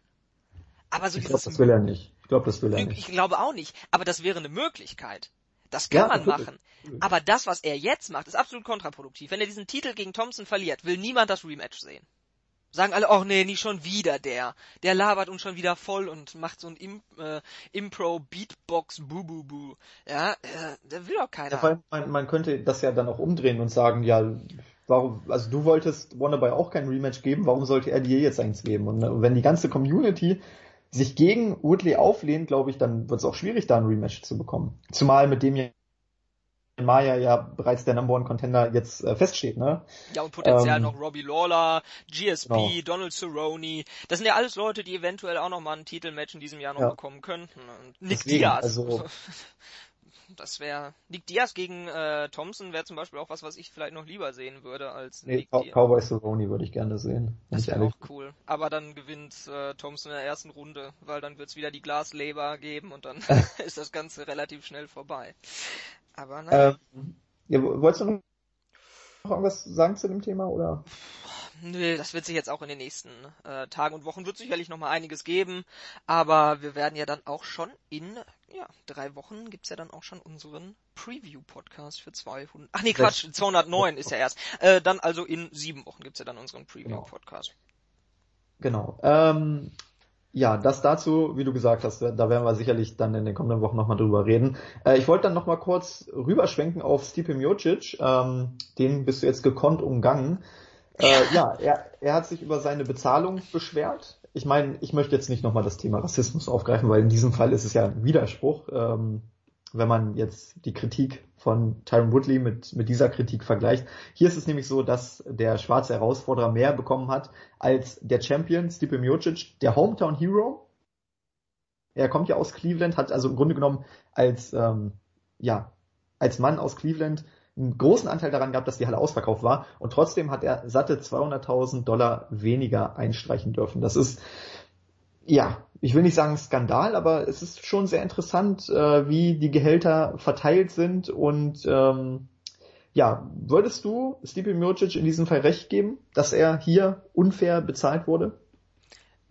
Aber so ich glaube, das will er nicht. Ich glaube, das will er ich, nicht. Ich glaube auch nicht. Aber das wäre eine Möglichkeit. Das kann ja, man machen. Aber das, was er jetzt macht, ist absolut kontraproduktiv. Wenn er diesen Titel gegen Thompson verliert, will niemand das Rematch sehen sagen alle, ach nee, nicht schon wieder der. Der labert uns schon wieder voll und macht so ein Im, äh, Impro Beatbox bu bu bu. Ja, äh, der will doch keiner. Ja, man, man könnte das ja dann auch umdrehen und sagen, ja, warum, also du wolltest Wonderboy auch kein Rematch geben, warum sollte er dir jetzt eins geben? Und äh, wenn die ganze Community sich gegen Woodley auflehnt, glaube ich, dann wird es auch schwierig, da ein Rematch zu bekommen. Zumal mit dem Maya ja bereits der Number One Contender jetzt äh, feststeht, ne? Ja, und potenziell ähm, noch Robbie Lawler, GSP, genau. Donald Cerrone. Das sind ja alles Leute, die eventuell auch noch mal ein Titelmatch in diesem Jahr noch ja. bekommen könnten. Und Nick Deswegen, Diaz. Also, <laughs> das wäre Nick Diaz gegen äh, Thompson wäre zum Beispiel auch was, was ich vielleicht noch lieber sehen würde als nee, Nick Diaz. Cowboy Cerrone würde ich gerne sehen. Das wäre auch cool. Aber dann gewinnt äh, Thompson in der ersten Runde, weil dann wird es wieder die Glasleber geben und dann <laughs> <laughs> ist das Ganze relativ schnell vorbei. Aber naja. Ähm, ja, wolltest du noch irgendwas sagen zu dem Thema oder? Nö, das wird sich jetzt auch in den nächsten äh, Tagen und Wochen wird sicherlich noch mal einiges geben, aber wir werden ja dann auch schon in ja, drei Wochen gibt's ja dann auch schon unseren Preview-Podcast für 200. Ach nee, Quatsch, 209 ist ja erst. Äh, dann also in sieben Wochen gibt's ja dann unseren Preview-Podcast. Genau. genau. Ähm, ja, das dazu, wie du gesagt hast, da werden wir sicherlich dann in den kommenden Wochen nochmal drüber reden. Äh, ich wollte dann nochmal kurz rüberschwenken auf Stipe Miocic, ähm, den bist du jetzt gekonnt umgangen. Äh, ja, er, er hat sich über seine Bezahlung beschwert. Ich meine, ich möchte jetzt nicht nochmal das Thema Rassismus aufgreifen, weil in diesem Fall ist es ja ein Widerspruch. Ähm, wenn man jetzt die Kritik von Tyron Woodley mit, mit dieser Kritik vergleicht. Hier ist es nämlich so, dass der schwarze Herausforderer mehr bekommen hat als der Champion Stipe Miocic, der Hometown Hero. Er kommt ja aus Cleveland, hat also im Grunde genommen als, ähm, ja, als Mann aus Cleveland einen großen Anteil daran gehabt, dass die Halle ausverkauft war und trotzdem hat er satte 200.000 Dollar weniger einstreichen dürfen. Das ist, ja, ich will nicht sagen Skandal, aber es ist schon sehr interessant, äh, wie die Gehälter verteilt sind und ähm, ja, würdest du Stipe Miocic in diesem Fall recht geben, dass er hier unfair bezahlt wurde?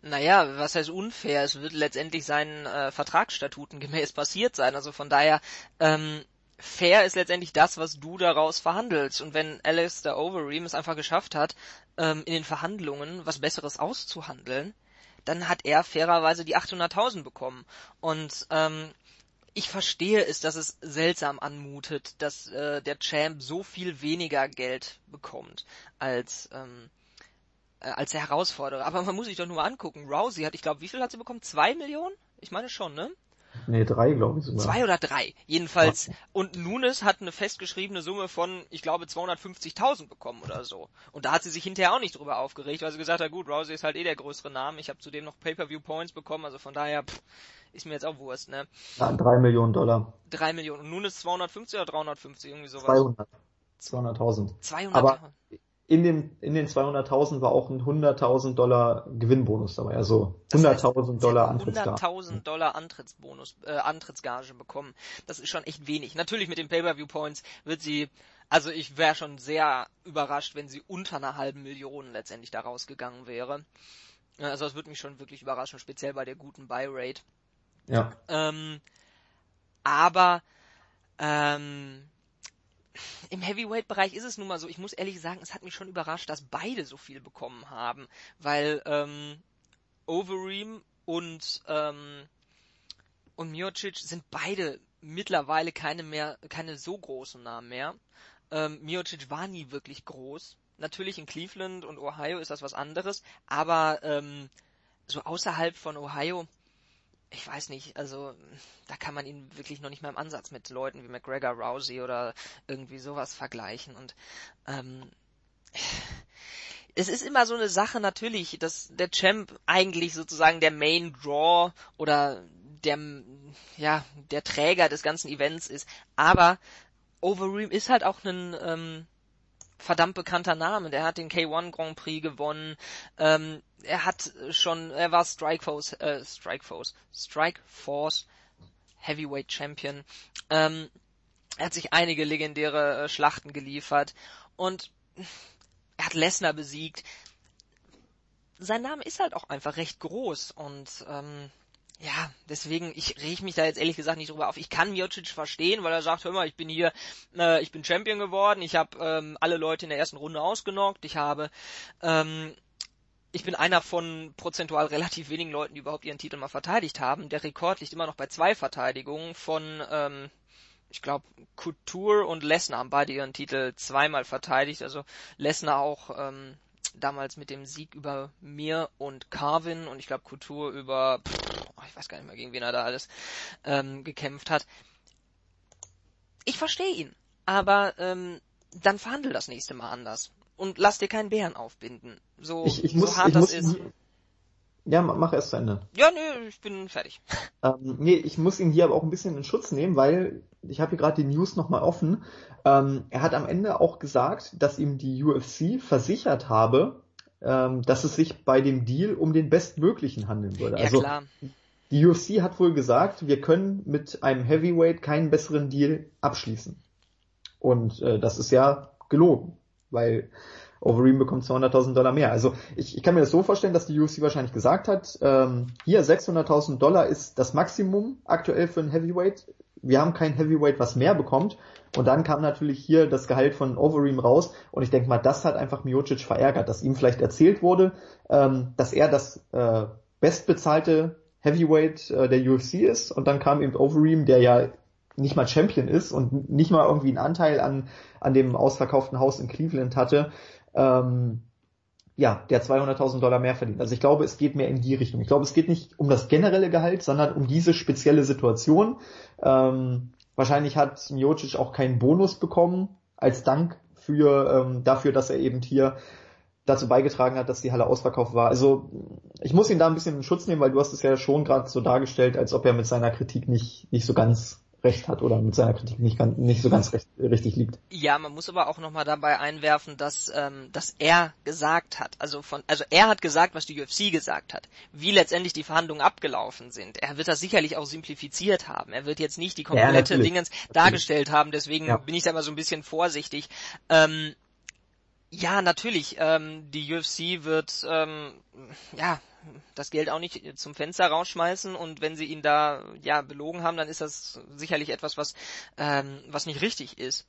Naja, was heißt unfair? Es wird letztendlich seinen äh, Vertragsstatuten gemäß <laughs> passiert sein. Also von daher, ähm, fair ist letztendlich das, was du daraus verhandelst. Und wenn Alistair Overeem es einfach geschafft hat, ähm, in den Verhandlungen was Besseres auszuhandeln, dann hat er fairerweise die 800.000 bekommen. Und ähm, ich verstehe es, dass es seltsam anmutet, dass äh, der Champ so viel weniger Geld bekommt als ähm, äh, als der Herausforderer. Aber man muss sich doch nur angucken. Rousey hat, ich glaube, wie viel hat sie bekommen? Zwei Millionen? Ich meine schon, ne? Nee, drei, glaube ich sogar. Zwei oder drei. Jedenfalls. Ja. Und Nunes hat eine festgeschriebene Summe von, ich glaube, 250.000 bekommen oder so. Und da hat sie sich hinterher auch nicht drüber aufgeregt, weil sie gesagt hat, gut, Rousey ist halt eh der größere Name. Ich habe zudem noch Pay-Per-View-Points bekommen, also von daher, pff, ist mir jetzt auch Wurst, ne? Ja, drei Millionen Dollar. Drei Millionen. Und Nunes 250 oder 350, irgendwie sowas? 200. 200.000. 200. Aber in den, in den 200.000 war auch ein 100.000 Dollar Gewinnbonus dabei, also 100.000 Dollar Antrittsgage. 100.000 Dollar Antrittsbonus, äh, Antrittsgage bekommen. Das ist schon echt wenig. Natürlich mit den Pay-Per-View Points wird sie, also ich wäre schon sehr überrascht, wenn sie unter einer halben Million letztendlich da rausgegangen wäre. Also das würde mich schon wirklich überraschen, speziell bei der guten Buy-Rate. Ja. Ähm, aber ähm, im Heavyweight-Bereich ist es nun mal so, ich muss ehrlich sagen, es hat mich schon überrascht, dass beide so viel bekommen haben, weil ähm, Overeem und ähm, und Miocic sind beide mittlerweile keine mehr, keine so großen Namen mehr. Ähm, Miocic war nie wirklich groß. Natürlich in Cleveland und Ohio ist das was anderes, aber ähm, so außerhalb von Ohio ich weiß nicht, also da kann man ihn wirklich noch nicht mal im Ansatz mit Leuten wie McGregor, Rousey oder irgendwie sowas vergleichen. Und ähm, es ist immer so eine Sache natürlich, dass der Champ eigentlich sozusagen der Main Draw oder der ja der Träger des ganzen Events ist, aber Overeem ist halt auch ein ähm, verdammt bekannter Name. Der hat den K1 Grand Prix gewonnen. Ähm, er hat schon, er war Strikeforce, äh, Strikeforce, Strikeforce Heavyweight Champion. Ähm, er hat sich einige legendäre äh, Schlachten geliefert und er hat Lesnar besiegt. Sein Name ist halt auch einfach recht groß und ähm, ja, deswegen, ich reg mich da jetzt ehrlich gesagt nicht drüber auf. Ich kann Miocic verstehen, weil er sagt, hör mal, ich bin hier, äh, ich bin Champion geworden, ich habe ähm, alle Leute in der ersten Runde ausgenockt, ich habe, ähm, ich bin einer von prozentual relativ wenigen Leuten, die überhaupt ihren Titel mal verteidigt haben. Der Rekord liegt immer noch bei zwei Verteidigungen von, ähm, ich glaube, Couture und Lesnar haben beide ihren Titel zweimal verteidigt. Also Lesnar auch ähm, damals mit dem Sieg über mir und Carvin und ich glaube Couture über, pff, ich weiß gar nicht mehr, gegen wen er da alles ähm, gekämpft hat. Ich verstehe ihn, aber ähm, dann verhandel das nächste Mal anders und lass dir keinen Bären aufbinden. So, ich, ich muss, so hart ich das muss, ist. Ja, mach erst zu Ende. Ja, nö, ich bin fertig. <laughs> Ähm, nee, ich muss ihn hier aber auch ein bisschen in Schutz nehmen, weil ich habe hier gerade die News nochmal offen. Ähm, er hat am Ende auch gesagt, dass ihm die UFC versichert habe, ähm, dass es sich bei dem Deal um den bestmöglichen handeln würde. Ja, also klar. Die UFC hat wohl gesagt, wir können mit einem Heavyweight keinen besseren Deal abschließen. Und äh, das ist ja gelogen, weil Overeem bekommt 200.000 Dollar mehr. Also ich, ich kann mir das so vorstellen, dass die UFC wahrscheinlich gesagt hat, ähm, hier 600.000 Dollar ist das Maximum aktuell für ein Heavyweight. Wir haben kein Heavyweight, was mehr bekommt. Und dann kam natürlich hier das Gehalt von Overeem raus. Und ich denke mal, das hat einfach Miocic verärgert, dass ihm vielleicht erzählt wurde, ähm, dass er das äh, bestbezahlte Heavyweight äh, der UFC ist. Und dann kam eben Overeem, der ja nicht mal Champion ist und nicht mal irgendwie einen Anteil an, an dem ausverkauften Haus in Cleveland hatte, ähm, ja, der 200.000 Dollar mehr verdient. Also ich glaube, es geht mehr in die Richtung. Ich glaube, es geht nicht um das generelle Gehalt, sondern um diese spezielle Situation. Ähm, wahrscheinlich hat Miocic auch keinen Bonus bekommen als Dank für ähm, dafür, dass er eben hier dazu beigetragen hat, dass die Halle ausverkauft war. Also ich muss ihn da ein bisschen in Schutz nehmen, weil du hast es ja schon gerade so dargestellt, als ob er mit seiner Kritik nicht nicht so ganz recht hat oder mit seiner Kritik nicht, ganz, nicht so ganz recht, richtig liegt. Ja, man muss aber auch nochmal dabei einwerfen, dass, ähm, dass er gesagt hat, also von, also er hat gesagt, was die UFC gesagt hat. Wie letztendlich die Verhandlungen abgelaufen sind. Er wird das sicherlich auch simplifiziert haben. Er wird jetzt nicht die komplette ja, Dingens dargestellt haben, deswegen Ja. bin ich da mal so ein bisschen vorsichtig. Ähm, ja, natürlich. Ähm, die UFC wird ähm, ja das Geld auch nicht zum Fenster rausschmeißen und wenn sie ihn da ja belogen haben, dann ist das sicherlich etwas, was ähm, was nicht richtig ist.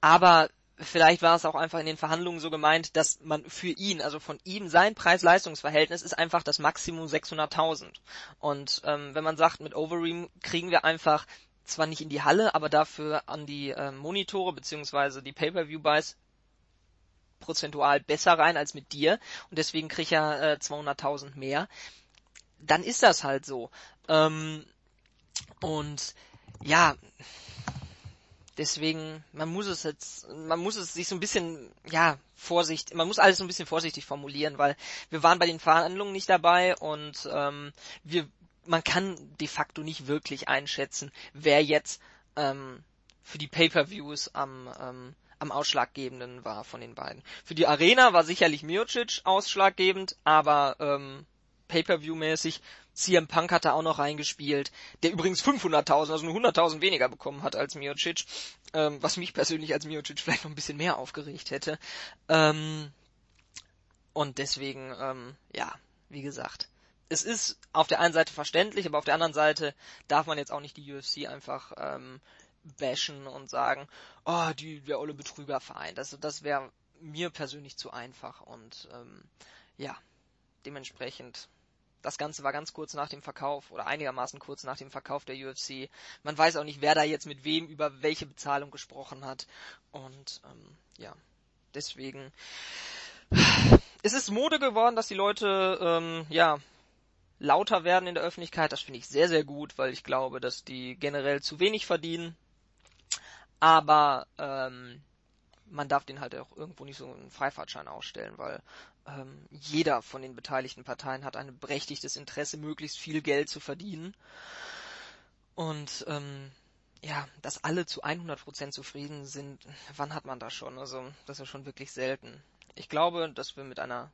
Aber vielleicht war es auch einfach in den Verhandlungen so gemeint, dass man für ihn, also von ihm, sein Preis-Leistungs-Verhältnis ist einfach das Maximum 600.000. Und ähm, wenn man sagt, mit Overeem kriegen wir einfach zwar nicht in die Halle, aber dafür an die äh, Monitore beziehungsweise die Pay-per-view-Buys prozentual besser rein als mit dir und deswegen krieg ich ja äh, 200.000 mehr, dann ist das halt so. Ähm, und ja, deswegen, man muss es jetzt, man muss es sich so ein bisschen, ja, Vorsicht, man muss alles so ein bisschen vorsichtig formulieren, weil wir waren bei den Verhandlungen nicht dabei und ähm, wir, man kann de facto nicht wirklich einschätzen, wer jetzt ähm, für die Pay-per-Views am ähm, am ausschlaggebenden war von den beiden. Für die Arena war sicherlich Miocic ausschlaggebend, aber ähm, Pay-per-view-mäßig CM Punk hat da auch noch reingespielt, der übrigens 500.000, also nur 100.000 weniger bekommen hat als Miocic, ähm, was mich persönlich als Miocic vielleicht noch ein bisschen mehr aufgeregt hätte. Ähm, und deswegen, ähm, ja, wie gesagt, es ist auf der einen Seite verständlich, aber auf der anderen Seite darf man jetzt auch nicht die UFC einfach ähm, bashen und sagen, oh, die, der olle Betrügerverein. Das, das wäre mir persönlich zu einfach und ähm, ja, dementsprechend das Ganze war ganz kurz nach dem Verkauf oder einigermaßen kurz nach dem Verkauf der UFC. Man weiß auch nicht, wer da jetzt mit wem über welche Bezahlung gesprochen hat. Und ähm, ja, deswegen es ist Mode geworden, dass die Leute ähm, ja lauter werden in der Öffentlichkeit. Das finde ich sehr, sehr gut, weil ich glaube, dass die generell zu wenig verdienen aber ähm, man darf den halt auch irgendwo nicht so einen Freifahrtschein ausstellen, weil ähm, jeder von den beteiligten Parteien hat ein berechtigtes Interesse, möglichst viel Geld zu verdienen. Und ähm, ja, dass alle zu 100% zufrieden sind, wann hat man das schon? Also das ist schon wirklich selten. Ich glaube, dass wir mit einer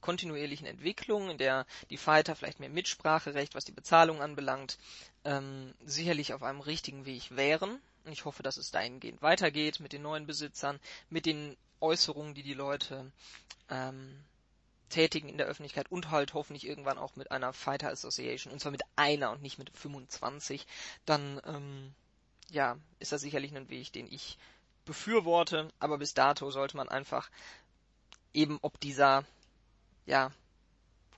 kontinuierlichen Entwicklung, in der die Fighter vielleicht mehr Mitspracherecht, was die Bezahlung anbelangt, ähm, sicherlich auf einem richtigen Weg wären. Ich hoffe, dass es dahingehend weitergeht mit den neuen Besitzern, mit den Äußerungen, die die Leute ähm, tätigen in der Öffentlichkeit und halt hoffentlich irgendwann auch mit einer Fighter Association und zwar mit einer und nicht mit 25, dann ähm, ja, ist das sicherlich ein Weg, den ich befürworte, aber bis dato sollte man einfach eben ob dieser ja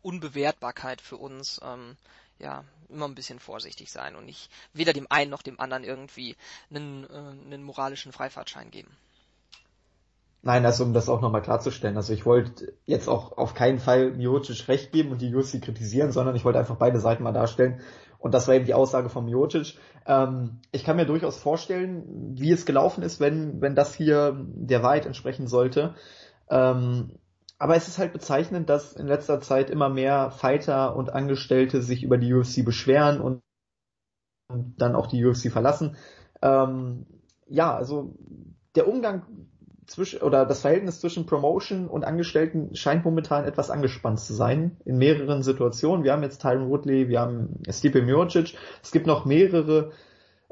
Unbewertbarkeit für uns ähm, ja, immer ein bisschen vorsichtig sein und nicht weder dem einen noch dem anderen irgendwie einen, äh, einen moralischen Freifahrtschein geben. Nein, also um das auch nochmal klarzustellen, also ich wollte jetzt auch auf keinen Fall Miocic recht geben und die UFC kritisieren, sondern ich wollte einfach beide Seiten mal darstellen. Und das war eben die Aussage von Miocic. Ähm, ich kann mir durchaus vorstellen, wie es gelaufen ist, wenn, wenn das hier der Wahrheit entsprechen sollte. Ähm, aber es ist halt bezeichnend, dass in letzter Zeit immer mehr Fighter und Angestellte sich über die UFC beschweren und, dann auch die UFC verlassen. Ähm, ja, also der Umgang zwischen oder das Verhältnis zwischen Promotion und Angestellten scheint momentan etwas angespannt zu sein in mehreren Situationen. Wir haben jetzt Tyron Woodley, wir haben Stipe Miocic, es gibt noch mehrere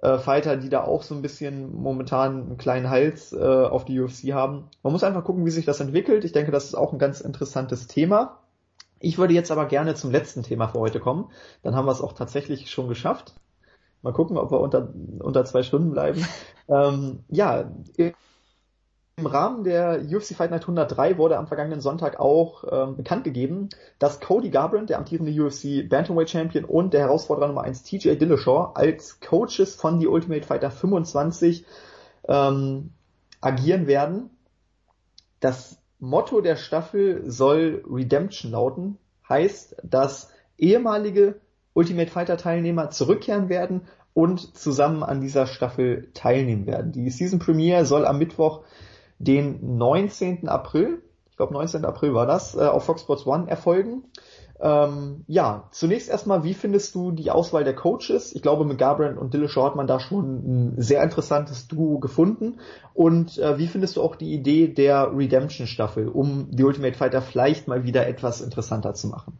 äh, Fighter, die da auch so ein bisschen momentan einen kleinen Hals äh, auf die UFC haben. Man muss einfach gucken, wie sich das entwickelt. Ich denke, das ist auch ein ganz interessantes Thema. Ich würde jetzt aber gerne zum letzten Thema für heute kommen. Dann haben wir es auch tatsächlich schon geschafft. Mal gucken, ob wir unter, unter zwei Stunden bleiben. <laughs> Ähm, ja, im Rahmen der UFC Fight Night 103 wurde am vergangenen Sonntag auch ähm, bekannt gegeben, dass Cody Garbrandt, der amtierende UFC Bantamweight Champion und der Herausforderer Nummer 1 TJ Dillashaw als Coaches von The Ultimate Fighter 25 ähm, agieren werden. Das Motto der Staffel soll Redemption lauten, heißt, dass ehemalige Ultimate Fighter Teilnehmer zurückkehren werden und zusammen an dieser Staffel teilnehmen werden. Die Season Premiere soll am Mittwoch den 19. April, ich glaube 19. April war das, äh, auf Fox Sports One erfolgen. Ähm, ja, zunächst erstmal, wie findest du die Auswahl der Coaches? Ich glaube, mit Garbrandt und Dillashaw hat man da schon ein sehr interessantes Duo gefunden. Und äh, wie findest du auch die Idee der Redemption-Staffel, um die Ultimate Fighter vielleicht mal wieder etwas interessanter zu machen?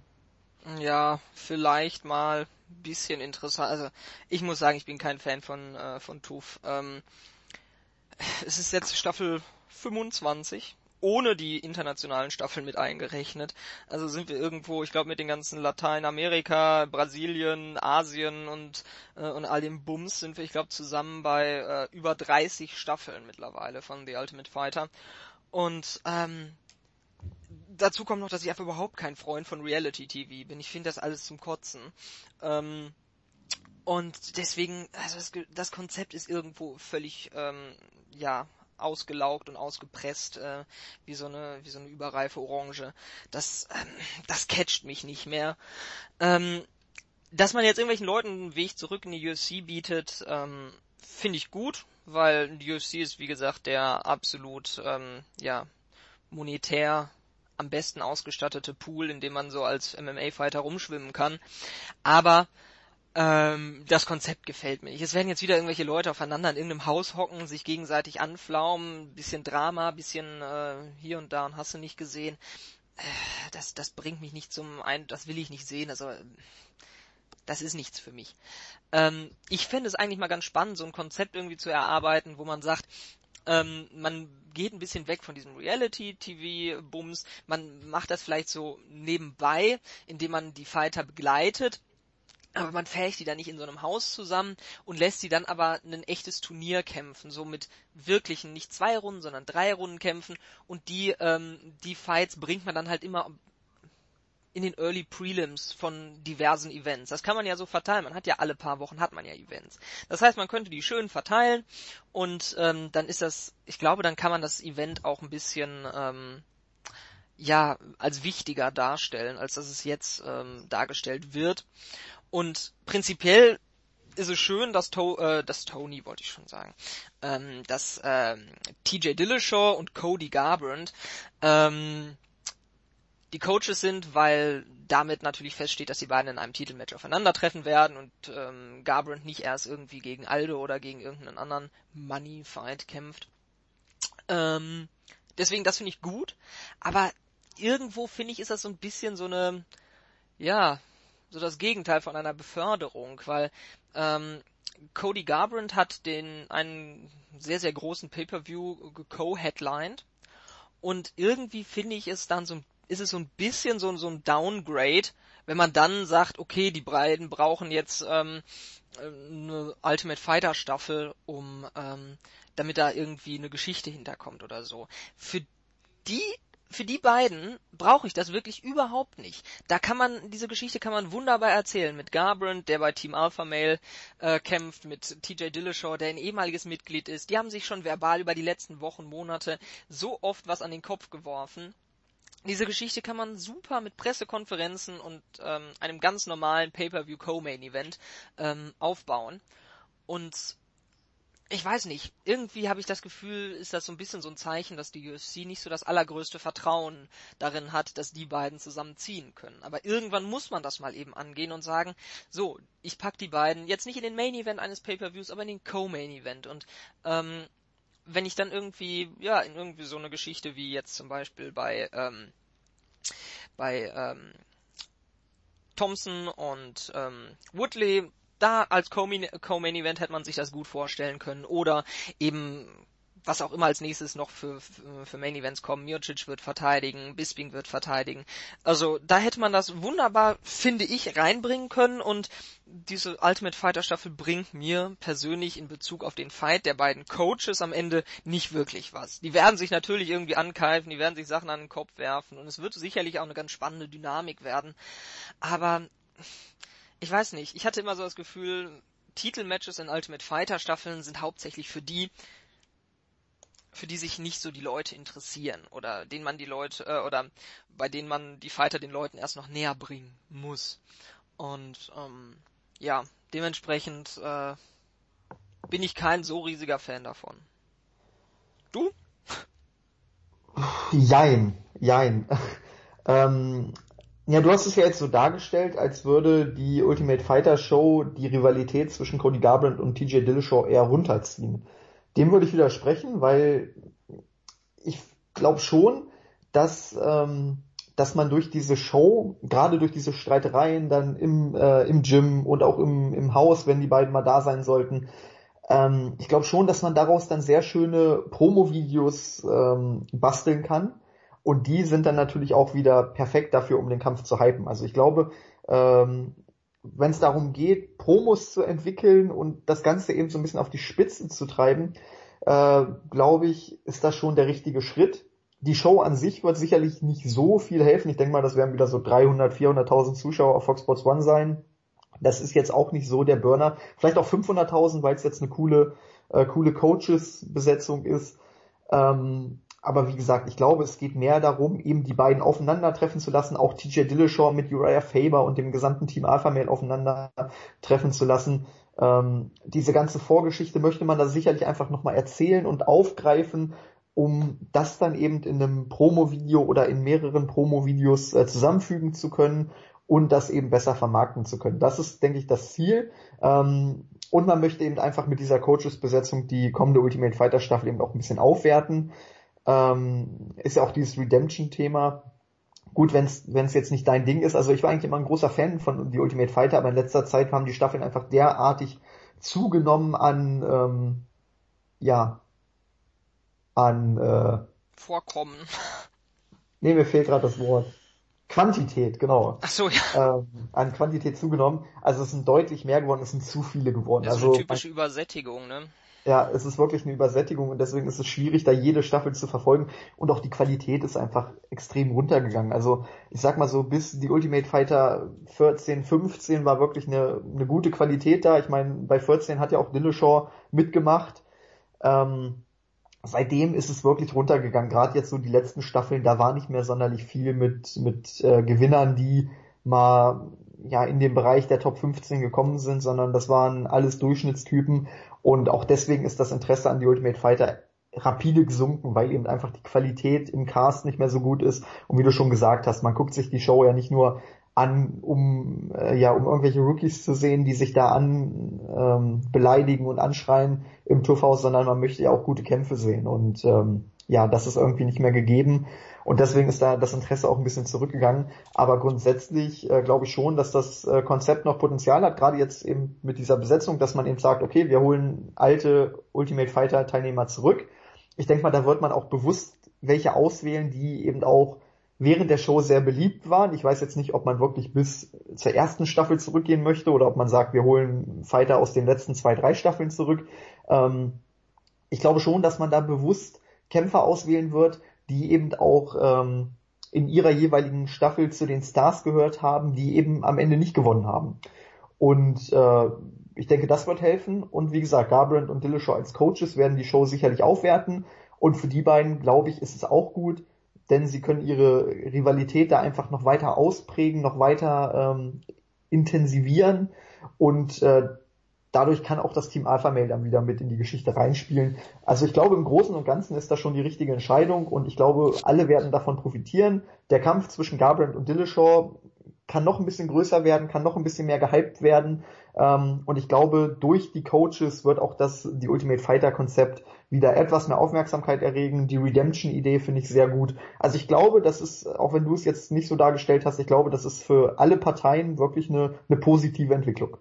Ja, vielleicht mal ein bisschen interessant. Also ich muss sagen, ich bin kein Fan von äh, von Tuf. Ähm, es ist jetzt Staffel 25 ohne die internationalen Staffeln mit eingerechnet. Also sind wir irgendwo, ich glaube mit den ganzen Lateinamerika, Brasilien, Asien und äh, und all dem Bums sind wir, ich glaube, zusammen bei äh, über 30 Staffeln mittlerweile von The Ultimate Fighter. Und ähm, dazu kommt noch, dass ich einfach überhaupt kein Freund von Reality TV bin. Ich finde das alles zum Kotzen. Ähm, und deswegen, also das, das Konzept ist irgendwo völlig, ähm, ja, ausgelaugt und ausgepresst, äh, wie so eine, wie so eine überreife Orange. Das, ähm, das catcht mich nicht mehr. Ähm, dass man jetzt irgendwelchen Leuten einen Weg zurück in die UFC bietet, ähm, finde ich gut, weil die UFC ist, wie gesagt, der absolut, ähm, ja, monetär am besten ausgestattete Pool, in dem man so als MMA-Fighter rumschwimmen kann. Aber Ähm, das Konzept gefällt mir nicht. Es werden jetzt wieder irgendwelche Leute aufeinander in irgendeinem Haus hocken, sich gegenseitig anflaumen, bisschen Drama, bisschen äh, hier und da und hast du nicht gesehen. Äh, das, das bringt mich nicht zum ein, das will ich nicht sehen. Also das ist nichts für mich. Ähm, ich finde es eigentlich mal ganz spannend, so ein Konzept irgendwie zu erarbeiten, wo man sagt, ähm, man geht ein bisschen weg von diesem Reality-TV-Bums, man macht das vielleicht so nebenbei, indem man die Fighter begleitet aber man fähigt die dann nicht in so einem Haus zusammen und lässt sie dann aber ein echtes Turnier kämpfen, so mit wirklichen, nicht zwei Runden, sondern drei Runden kämpfen und die, ähm, die Fights bringt man dann halt immer in den Early Prelims von diversen Events. Das kann man ja so verteilen. Man hat ja alle paar Wochen hat man ja Events. Das heißt, man könnte die schön verteilen und ähm, dann ist das, ich glaube, dann kann man das Event auch ein bisschen ähm, ja als wichtiger darstellen, als dass es jetzt ähm, dargestellt wird. Und prinzipiell ist es schön, dass, to äh, dass Tony, wollte ich schon sagen, ähm, dass ähm, TJ Dillashaw und Cody Garbrandt ähm, die Coaches sind, weil damit natürlich feststeht, dass die beiden in einem Titelmatch aufeinandertreffen werden und ähm, Garbrandt nicht erst irgendwie gegen Aldo oder gegen irgendeinen anderen Money Fight kämpft. Ähm, deswegen, das finde ich gut, aber irgendwo finde ich, ist das so ein bisschen so eine, ja, so das Gegenteil von einer Beförderung, weil ähm, Cody Garbrandt hat den einen sehr sehr großen Pay-per-View co-headlined und irgendwie finde ich es dann so ist es so ein bisschen so, so ein Downgrade, wenn man dann sagt, okay, die beiden brauchen jetzt ähm, eine Ultimate Fighter Staffel, um ähm, damit da irgendwie eine Geschichte hinterkommt oder so. Für die für die beiden brauche ich das wirklich überhaupt nicht. Da kann man, diese Geschichte kann man wunderbar erzählen mit Garbrandt, der bei Team Alpha Male äh, kämpft, mit TJ Dillashaw, der ein ehemaliges Mitglied ist. Die haben sich schon verbal über die letzten Wochen, Monate so oft was an den Kopf geworfen. Diese Geschichte kann man super mit Pressekonferenzen und ähm, einem ganz normalen Pay-per-view Co-Main Event ähm, aufbauen. Und ich weiß nicht, irgendwie habe ich das Gefühl, ist das so ein bisschen so ein Zeichen, dass die UFC nicht so das allergrößte Vertrauen darin hat, dass die beiden zusammen ziehen können. Aber irgendwann muss man das mal eben angehen und sagen, so, ich pack die beiden jetzt nicht in den Main Event eines Pay-per-Views, aber in den Co-Main Event. Und ähm, wenn ich dann irgendwie, ja, in irgendwie so eine Geschichte wie jetzt zum Beispiel bei, ähm, bei ähm, Thompson und ähm, Woodley da als Co-Main Event hätte man sich das gut vorstellen können. Oder eben was auch immer als nächstes noch für, für Main Events kommen. Miocic wird verteidigen, Bisping wird verteidigen. Also da hätte man das wunderbar, finde ich, reinbringen können und diese Ultimate Fighter Staffel bringt mir persönlich in Bezug auf den Fight der beiden Coaches am Ende nicht wirklich was. Die werden sich natürlich irgendwie ankeifen, die werden sich Sachen an den Kopf werfen und es wird sicherlich auch eine ganz spannende Dynamik werden. Aber ich weiß nicht, ich hatte immer so das Gefühl, Titelmatches in Ultimate Fighter Staffeln sind hauptsächlich für die, für die sich nicht so die Leute interessieren oder denen man die Leute äh, oder bei denen man die Fighter den Leuten erst noch näher bringen muss. Und ähm, ja, dementsprechend äh, bin ich kein so riesiger Fan davon. Du? Jein, jein. <laughs> ähm, ja, du hast es ja jetzt so dargestellt, als würde die Ultimate Fighter Show die Rivalität zwischen Cody Garbrandt und TJ Dillashaw eher runterziehen. Dem würde ich widersprechen, weil ich glaube schon, dass, ähm, dass man durch diese Show, gerade durch diese Streitereien dann im, äh, im Gym und auch im, im Haus, wenn die beiden mal da sein sollten, ähm, ich glaube schon, dass man daraus dann sehr schöne Promo-Videos ähm, basteln kann und die sind dann natürlich auch wieder perfekt dafür, um den Kampf zu hypen. Also ich glaube, ähm, wenn es darum geht, Promos zu entwickeln und das Ganze eben so ein bisschen auf die Spitze zu treiben, äh, glaube ich, ist das schon der richtige Schritt. Die Show an sich wird sicherlich nicht so viel helfen. Ich denke mal, das werden wieder so 300, 400.000 Zuschauer auf Fox Sports One sein. Das ist jetzt auch nicht so der Burner. Vielleicht auch 500.000, weil es jetzt eine coole, äh, coole Coaches-Besetzung ist. Ähm, aber wie gesagt, ich glaube, es geht mehr darum, eben die beiden aufeinandertreffen zu lassen, auch TJ Dillashaw mit Uriah Faber und dem gesamten Team Alpha Male aufeinandertreffen zu lassen. Ähm, diese ganze Vorgeschichte möchte man da sicherlich einfach nochmal erzählen und aufgreifen, um das dann eben in einem Promo-Video oder in mehreren Promo-Videos äh, zusammenfügen zu können und das eben besser vermarkten zu können. Das ist, denke ich, das Ziel. Ähm, und man möchte eben einfach mit dieser Coaches-Besetzung die kommende Ultimate Fighter Staffel eben auch ein bisschen aufwerten. Ähm, ist ja auch dieses Redemption-Thema. Gut, wenn es jetzt nicht dein Ding ist. Also ich war eigentlich immer ein großer Fan von die Ultimate Fighter, aber in letzter Zeit haben die Staffeln einfach derartig zugenommen an, ähm, ja, an äh, Vorkommen. Nee, mir fehlt gerade das Wort. Quantität, genau. Ach so, ja. Ähm, an Quantität zugenommen. Also es sind deutlich mehr geworden, es sind zu viele geworden. Das ist also eine typische Übersättigung, ne? Ja, es ist wirklich eine Übersättigung und deswegen ist es schwierig, da jede Staffel zu verfolgen. Und auch die Qualität ist einfach extrem runtergegangen. Also ich sag mal so, bis die Ultimate Fighter 14, 15 war wirklich eine, eine gute Qualität da. Ich meine, bei 14 hat ja auch Dillashaw mitgemacht. Ähm, seitdem ist es wirklich runtergegangen. Gerade jetzt so die letzten Staffeln, da war nicht mehr sonderlich viel mit, mit äh, Gewinnern, die mal ja in den Bereich der Top 15 gekommen sind, sondern das waren alles Durchschnittstypen und auch deswegen ist das Interesse an die Ultimate Fighter rapide gesunken, weil eben einfach die Qualität im Cast nicht mehr so gut ist. Und wie du schon gesagt hast, man guckt sich die Show ja nicht nur an, um äh, ja um irgendwelche Rookies zu sehen, die sich da an ähm, beleidigen und anschreien im Turfhaus, sondern man möchte ja auch gute Kämpfe sehen. Und ähm, ja, das ist irgendwie nicht mehr gegeben. Und deswegen ist da das Interesse auch ein bisschen zurückgegangen. Aber grundsätzlich äh, glaube ich schon, dass das äh, Konzept noch Potenzial hat, gerade jetzt eben mit dieser Besetzung, dass man eben sagt, okay, wir holen alte Ultimate Fighter Teilnehmer zurück. Ich denke mal, da wird man auch bewusst welche auswählen, die eben auch während der Show sehr beliebt waren. Ich weiß jetzt nicht, ob man wirklich bis zur ersten Staffel zurückgehen möchte oder ob man sagt, wir holen Fighter aus den letzten zwei, drei Staffeln zurück. Ähm, ich glaube schon, dass man da bewusst Kämpfer auswählen wird, die eben auch ähm, in ihrer jeweiligen Staffel zu den Stars gehört haben, die eben am Ende nicht gewonnen haben. Und äh, ich denke, das wird helfen. Und wie gesagt, Garbrandt und Dillashaw als Coaches werden die Show sicherlich aufwerten. Und für die beiden, glaube ich, ist es auch gut, denn sie können ihre Rivalität da einfach noch weiter ausprägen, noch weiter ähm, intensivieren. Und äh, dadurch kann auch das Team Alpha Male dann wieder mit in die Geschichte reinspielen. Also ich glaube, im Großen und Ganzen ist das schon die richtige Entscheidung und ich glaube, alle werden davon profitieren. Der Kampf zwischen Garbrandt und Dillashaw kann noch ein bisschen größer werden, kann noch ein bisschen mehr gehypt werden. Ähm, und ich glaube, durch die Coaches wird auch das, die Ultimate Fighter Konzept wieder etwas mehr Aufmerksamkeit erregen. Die Redemption-Idee finde ich sehr gut. Also ich glaube, das ist, auch wenn du es jetzt nicht so dargestellt hast, ich glaube, das ist für alle Parteien wirklich eine, eine positive Entwicklung.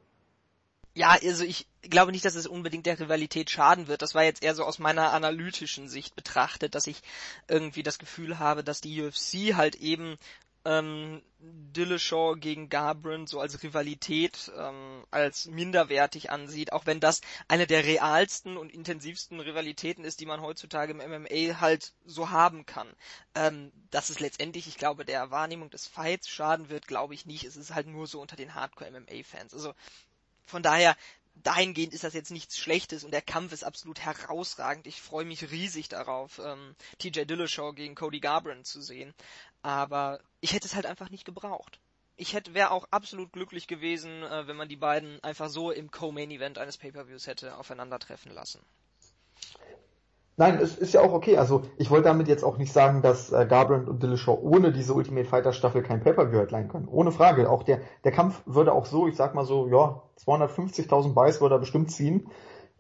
Ja, also ich glaube nicht, dass es unbedingt der Rivalität schaden wird. Das war jetzt eher so aus meiner analytischen Sicht betrachtet, dass ich irgendwie das Gefühl habe, dass die UFC halt eben ähm, Dillashaw gegen Garbrandt so als Rivalität, ähm, als minderwertig ansieht, auch wenn das eine der realsten und intensivsten Rivalitäten ist, die man heutzutage im MMA halt so haben kann. Ähm, dass es letztendlich, ich glaube, der Wahrnehmung des Fights schaden wird, glaube ich nicht. Es ist halt nur so unter den Hardcore-MMA-Fans. Also von daher, dahingehend ist das jetzt nichts Schlechtes und der Kampf ist absolut herausragend. Ich freue mich riesig darauf, ähm, TJ Dillashaw gegen Cody Garbrandt zu sehen. Aber ich hätte es halt einfach nicht gebraucht. Ich hätte wäre auch absolut glücklich gewesen, äh, wenn man die beiden einfach so im Co-Main-Event eines Pay-per-Views hätte aufeinandertreffen lassen. Nein, es ist ja auch okay. Also ich wollte damit jetzt auch nicht sagen, dass äh, Garbrandt und Dillashaw ohne diese Ultimate Fighter Staffel kein Pay-Per-View headline können. Ohne Frage. Auch der, der Kampf würde auch so, ich sag mal so, ja, 250.000 Buys würde er bestimmt ziehen.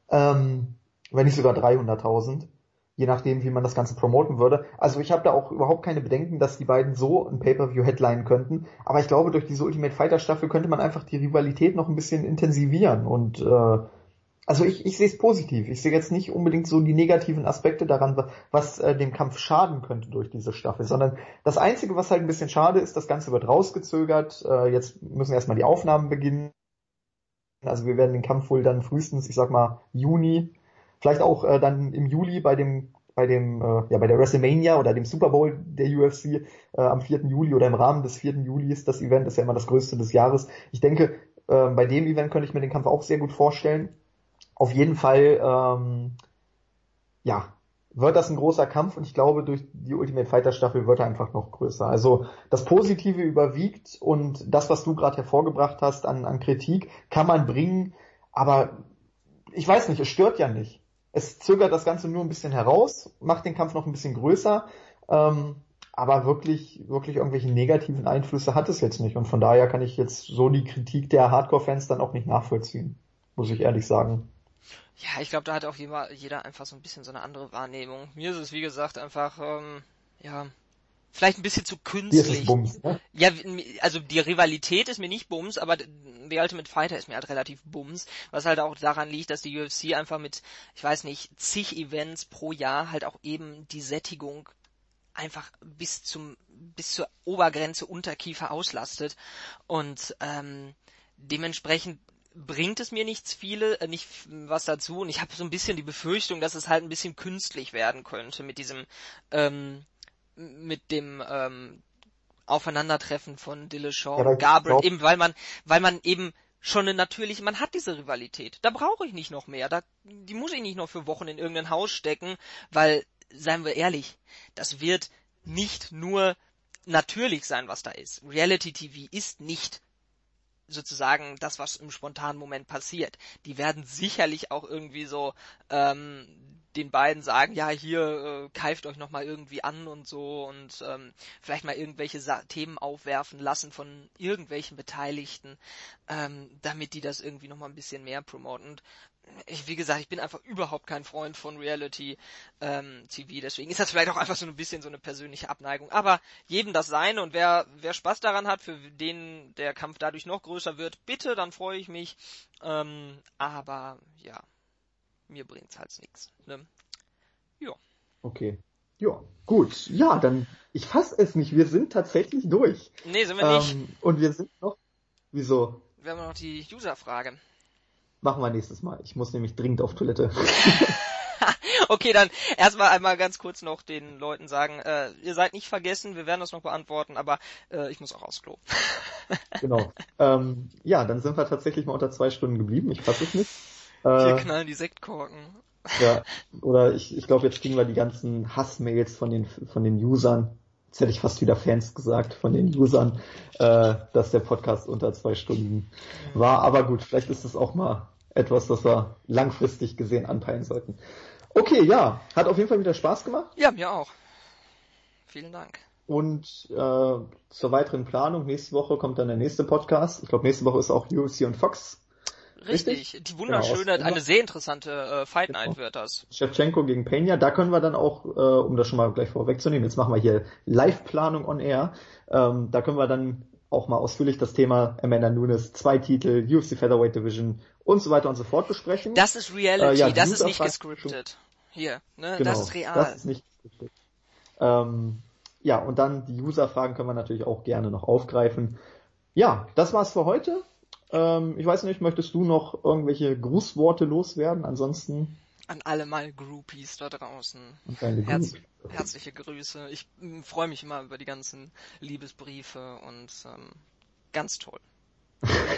Ähm, wenn nicht sogar 300.000. Je nachdem, wie man das Ganze promoten würde. Also ich habe da auch überhaupt keine Bedenken, dass die beiden so ein Pay-Per-View headline könnten. Aber ich glaube, durch diese Ultimate Fighter Staffel könnte man einfach die Rivalität noch ein bisschen intensivieren und äh, also ich, ich sehe es positiv. Ich sehe jetzt nicht unbedingt so die negativen Aspekte daran, was äh, dem Kampf schaden könnte durch diese Staffel, sondern das Einzige, was halt ein bisschen schade ist, das Ganze wird rausgezögert. Äh, jetzt müssen erstmal die Aufnahmen beginnen. Also wir werden den Kampf wohl dann frühestens, ich sag mal, Juni, vielleicht auch äh, dann im Juli bei dem bei dem äh, ja bei der WrestleMania oder dem Super Bowl der UFC äh, am 4. Juli oder im Rahmen des 4. Juli ist das Event, ist ja immer das größte des Jahres. Ich denke, äh, bei dem Event könnte ich mir den Kampf auch sehr gut vorstellen auf jeden Fall, ähm, ja, wird das ein großer Kampf und ich glaube, durch die Ultimate Fighter Staffel wird er einfach noch größer. Also das Positive überwiegt und das, was du gerade hervorgebracht hast an, an Kritik, kann man bringen, aber ich weiß nicht, es stört ja nicht. Es zögert das Ganze nur ein bisschen heraus, macht den Kampf noch ein bisschen größer. Ähm, aber wirklich, wirklich irgendwelche negativen Einflüsse hat es jetzt nicht. Und von daher kann ich jetzt so die Kritik der Hardcore-Fans dann auch nicht nachvollziehen, muss ich ehrlich sagen. Ja, ich glaube, da hat auch jeder, einfach so ein bisschen so eine andere Wahrnehmung. Mir ist es, wie gesagt, einfach, ähm, ja, vielleicht ein bisschen zu künstlich. Bums, ne? Ja, also die Rivalität ist mir nicht Bums, aber The Ultimate Fighter ist mir halt relativ Bums, was halt auch daran liegt, dass die UFC einfach mit, ich weiß nicht, zig Events pro Jahr halt auch eben die Sättigung einfach bis zum bis zur Obergrenze Unterkiefer auslastet und ähm, dementsprechend bringt es mir nichts viele, äh, nicht was dazu und ich habe so ein bisschen die Befürchtung, dass es halt ein bisschen künstlich werden könnte mit diesem ähm, mit dem ähm, Aufeinandertreffen von Dillashaw ja, und Gabriel, eben weil man, weil man eben schon eine natürliche, man hat diese Rivalität. Da brauche ich nicht noch mehr. Da, die muss ich nicht noch für Wochen in irgendein Haus stecken, weil, seien wir ehrlich, das wird nicht nur natürlich sein, was da ist. Reality TV ist nicht sozusagen das, was im spontanen Moment passiert. Die werden sicherlich auch irgendwie so ähm, den beiden sagen, ja, hier äh, keift euch nochmal irgendwie an und so und ähm, vielleicht mal irgendwelche Sa Themen aufwerfen lassen von irgendwelchen Beteiligten, ähm, damit die das irgendwie nochmal ein bisschen mehr promoten. Und ich, wie gesagt, ich bin einfach überhaupt kein Freund von Reality ähm, TV, deswegen ist das vielleicht auch einfach so ein bisschen so eine persönliche Abneigung. Aber jedem das seine und wer, wer Spaß daran hat, für den der Kampf dadurch noch größer wird, bitte, dann freue ich mich. Ähm, aber ja, mir bringt's halt nichts. Ne? Ja. Okay. Ja, gut. Ja, dann, ich fass es nicht. Wir sind tatsächlich durch. Nee, sind wir ähm, nicht. Und wir sind noch, wieso? Wir haben noch die User-Frage. Machen wir nächstes Mal. Ich muss nämlich dringend auf Toilette. <laughs> okay, dann erstmal einmal ganz kurz noch den Leuten sagen, äh, ihr seid nicht vergessen, wir werden das noch beantworten, aber äh, ich muss auch aufs Klo. <laughs> genau. Ähm, ja, dann sind wir tatsächlich mal unter zwei Stunden geblieben. Ich fasse es nicht. Hier äh, knallen die Sektkorken. Ja, <laughs> oder ich, ich glaube, jetzt kriegen wir die ganzen Hassmails von den, von den Usern. Jetzt hätte ich fast wieder Fans gesagt, von den Usern, äh, dass der Podcast unter zwei Stunden war. Aber gut, vielleicht ist es auch mal etwas, das wir langfristig gesehen anpeilen sollten. Okay, ja, hat auf jeden Fall wieder Spaß gemacht. Ja, mir auch. Vielen Dank. Und äh, zur weiteren Planung, nächste Woche kommt dann der nächste Podcast. Ich glaube, nächste Woche ist auch UFC und Fox Richtig, Richtig? die wunderschöne, genau, eine sehr interessante äh, Fight genau. Night wird das. Shevchenko gegen Peña, da können wir dann auch, äh, um das schon mal gleich vorwegzunehmen, jetzt machen wir hier Live-Planung on Air, ähm, da können wir dann auch mal ausführlich das Thema Amanda Nunes, zwei Titel, UFC Featherweight Division und so weiter und so fort besprechen. Das ist Reality, äh, ja, das ist nicht gescriptet. Hier, ne, genau, das ist real. Das ist nicht gescriptet. Ähm, ja, und dann die User-Fragen können wir natürlich auch gerne noch aufgreifen. Ja, das war's für heute. Ähm, ich weiß nicht, möchtest du noch irgendwelche Grußworte loswerden? Ansonsten. An alle meine Groupies da draußen. Herz, herzliche Grüße. Ich mm, freue mich immer über die ganzen Liebesbriefe und ähm, ganz toll.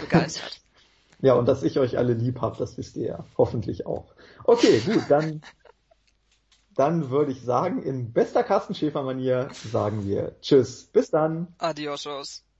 Begeistert. <laughs> ja, und dass ich euch alle lieb habe, das wisst ihr ja hoffentlich auch. Okay, gut, dann, dann würde ich sagen, in bester Carsten Schäfer-Manier sagen wir Tschüss. Bis dann. Adios.